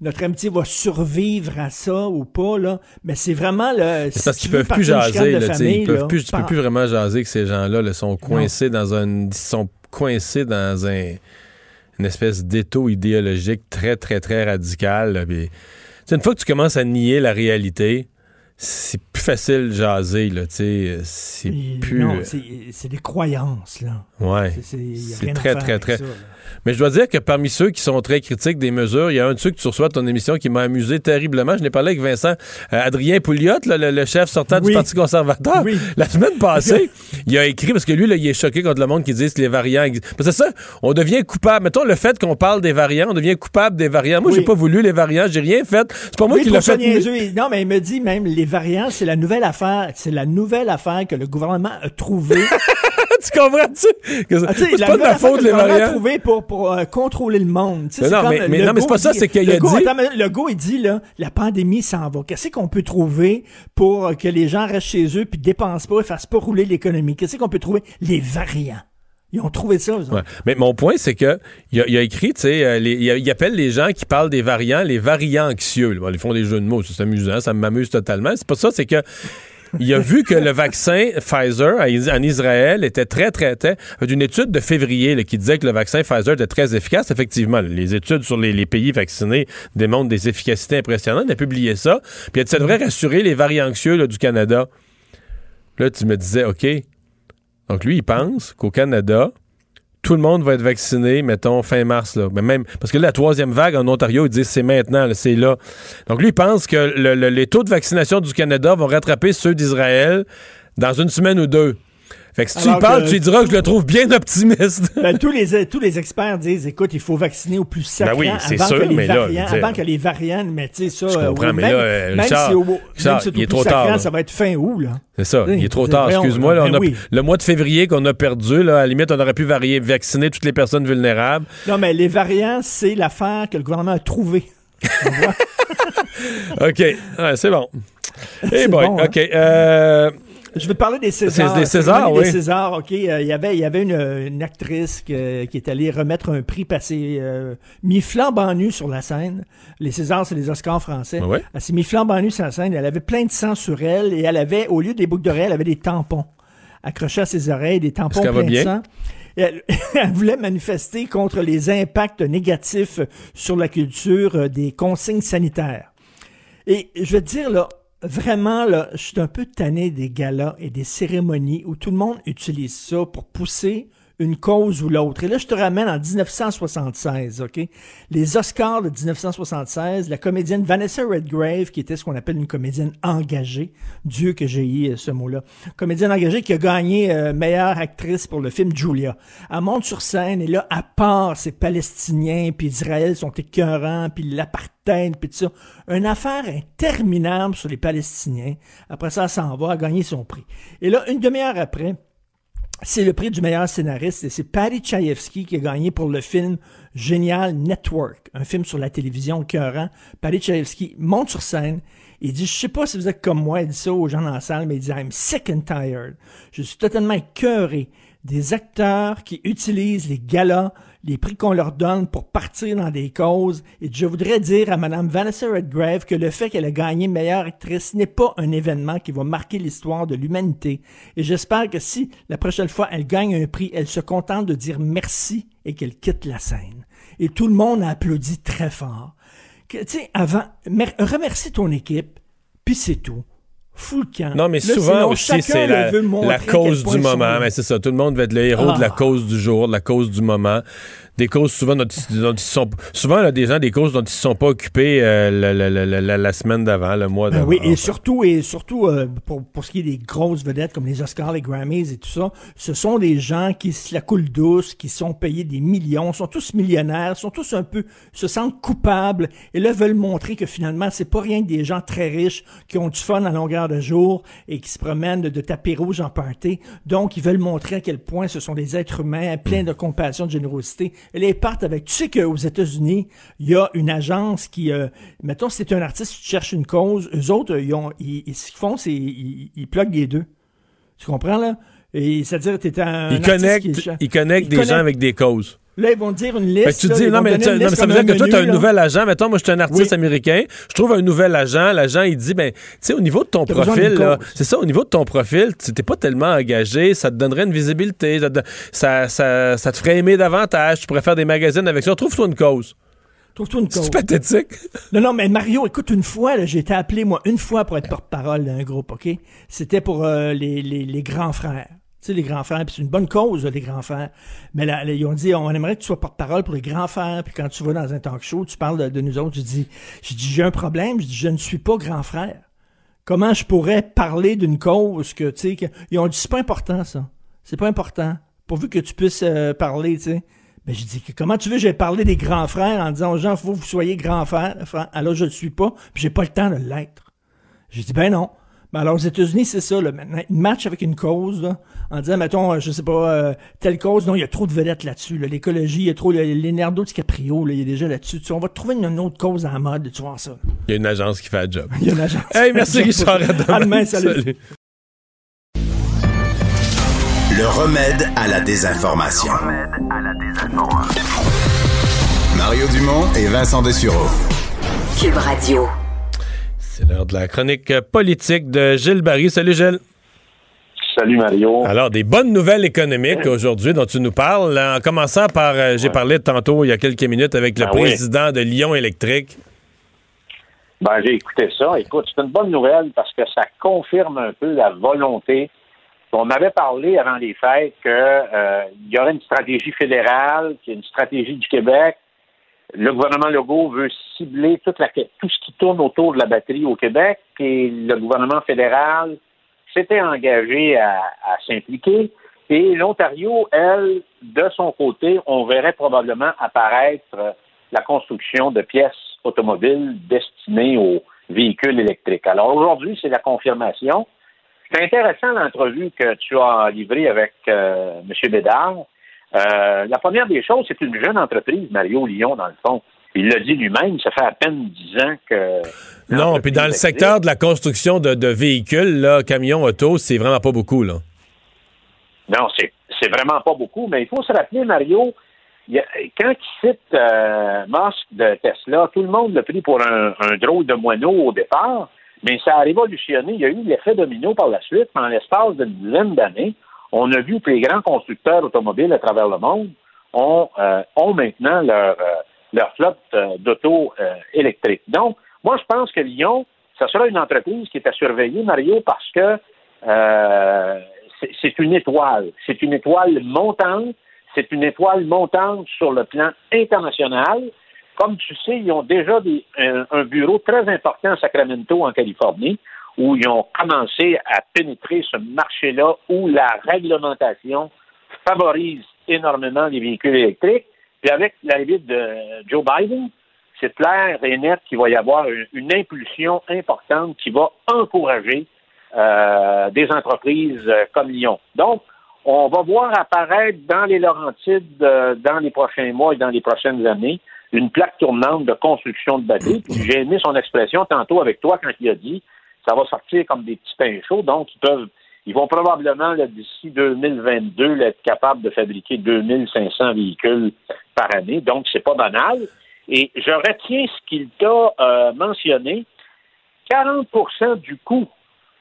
notre amitié va survivre à ça ou pas, là. Mais c'est vraiment le.
C'est parce qu'ils peuvent plus jaser, là, tu sais, ils peuvent plus, tu peux plus
vraiment.
jaser que ces gens-là là, sont coincés dans un, ils sont coincés dans un, une espèce d'étau idéologique très, très, très radical. là, puis, une fois que tu commences à nier la réalité, c'est facile de jaser, là, tu sais, c'est plus...
Non, c'est c'est des croyances, là.
Ouais,
C'est-
très, très, très...
ça.
Mais je dois dire que parmi ceux qui sont très critiques des mesures, il y a un de ceux que tu reçois à ton émission qui m'a amusé terriblement. Je n'ai parlé avec Vincent euh, Adrien Pouliot, là, le, le chef sortant
Oui.
du Parti conservateur.
Oui.
La semaine passée, il a écrit, parce que lui, là, il est choqué contre le monde qui dit que les variants existent. Parce que c'est ça, on devient coupable. Mettons le fait qu'on parle des variants, on devient coupable des variants. Moi,
Oui.
j'ai pas voulu les variants, j'ai rien fait. C'est pas moi qui l'ai fait.
Non, mais il me dit même, les variants, c'est la nouvelle affaire. C'est la nouvelle affaire que le gouvernement a trouvée.
tu comprends-tu?
Ah,
c'est
la
pas de
affaire
faute, variants.
trouvée pour, pour euh, contrôler le monde.
Mais non,
comme
mais- mais
le
non, mais c'est pas ça, c'est qu'il a
go-
dit-
attends, le go, il dit, là, la pandémie s'en va. Qu'est-ce qu'on peut trouver pour que les gens restent chez eux puis dépensent pas et fassent pas rouler l'économie? Qu'est-ce qu'on peut trouver? Les variants. Ils ont trouvé ça.
Ouais. Mais mon point, c'est que il a, écrit, tu sais, euh, il, appelle les gens qui parlent des variants les variants anxieux. Bon, ils font des jeux de mots, c'est amusant, ça m'amuse totalement. C'est pas ça, c'est que il a vu que le vaccin Pfizer en Israël était très, très, très. d'une étude de février là, qui disait que le vaccin Pfizer était très efficace. Effectivement, les études sur les, les pays vaccinés démontrent des efficacités impressionnantes. Il a publié ça. Puis il a dit, ça devrait rassurer les variants anxieux là, du Canada. Là, tu me disais, OK. Donc lui, il pense qu'au Canada, tout le monde va être vacciné, mettons, fin mars. Là. Mais même, parce que là, la troisième vague en Ontario, ils disent c'est maintenant, c'est là. Donc lui, il pense que le- les taux de vaccination du Canada vont rattraper ceux d'Israël dans une semaine ou deux. Fait que si tu y parles,
que-
tu lui diras que je le trouve bien optimiste.
Ben, tous, les, tous les experts disent, écoute, il faut vacciner au plus sacrant
Ben oui, c'est
avant,
sûr,
que les
mais là,
variants,
dire-
avant que les variants, mais tu sais, ça,
Je
euh,
comprends, mais
même,
là,
même
Richard,
si au, même
Richard,
si c'est au
il est
plus
trop
sacrant,
tard, là.
ça va être fin août, là.
C'est ça, il est trop tard, excuse-moi. là,
ben oui.
Le mois de février qu'on a perdu, là, à la limite, on aurait pu varier, vacciner toutes les personnes vulnérables.
Non, mais les variants, c'est l'affaire que le gouvernement a trouvée.
OK, Ouais, c'est bon. Eh
bon, hein?
OK. euh,
Je veux te parler des Césars.
Des Césars, oui.
Des Césars, OK. Euh, il y avait, il y avait une, une actrice que- qui est allée remettre un prix passé euh, mis flambant nu sur la scène. Les Césars, c'est les Oscars français.
Ouais.
Elle s'est mis flambant nu sur la scène. Elle avait plein de sang sur elle et elle avait, au lieu des boucles d'oreilles, elle avait des tampons accrochés à ses oreilles, des tampons pleins de sang. Elle, elle voulait manifester contre les impacts négatifs sur la culture euh, des consignes sanitaires. Et je vais te dire, là, vraiment, là, je suis un peu tanné des galas et des cérémonies où tout le monde utilise ça pour pousser une cause ou l'autre. Et là, je te ramène en 1976, OK? Les Oscars de 1976, la comédienne Vanessa Redgrave, qui était ce qu'on appelle une comédienne engagée, Dieu que j'ai eu ce mot-là, comédienne engagée qui a gagné euh, meilleure actrice pour le film Julia. Elle monte sur scène et là, à part ces Palestiniens, puis Israël sont écœurants, puis l'apartheid, puis tout ça, une affaire interminable sur les Palestiniens. Après ça, elle s'en va, a gagné son prix. Et là, une demi-heure après, c'est le prix du meilleur scénariste et c'est Patty Chayefsky qui a gagné pour le film génial Network, un film sur la télévision cœurant. Patty Chayefsky monte sur scène et dit, je sais pas si vous êtes comme moi, il dit ça aux gens dans la salle, mais il dit, I'm sick and tired. Je suis totalement écœuré des acteurs qui utilisent les galas, les prix qu'on leur donne pour partir dans des causes. Et je voudrais dire à Madame Vanessa Redgrave que le fait qu'elle a gagné meilleure actrice n'est pas un événement qui va marquer l'histoire de l'humanité. Et j'espère que si la prochaine fois elle gagne un prix, elle se contente de dire merci et qu'elle quitte la scène. Et tout le monde a applaudi très fort. Tu sais, avant, mer- remercie ton équipe, puis c'est tout. Fous le camp.
Non, mais
Là,
souvent
sinon,
aussi, c'est la, cause du moment. Mais c'est ça, tout le monde veut être le héros de la
Ah.
cause du jour, de la cause du moment. Des causes souvent dont ils, dont ils sont... Souvent, là, des gens, des causes dont ils ne sont pas occupés euh, la, la- la- la- la semaine d'avant, le mois
Ben
d'avant.
oui, et surtout, et surtout euh, pour, pour ce qui est des grosses vedettes comme les Oscars, les Grammys et tout ça, ce sont des gens qui se la coulent douce, qui sont payés des millions, sont tous millionnaires, sont tous un peu, se sentent coupables, et là veulent montrer que finalement, c'est pas rien que des gens très riches qui ont du fun à longueur de jour et qui se promènent de, de tapis rouge en party. Donc, ils veulent montrer à quel point ce sont des êtres humains pleins de compassion, de générosité. Et là, ils partent avec, tu sais qu'aux États-Unis, il y a une agence qui, euh, mettons, si t'es un artiste, tu cherches une cause, eux autres, ils ont, ils, ils- ce qu'ils font, c'est, ils, ils pluguent les deux. Tu comprends, là? Et c'est-à-dire, t'es un.
Ils connectent,
qui
ils connectent
ils
des
connectent.
gens avec des causes.
Là, ils vont te dire une liste.
Fait que tu
là,
dis, non, mais,
donner
tu-
une
non, mais
liste
ça veut dire que toi, tu as un nouvel agent. Mettons, moi, je suis un artiste
Oui.
américain. Je trouve un nouvel agent. L'agent, il dit, ben, tu sais, au niveau de ton profil, c'est ça, au niveau de ton profil, tu n'es pas tellement engagé. Ça te donnerait une visibilité. Ça, te- ça, ça, ça te ferait aimer davantage. Tu pourrais faire des magazines avec ça. Trouve-toi une cause.
Trouve-toi une cause.
C'est pathétique?
Non, non, mais Mario, écoute, une fois, j'ai été appelé, moi, une fois pour être porte-parole d'un groupe, OK? C'était pour euh, les, les, les grands frères. Les grands frères, puis c'est une bonne cause, les grands frères. Mais là, ils ont dit, on aimerait que tu sois porte-parole pour les grands frères, puis quand tu vas dans un talk show, tu parles de, nous autres. Je dis, je dis, j'ai un problème, je dis, je ne suis pas grand frère. Comment je pourrais parler d'une cause que, tu sais, ils ont dit, c'est pas important, ça. C'est pas important. Pourvu que tu puisses euh, parler, tu sais. Ben, j'ai dit, comment tu veux j'ai parlé des grands frères en disant aux gens, faut que vous soyez grands frères, frères? alors je ne le suis pas, puis j'ai pas le temps de l'être. J'ai dit, ben non. Ben alors aux États-Unis, c'est ça, là, maintenant, ils matchent avec une cause, là, en disant, mettons, euh, je sais pas, euh, telle cause, non, il y a trop de vedettes là-dessus, là, l'écologie, il y a trop, le- Leonardo DiCaprio, là, il est déjà là-dessus, Tu on va trouver une, une autre cause en mode, tu vois ça.
Il y a une agence qui fait le job.
Il y a une agence.
Hey, merci, Richard. À demain.
À demain, salut.
Le remède à la désinformation. Mario Dumont et Vincent Dessureau.
Cube Radio.
C'est l'heure de la chronique politique de Gilles Barry. Salut, Gilles.
Salut Mario.
Alors, des bonnes nouvelles économiques aujourd'hui dont tu nous parles. là, En commençant par, euh, j'ai parlé tantôt, il y a quelques minutes, avec le
Ben oui.
président de Lyon Électrique.
Ben, j'ai écouté ça. Écoute, c'est une bonne nouvelle parce que ça confirme un peu la volonté. On avait parlé avant les fêtes qu'il y aurait une stratégie fédérale, qu'il y a une stratégie du Québec. Le gouvernement Legault veut cibler tout ce qui tourne autour de la batterie au Québec et le gouvernement fédéral s'était engagé à, s'impliquer. Et l'Ontario, elle, de son côté, on verrait probablement apparaître la construction de pièces automobiles destinées aux véhicules électriques. Alors aujourd'hui, c'est la confirmation. C'est intéressant l'entrevue que tu as livrée avec euh, M. Bédard. Euh, la première des choses, c'est une jeune entreprise, Mario Lyon, dans le fond. Il l'a dit lui-même, ça fait à peine dix ans que.
Non, puis dans le secteur de la construction de, de véhicules, là, camions, autos, c'est vraiment pas beaucoup, là.
Non, c'est, vraiment pas beaucoup, mais il faut se rappeler, Mario, il y a- quand il cite euh, Musk de Tesla, tout le monde l'a pris pour un, un drôle de moineau au départ, mais ça a révolutionné. Il y a eu l'effet domino par la suite. En l'espace d'une dizaine d'années, on a vu que les grands constructeurs automobiles à travers le monde ont, euh, maintenant leur, euh, flotte euh, d'auto électriques. Donc, moi, je pense que Lyon, ça sera une entreprise qui est à surveiller, Mario, parce que c'est- une étoile. C'est une étoile montante. C'est une étoile montante sur le plan international. Comme tu sais, ils ont déjà un bureau très important à Sacramento, en Californie, où ils ont commencé à pénétrer ce marché-là où la réglementation favorise énormément les véhicules électriques. Puis avec l'arrivée de Joe Biden, c'est clair et net qu'il va y avoir une, impulsion importante qui va encourager euh, des entreprises euh, comme Lyon. Donc, on va voir apparaître dans les Laurentides, euh, dans les prochains mois et dans les prochaines années, une plaque tournante de construction de. Puis J'ai aimé son expression tantôt avec toi quand il a dit ça va sortir comme des petits pains chauds, donc ils peuvent ils vont probablement, d'ici 2022, là, être capables de fabriquer 2500 véhicules par année. Donc, c'est pas banal. Et je retiens ce qu'il t'a euh, mentionné. 40% du coût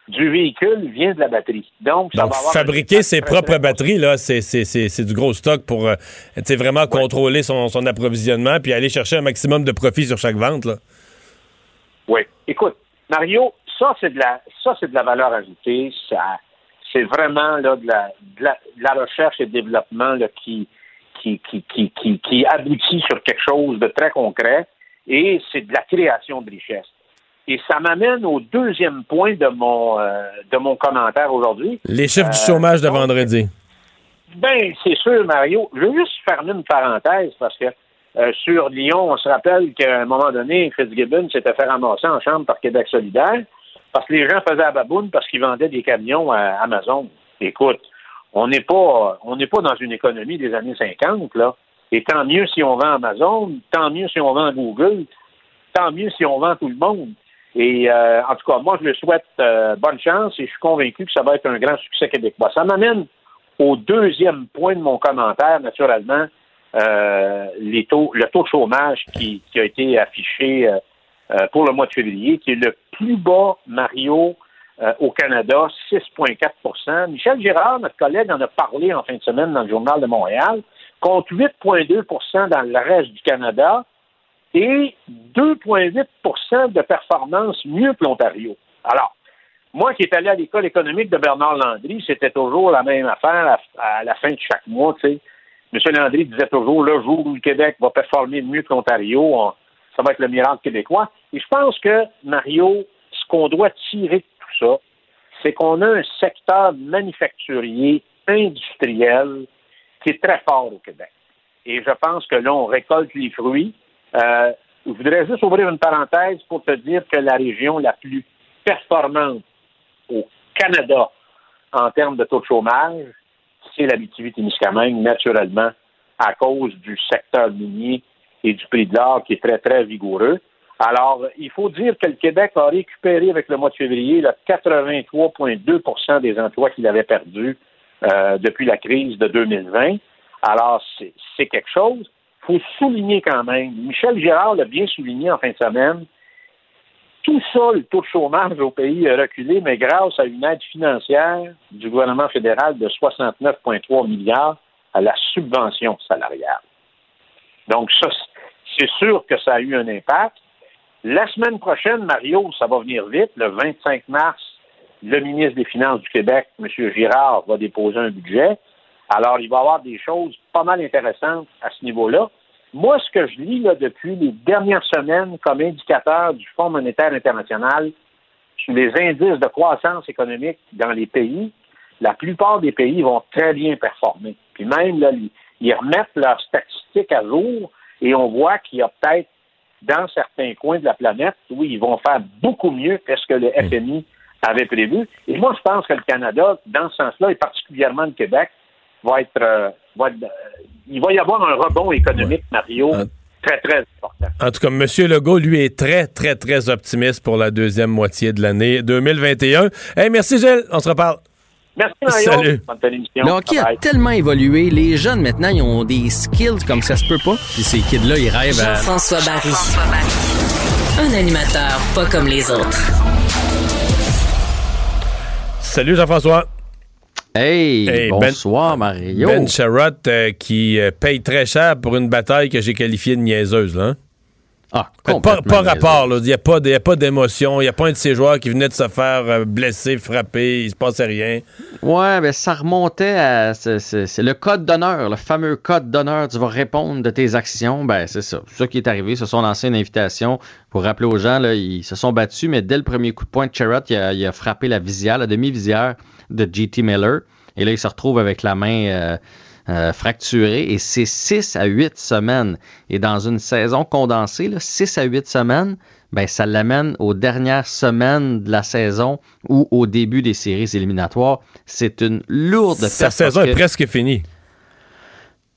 du véhicule vient de la batterie. Donc, ça
Donc,
va avoir
fabriquer ses propres batteries, là, c'est, c'est, c'est, c'est du gros stock pour euh, vraiment contrôler son, son approvisionnement puis aller chercher un maximum de profit sur chaque vente.
Oui. Écoute, Mario, ça, c'est de la, ça, c'est de la valeur ajoutée. Ça, c'est vraiment là, de, la, de, la, de la recherche et développement là, qui, qui, qui, qui, qui, qui aboutit sur quelque chose de très concret et c'est de la création de richesse. Et ça m'amène au deuxième point de mon, euh, de mon commentaire aujourd'hui.
Les chiffres du
Euh,
chômage de
donc,
vendredi.
Ben, c'est sûr, Mario. Je veux juste fermer une parenthèse parce que euh, sur Lyon, on se rappelle qu'à un moment donné, Fitzgibbon s'était fait ramasser en chambre par Québec solidaire parce que les gens faisaient la baboune parce qu'ils vendaient des camions à Amazon. Écoute, on n'est pas on n'est pas dans une économie des années 50, là. Et tant mieux si on vend Amazon, tant mieux si on vend Google, tant mieux si on vend tout le monde. Et euh, en tout cas, moi, je lui souhaite euh, bonne chance et je suis convaincu que ça va être un grand succès québécois. Ça m'amène au deuxième point de mon commentaire, naturellement, euh, le taux de chômage qui, a été affiché pour le mois de février, qui est le plus bas, Mario, euh, au Canada, 6,4% Michel Girard, notre collègue, en a parlé en fin de semaine dans le Journal de Montréal, contre 8,2% dans le reste du Canada et 2,8% de performance mieux que l'Ontario. Alors, moi qui est allé à l'école économique de Bernard Landry, c'était toujours la même affaire à, la fin de chaque mois, tu sais. M. Landry disait toujours, le jour où le Québec va performer mieux que l'Ontario, on- ça va être le miracle québécois. Et je pense que, Mario, ce qu'on doit tirer de tout ça, c'est qu'on a un secteur manufacturier, industriel, qui est très fort au Québec. Et je pense que là, on récolte les fruits. Euh, je voudrais juste ouvrir une parenthèse pour te dire que la région la plus performante au Canada en termes de taux de chômage, c'est l'Abitibi-Témiscamingue, naturellement, à cause du secteur minier et du prix de l'or qui est très, très vigoureux. Alors, il faut dire que le Québec a récupéré avec le mois de février là, 83,2% des emplois qu'il avait perdus euh, depuis la crise de 2020. Alors, c'est c'est quelque chose. Il faut souligner quand même, Michel Girard l'a bien souligné en fin de semaine, tout ça, le taux de chômage au pays a reculé, mais grâce à une aide financière du gouvernement fédéral de 69,3 milliards à la subvention salariale. Donc, ça, c'est sûr que ça a eu un impact. La semaine prochaine, Mario, ça va venir vite. Le 25 mars, le ministre des Finances du Québec, M. Girard, va déposer un budget. Alors, il va y avoir des choses pas mal intéressantes à ce niveau-là. Moi, ce que je lis là, depuis les dernières semaines comme indicateur du Fonds monétaire international sur les indices de croissance économique dans les pays, la plupart des pays vont très bien performer. Puis même, là, ils- ils remettent leurs statistiques à jour et on voit qu'il y a peut-être dans certains coins de la planète, oui, ils vont faire beaucoup mieux que ce que le FMI avait prévu. Et moi, je pense que le Canada, dans ce sens-là, et particulièrement le Québec, va être, euh, va être, euh, il va y avoir un rebond économique, Mario, très, très important.
En tout cas, M. Legault, lui, est très, très, très optimiste pour la deuxième moitié de l'année 2021. Hey, merci, Gilles. On se reparle.
Merci, Mario.
Salut.
Bonne émission.
Le hockey a tellement évolué. Les jeunes, maintenant, ils ont des skills comme ça se peut pas. Puis ces kids-là, ils rêvent à...
Jean-François Barry. Un animateur pas comme les autres.
Salut, Jean-François.
Hey,
Hey,
bonsoir, Mario.
Ben Sherrod euh, qui euh, paye très cher pour une bataille que j'ai qualifiée de niaiseuse. Là, hein?
Ah,
Pas, rapport. là. Il n'y a pas, d'émotion. Il n'y a pas un de ces joueurs qui venait de se faire euh, blesser, frapper. Il se passait rien.
Ouais, ben ça remontait à. C'est le code d'honneur, le fameux code d'honneur. Tu vas répondre de tes actions. Ben, c'est ça. C'est ça qui est arrivé. Ils se sont lancés une invitation pour rappeler aux gens. Là, ils se sont battus, mais dès le premier coup de poing de il a, il a frappé la visière, la demi-visière de JT Miller. Et là, il se retrouve avec la main. euh, euh, fracturée et c'est 6 à 8 semaines. Et dans une saison condensée, 6 à 8 semaines, ben, ça l'amène aux dernières semaines de la saison ou au début des séries éliminatoires. C'est une lourde
Sa
perte
saison
parce
est
que-
presque finie.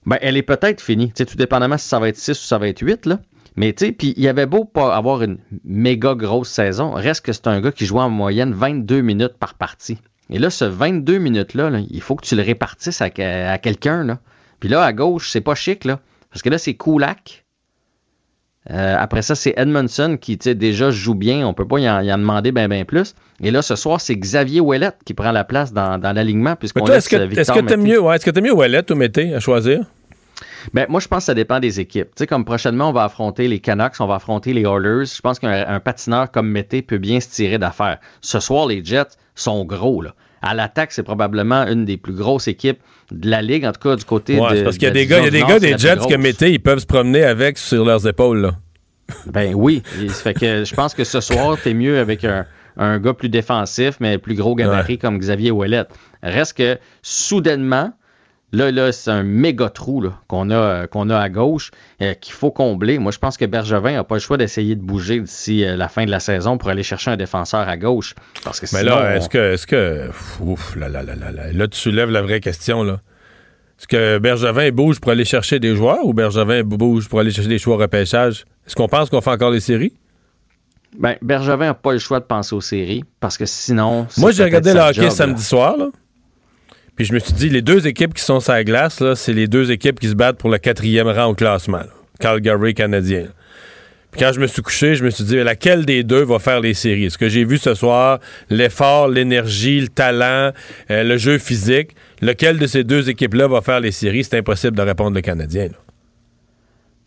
ben, elle est peut-être finie, tu sais, tout dépendamment si ça va être 6 ou ça va être 8, là. Mais tu sais, puis il y avait beau pas avoir une méga grosse saison, reste que c'est un gars qui joue en moyenne 22 minutes par partie. Et là, ce 22 minutes-là, là, il faut que tu le répartisses à, à quelqu'un, là. Puis là, à gauche, c'est pas chic, là. Parce que là, c'est Kulak. Euh, après ça, c'est Edmondson qui, tu sais, déjà joue bien. On peut pas y en, y en demander bien, bien plus. Et là, ce soir, c'est Xavier Ouellet qui prend la place dans, dans l'alignement puisqu'on
est-ce que
euh,
est-ce que t'aimes mieux, ouais, est-ce que t'aimes mieux Ouellet ou Mété à choisir?
Ben, moi, je pense que ça dépend des équipes. Tu sais, comme prochainement, on va affronter les Canucks, on va affronter les Oilers. Je pense qu'un un patineur comme Mété peut bien se tirer d'affaire. Ce soir, les Jets sont gros, là. À l'attaque, c'est probablement une des plus grosses équipes de la Ligue, en tout cas du côté
Ouais,
de.
parce qu'il y a
de
des gars, il y a des gars des Jets que. Mété, ils peuvent se promener avec sur leurs épaules. Là.
Ben oui. Fait que je pense que ce soir, t'es mieux avec un, un gars plus défensif, mais plus gros gabarit comme Xavier Ouellet. Reste que soudainement, là, là, c'est un méga trou qu'on a, euh, qu'on a à gauche euh, qu'il faut combler. Moi, je pense que Bergevin n'a pas le choix d'essayer de bouger d'ici euh, la fin de la saison pour aller chercher un défenseur à gauche. Parce que
Mais là,
on-
est-ce que, est-ce que, ouf, là, là, là, là, là, là, tu soulèves la vraie question, là. Est-ce que Bergevin bouge pour aller chercher des joueurs ou Bergevin bouge pour aller chercher des choix au repêchage? Est-ce qu'on pense qu'on fait encore les séries?
ben, Bergevin n'a pas le choix de penser aux séries parce que sinon.
Moi, j'ai regardé le hockey
job,
samedi soir, là. Puis je me suis dit, les deux équipes qui sont sur la glace, c'est les deux équipes qui se battent pour le quatrième rang au classement. là. Calgary canadien. Puis quand je me suis couché, je me suis dit, laquelle des deux va faire les séries? Ce que j'ai vu ce soir, l'effort, l'énergie, le talent, euh, le jeu physique, lequel de ces deux équipes-là va faire les séries? C'est impossible de répondre le Canadien.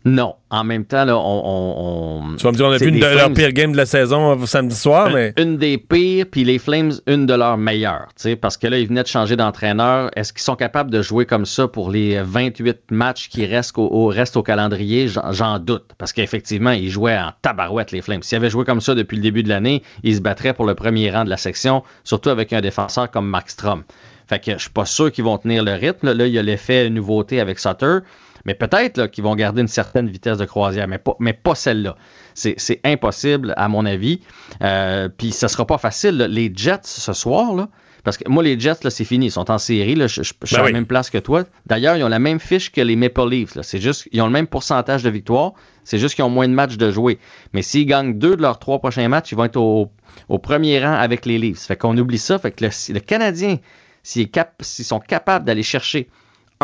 Non. En même temps, là, on. on- on-
Tu vas me dire, on a vu une de leurs pires games de la saison euh, samedi soir, mais...
Une des pires, puis les Flames, une de leurs meilleures. tu sais, Parce que là, ils venaient de changer d'entraîneur. Est-ce qu'ils sont capables de jouer comme ça pour les 28 matchs qui restent au, au- restent au calendrier? J'en j'en doute. Parce qu'effectivement, ils jouaient en tabarouette, les Flames. S'ils avaient joué comme ça depuis le début de l'année, ils se battraient pour le premier rang de la section, surtout avec un défenseur comme Mark Strom. Fait que je suis pas sûr qu'ils vont tenir le rythme. Là, il y a l'effet nouveauté avec Sutter. Mais peut-être là, qu'ils vont garder une certaine vitesse de croisière, mais pas, mais pas celle-là. C'est c'est impossible, à mon avis. Euh, Puis ce sera pas facile. là. Les Jets, ce soir, là, parce que moi, les Jets, là, c'est fini. Ils sont en série. Là, je, je- je suis
Ben
à
oui.
la même place que toi. D'ailleurs, ils ont la même fiche que les Maple Leafs. là. C'est juste, ils ont le même pourcentage de victoires. C'est juste qu'ils ont moins de matchs de jouer. Mais s'ils gagnent deux de leurs trois prochains matchs, ils vont être au, au premier rang avec les Leafs. Fait qu'on oublie ça. Fait que le, le Canadien, s'il est cap- s'ils sont capables d'aller chercher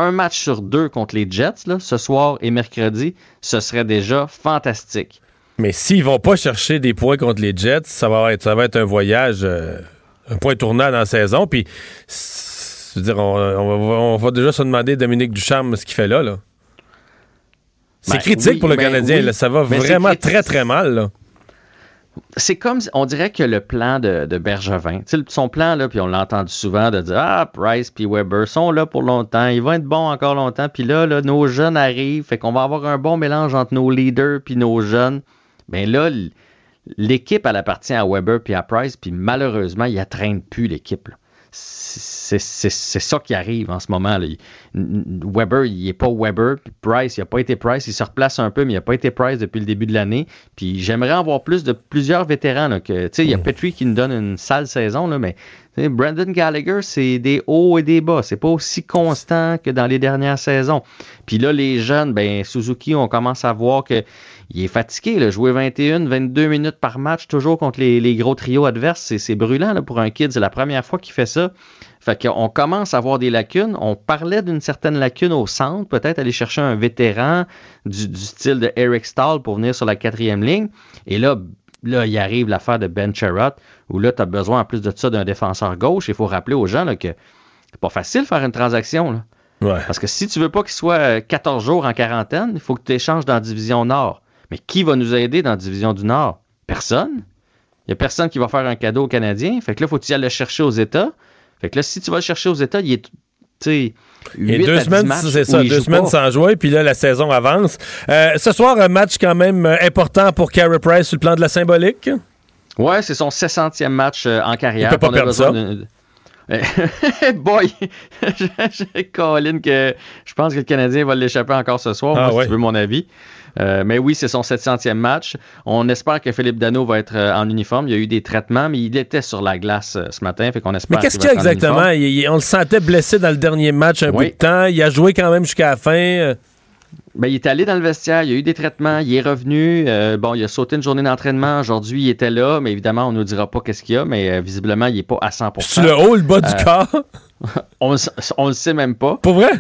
un match sur deux contre les Jets, là, ce soir et mercredi, ce serait déjà fantastique.
Mais s'ils vont pas chercher des points contre les Jets, ça va être, ça va être un voyage, euh, un point tournant dans la saison. Puis, je veux dire, on, on va, on va déjà se demander, Dominique Ducharme, ce qu'il fait là. là. C'est
Ben,
critique
oui,
pour le
ben,
Canadien.
oui.
là. Ça va
Mais c'est
vraiment très, très mal. Là.
C'est comme, on dirait que le plan de, de Bergevin, son plan, là, puis on l'a entendu souvent de dire Ah, Price puis Weber sont là pour longtemps, ils vont être bons encore longtemps, puis là, nos jeunes arrivent, fait qu'on va avoir un bon mélange entre nos leaders puis nos jeunes. Mais là, l'équipe, elle appartient à Weber puis à Price, puis malheureusement, il ne traîne plus l'équipe. C'est ça qui arrive en ce moment. Là. Weber, il n'est pas Weber. Puis Price, il n'a pas été Price. Il se replace un peu, mais il n'a pas été Price depuis le début de l'année. Puis j'aimerais en voir plus de plusieurs vétérans. Là, que, il y a Petrie qui nous donne une sale saison, là, mais Brandon Gallagher, c'est des hauts et des bas. C'est pas aussi constant que dans les dernières saisons. Puis là, les jeunes, ben Suzuki, on commence à voir que il est fatigué. Là. Jouer 21, 22 minutes par match, toujours contre les, les gros trios adverses, c'est, c'est brûlant là, pour un kid. C'est la première fois qu'il fait ça. Fait qu'on commence à avoir des lacunes. On parlait d'une certaine lacune au centre, peut-être aller chercher un vétéran du, du style de Eric Stahl pour venir sur la quatrième ligne. Et là, là, il arrive l'affaire de Ben Sherratt, où là, tu as besoin en plus de ça d'un défenseur gauche. Il faut rappeler aux gens là, que c'est pas facile de faire une transaction. Là.
Ouais.
Parce que si tu veux pas qu'il soit euh, 14 jours en quarantaine, il faut que tu échanges dans la division Nord. Mais qui va nous aider dans la division du Nord? Personne. Il y a personne qui va faire un cadeau aux Canadiens. Fait que là, faut tu ailles le chercher aux États? Fait que là, si tu vas le chercher aux États, il est,
Il y a
8
deux
à 10
semaines, c'est ça,
il
deux semaines
pas.
sans jouer, puis là, la saison avance. Euh, ce soir, un match quand même euh, important pour Carey Price sur le plan de la symbolique.
Ouais, c'est son 600e match euh, en carrière.
Il peut pas perdre ça.
Boy, je, je- Colin, que je pense que le Canadien va l'échapper encore ce soir,
Ah
moi,
ouais.
si tu veux mon avis. Euh, mais oui, c'est son 700e match. On espère que Philippe Dano va être euh, en uniforme. Il y a eu des traitements, mais il était sur la glace euh, ce matin, fait qu'on espère
Mais qu'est-ce
qu'il
y a exactement?
uniforme.
Il- il- on le sentait blessé dans le dernier match un
Oui.
bout de temps. Il a joué quand même jusqu'à la fin.
Ben, il est allé dans le vestiaire, il y a eu des traitements, il est revenu. euh, bon, il a sauté une journée d'entraînement. Aujourd'hui, il était là, mais évidemment, on ne nous dira pas qu'est-ce qu'il y a, mais euh, visiblement, il n'est pas à 100%
Sur le haut, le bas du corps?
on, on le sait même pas.
Pour vrai?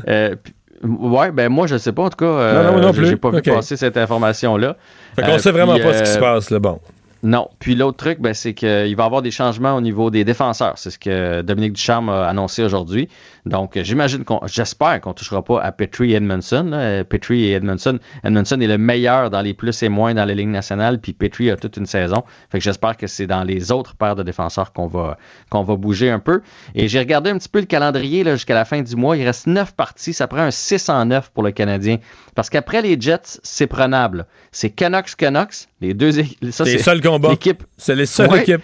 Puis- ouais, ben moi, je sais pas. En tout cas, euh,
Non, non,
j'ai-
plus.
j'ai pas vu passer cette information-là.
Fait qu'on
Euh,
sait vraiment
puis,
pas ce qui se
euh,
passe, là. Bon.
Non. Puis l'autre truc, ben, c'est qu'il va y avoir des changements au niveau des défenseurs. C'est ce que Dominique Ducharme a annoncé aujourd'hui. Donc, euh, j'imagine qu'on, j'espère qu'on touchera pas à Petrie et Edmondson. là. Euh, Petrie et Edmondson. Edmondson est le meilleur dans les plus et moins dans la Ligue nationale. Puis Petrie a toute une saison. Fait que j'espère que c'est dans les autres paires de défenseurs qu'on va, qu'on va bouger un peu. Et j'ai regardé un petit peu le calendrier, là, jusqu'à la fin du mois. Il reste neuf parties. Ça prend un 6 en 9 pour le Canadien. Parce qu'après les Jets, c'est prenable. C'est Canucks, Canucks. Les deux, ça,
C'est les
c'est
seuls combats.
l'équipe
C'est les seules
Ouais.
équipes.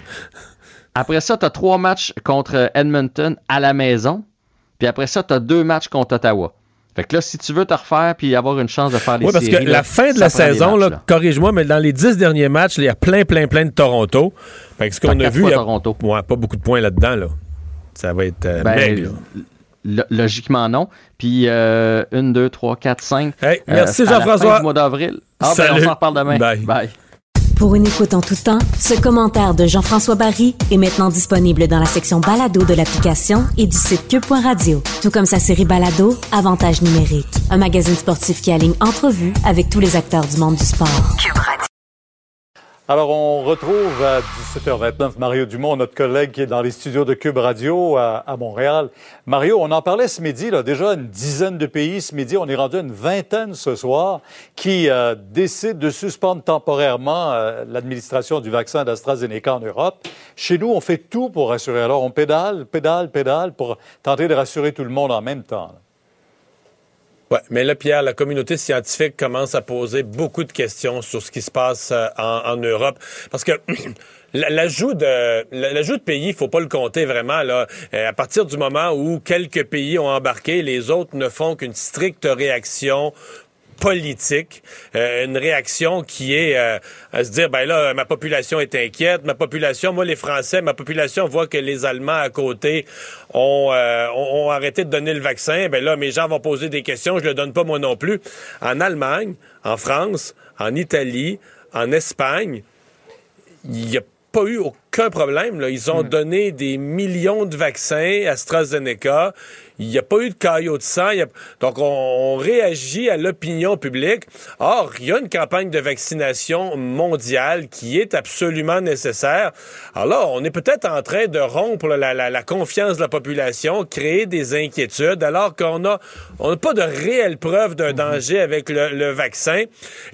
après ça, tu as trois matchs contre Edmonton à la maison. Puis après ça, tu as deux matchs contre Ottawa. Fait que là, si tu veux te refaire puis avoir une chance de faire les
Oui, parce que
séries, là,
la fin de la saison, là, corrige-moi, mais dans les dix derniers matchs, il y a plein, plein, plein de Toronto. Fait que ce qu'on a vu, il y a
Toronto.
Ouais, pas beaucoup de points là-dedans. Là. Ça va être euh,
Ben,
maigre,
logiquement, non. Puis, euh, une, deux, trois, quatre, cinq.
Hey,
Euh,
merci Jean-François.
mois d'avril. Ah, ben, on s'en reparle demain.
Bye.
Bye.
Pour une écoute en tout temps, ce commentaire de Jean-François Barry est maintenant disponible dans la section balado de l'application et du site cube.radio. Tout comme sa série balado, Avantage numérique. Un magazine sportif qui aligne entrevues avec tous les acteurs du monde du sport.
Alors, on retrouve à 17h29 Mario Dumont, notre collègue qui est dans les studios de Cube Radio à, Montréal. Mario, on en parlait ce midi, là, déjà une dizaine de pays. Ce midi, on est rendu à une vingtaine ce soir qui euh, décident de suspendre temporairement euh, l'administration du vaccin d'AstraZeneca en Europe. Chez nous, on fait tout pour rassurer. Alors, on pédale, pédale, pédale pour tenter de rassurer tout le monde en même temps.
Ouais, mais là, Pierre, la communauté scientifique commence à poser beaucoup de questions sur ce qui se passe euh, en, Europe. Parce que l'ajout de l'ajout de pays, il faut pas le compter vraiment. Là. Euh, à partir du moment où quelques pays ont embarqué, les autres ne font qu'une stricte réaction politique, euh, une réaction qui est euh, à se dire ben là ma population est inquiète, ma population, moi les Français, ma population voit que les Allemands à côté ont, euh, ont, ont arrêté de donner le vaccin, ben là mes gens vont poser des questions, je le donne pas moi non plus. En Allemagne, en France, en Italie, en Espagne, il n'y a pas eu aucun problème. Là. Ils ont donné des millions de vaccins AstraZeneca. Il n'y a pas eu de caillot de sang. Il y a- Donc, on, on réagit à l'opinion publique. Or, il y a une campagne de vaccination mondiale qui est absolument nécessaire. Alors là, on est peut-être en train de rompre la, la- la confiance de la population, créer des inquiétudes, alors qu'on a on n'a pas de réelle preuve d'un danger avec le, le vaccin.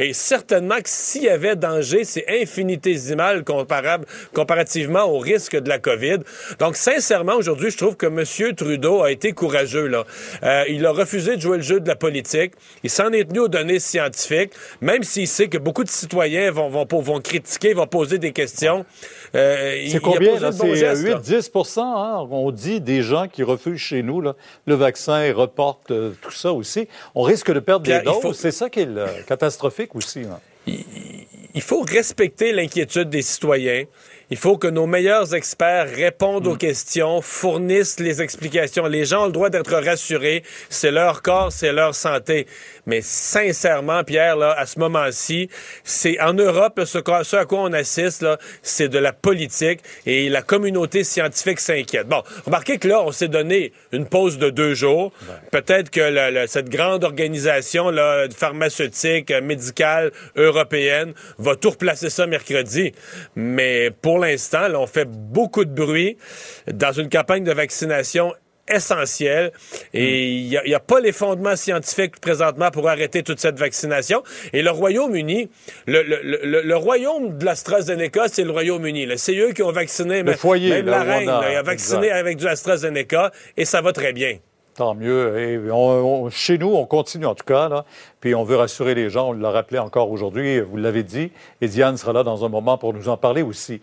Et certainement que s'il y avait danger, c'est infinitésimal comparable, comparativement au risque de la COVID. Donc, sincèrement, aujourd'hui, je trouve que M. Trudeau a été courageux. Là. Euh, il a refusé de jouer le jeu de la politique. Il s'en est tenu aux données scientifiques, même s'il sait que beaucoup de citoyens vont, vont, vont critiquer, vont poser des questions. Euh,
C'est combien? C'est
geste, là.
8-10 hein? On dit des gens qui refusent chez nous là, le vaccin et reportent euh, tout ça aussi. On risque de perdre
Pierre,
des doses.
faut-
C'est ça qui est le- catastrophique aussi. là.
il faut respecter l'inquiétude des citoyens. Il faut que nos meilleurs experts répondent aux questions, fournissent les explications. Les gens ont le droit d'être rassurés. C'est leur corps, c'est leur santé. Mais sincèrement, Pierre, là, à ce moment-ci, c'est en Europe, ce, ce, à quoi on assiste, c'est de la politique et la communauté scientifique s'inquiète. Bon, remarquez que là, on s'est donné une pause de deux jours. Peut-être que le, le, cette grande organisation là, pharmaceutique, médicale, européenne, va tout replacer ça mercredi. Mais pour l'instant, on fait beaucoup de bruit dans une campagne de vaccination essentielle et il n'y a, a, pas les fondements scientifiques présentement pour arrêter toute cette vaccination. Et le Royaume-Uni, le, le, le, le, royaume de l'AstraZeneca, c'est le Royaume-Uni. C'est eux qui ont vacciné,
le foyer,
même la reine
a,
là, a vacciné
exact.
avec du AstraZeneca et ça va très bien.
Tant mieux. Et on, on, chez nous, on continue en tout cas. Là. Puis on veut rassurer les gens. On l'a rappelé encore aujourd'hui, vous l'avez dit. Et Diane sera là dans un moment pour nous en parler aussi.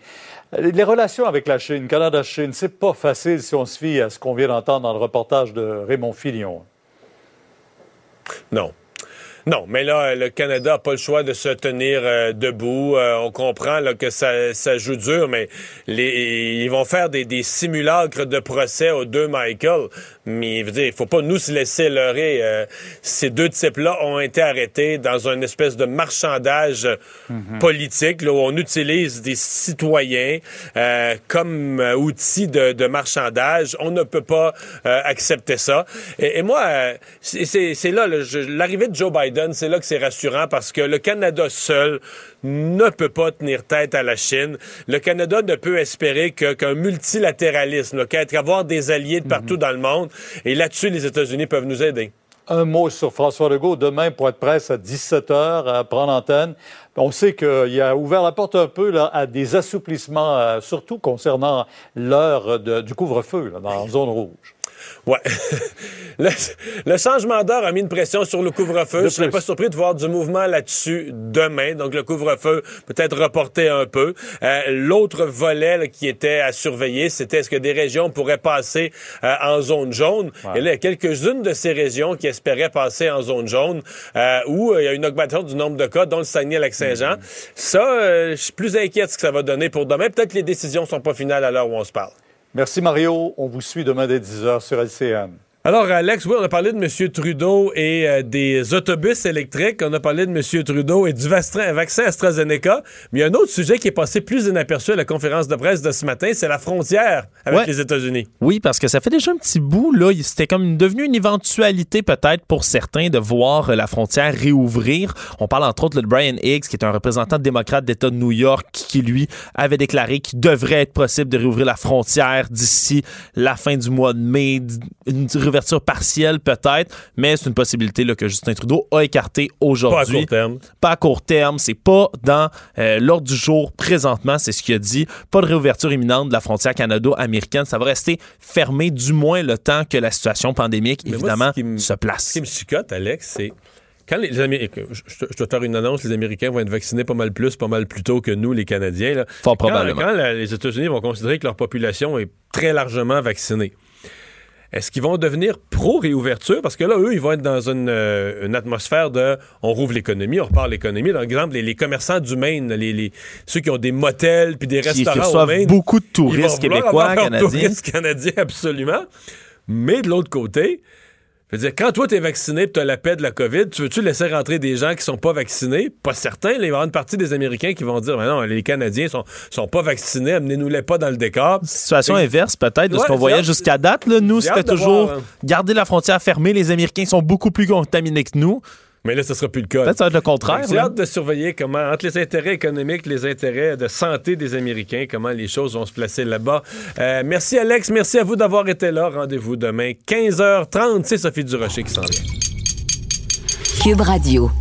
Les relations avec la Chine, Canada-Chine, c'est pas facile si on se fie à ce qu'on vient d'entendre dans le reportage de Raymond Filion.
Non. Non, mais là, le Canada n'a pas le choix de se tenir euh, debout. Euh, on comprend là, que ça, ça, joue dur, mais les, ils vont faire des, des, simulacres de procès aux deux Michael. Mais il ne faut pas nous se laisser leurrer. Euh, ces deux types-là ont été arrêtés dans une espèce de marchandage mm -hmm. politique là, où on utilise des citoyens comme outil de, de, marchandage. On ne peut pas accepter ça. Et, et moi, c'est là l'arrivée de Joe Biden c'est là que c'est rassurant parce que le Canada seul ne peut pas tenir tête à la Chine. Le Canada ne peut espérer qu'un qu multilatéralisme, qu'avoir des alliés de partout mm -hmm. dans le monde. Et là-dessus, les États-Unis peuvent nous aider.
Un mot sur François Legault. Demain, pour être presse à 17 h à prendre antenne. On sait qu'il a ouvert la porte un peu là, à des assouplissements, euh, surtout concernant l'heure du couvre-feu dans la zone rouge.
Ouais. le, le, changement d'heure a mis une pression sur le couvre-feu. Je ne serais pas surpris de voir du mouvement là-dessus demain. Donc, le couvre-feu peut-être reporté un peu. Euh, L'autre volet là, qui était à surveiller, c'était est-ce que des régions pourraient passer euh, en zone jaune. Ouais. Et là, il y a quelques-unes de ces régions qui espéraient passer en zone jaune euh, où il y a une augmentation du nombre de cas, dont le Saguenay-Lac-Saint-Jean. -hmm. Ça, je suis plus inquiet de ce que ça va donner pour demain. Peut-être que les décisions sont pas finales à l'heure où on se parle.
Merci Mario. On vous suit demain dès 10h sur LCN.
Alors, Alex, oui, on a parlé de M. Trudeau et euh, des autobus électriques. On a parlé de M. Trudeau et du vaccin AstraZeneca. Mais il y a un autre sujet qui est passé plus inaperçu à la conférence de presse de ce matin, c'est la frontière avec
ouais.
les États-Unis.
Oui, parce que ça fait déjà un petit bout, là. C'était comme devenu une éventualité, peut-être, pour certains, de voir la frontière réouvrir. On parle entre autres de Brian Higgs, qui est un représentant démocrate d'État de New York, qui, lui, avait déclaré qu'il devrait être possible de réouvrir la frontière d'ici la fin du mois de mai, une réouverture partielle peut-être, mais c'est une possibilité là, que Justin Trudeau a écartée aujourd'hui.
Pas à court terme.
Pas à court terme, c'est pas dans euh, l'ordre du jour présentement, c'est ce qu'il a dit. Pas de réouverture imminente de la frontière canado-américaine, ça va rester fermé du moins le temps que la situation pandémique, mais évidemment,
moi,
se place.
Ce qui me chicote, Alex, c'est quand les Américains, je, je, dois faire une annonce, les Américains vont être vaccinés pas mal plus, pas mal plus tôt que nous, les Canadiens. Là.
Fort
quand,
probablement.
Quand la, les États-Unis vont considérer que leur population est très largement vaccinée, est-ce qu'ils vont devenir pro-réouverture? Parce que là, eux, ils vont être dans une, euh, une atmosphère de on rouvre l'économie, on repart l'économie. Par exemple, les, les, commerçants du Maine, les, les, ceux qui ont des motels puis des restaurants
qui reçoivent
au Maine,
beaucoup de touristes québécois, canadiens.
touristes canadiens, absolument. Mais de l'autre côté, je veux dire, quand toi, t'es vacciné et t'as la paix de la COVID, tu veux-tu laisser rentrer des gens qui sont pas vaccinés? Pas certain. il va y avoir une partie des Américains qui vont dire, mais non, les Canadiens sont, sont pas vaccinés, amenez-nous-les pas dans le décor.
Situation Et... inverse, peut-être, de ouais, ce qu'on voyait jusqu'à date. Là. Nous, c'était toujours hein. garder la frontière fermée. Les Américains sont beaucoup plus contaminés que nous.
Mais là, ce sera plus le cas.
Peut-être ça va être le contraire.
J'ai hâte de surveiller comment, entre les intérêts économiques, les intérêts de santé des Américains, comment les choses vont se placer là-bas. Euh, merci, Alex. Merci à vous d'avoir été là. Rendez-vous demain, 15h30. C'est Sophie Durocher qui s'en vient.
Cube Radio.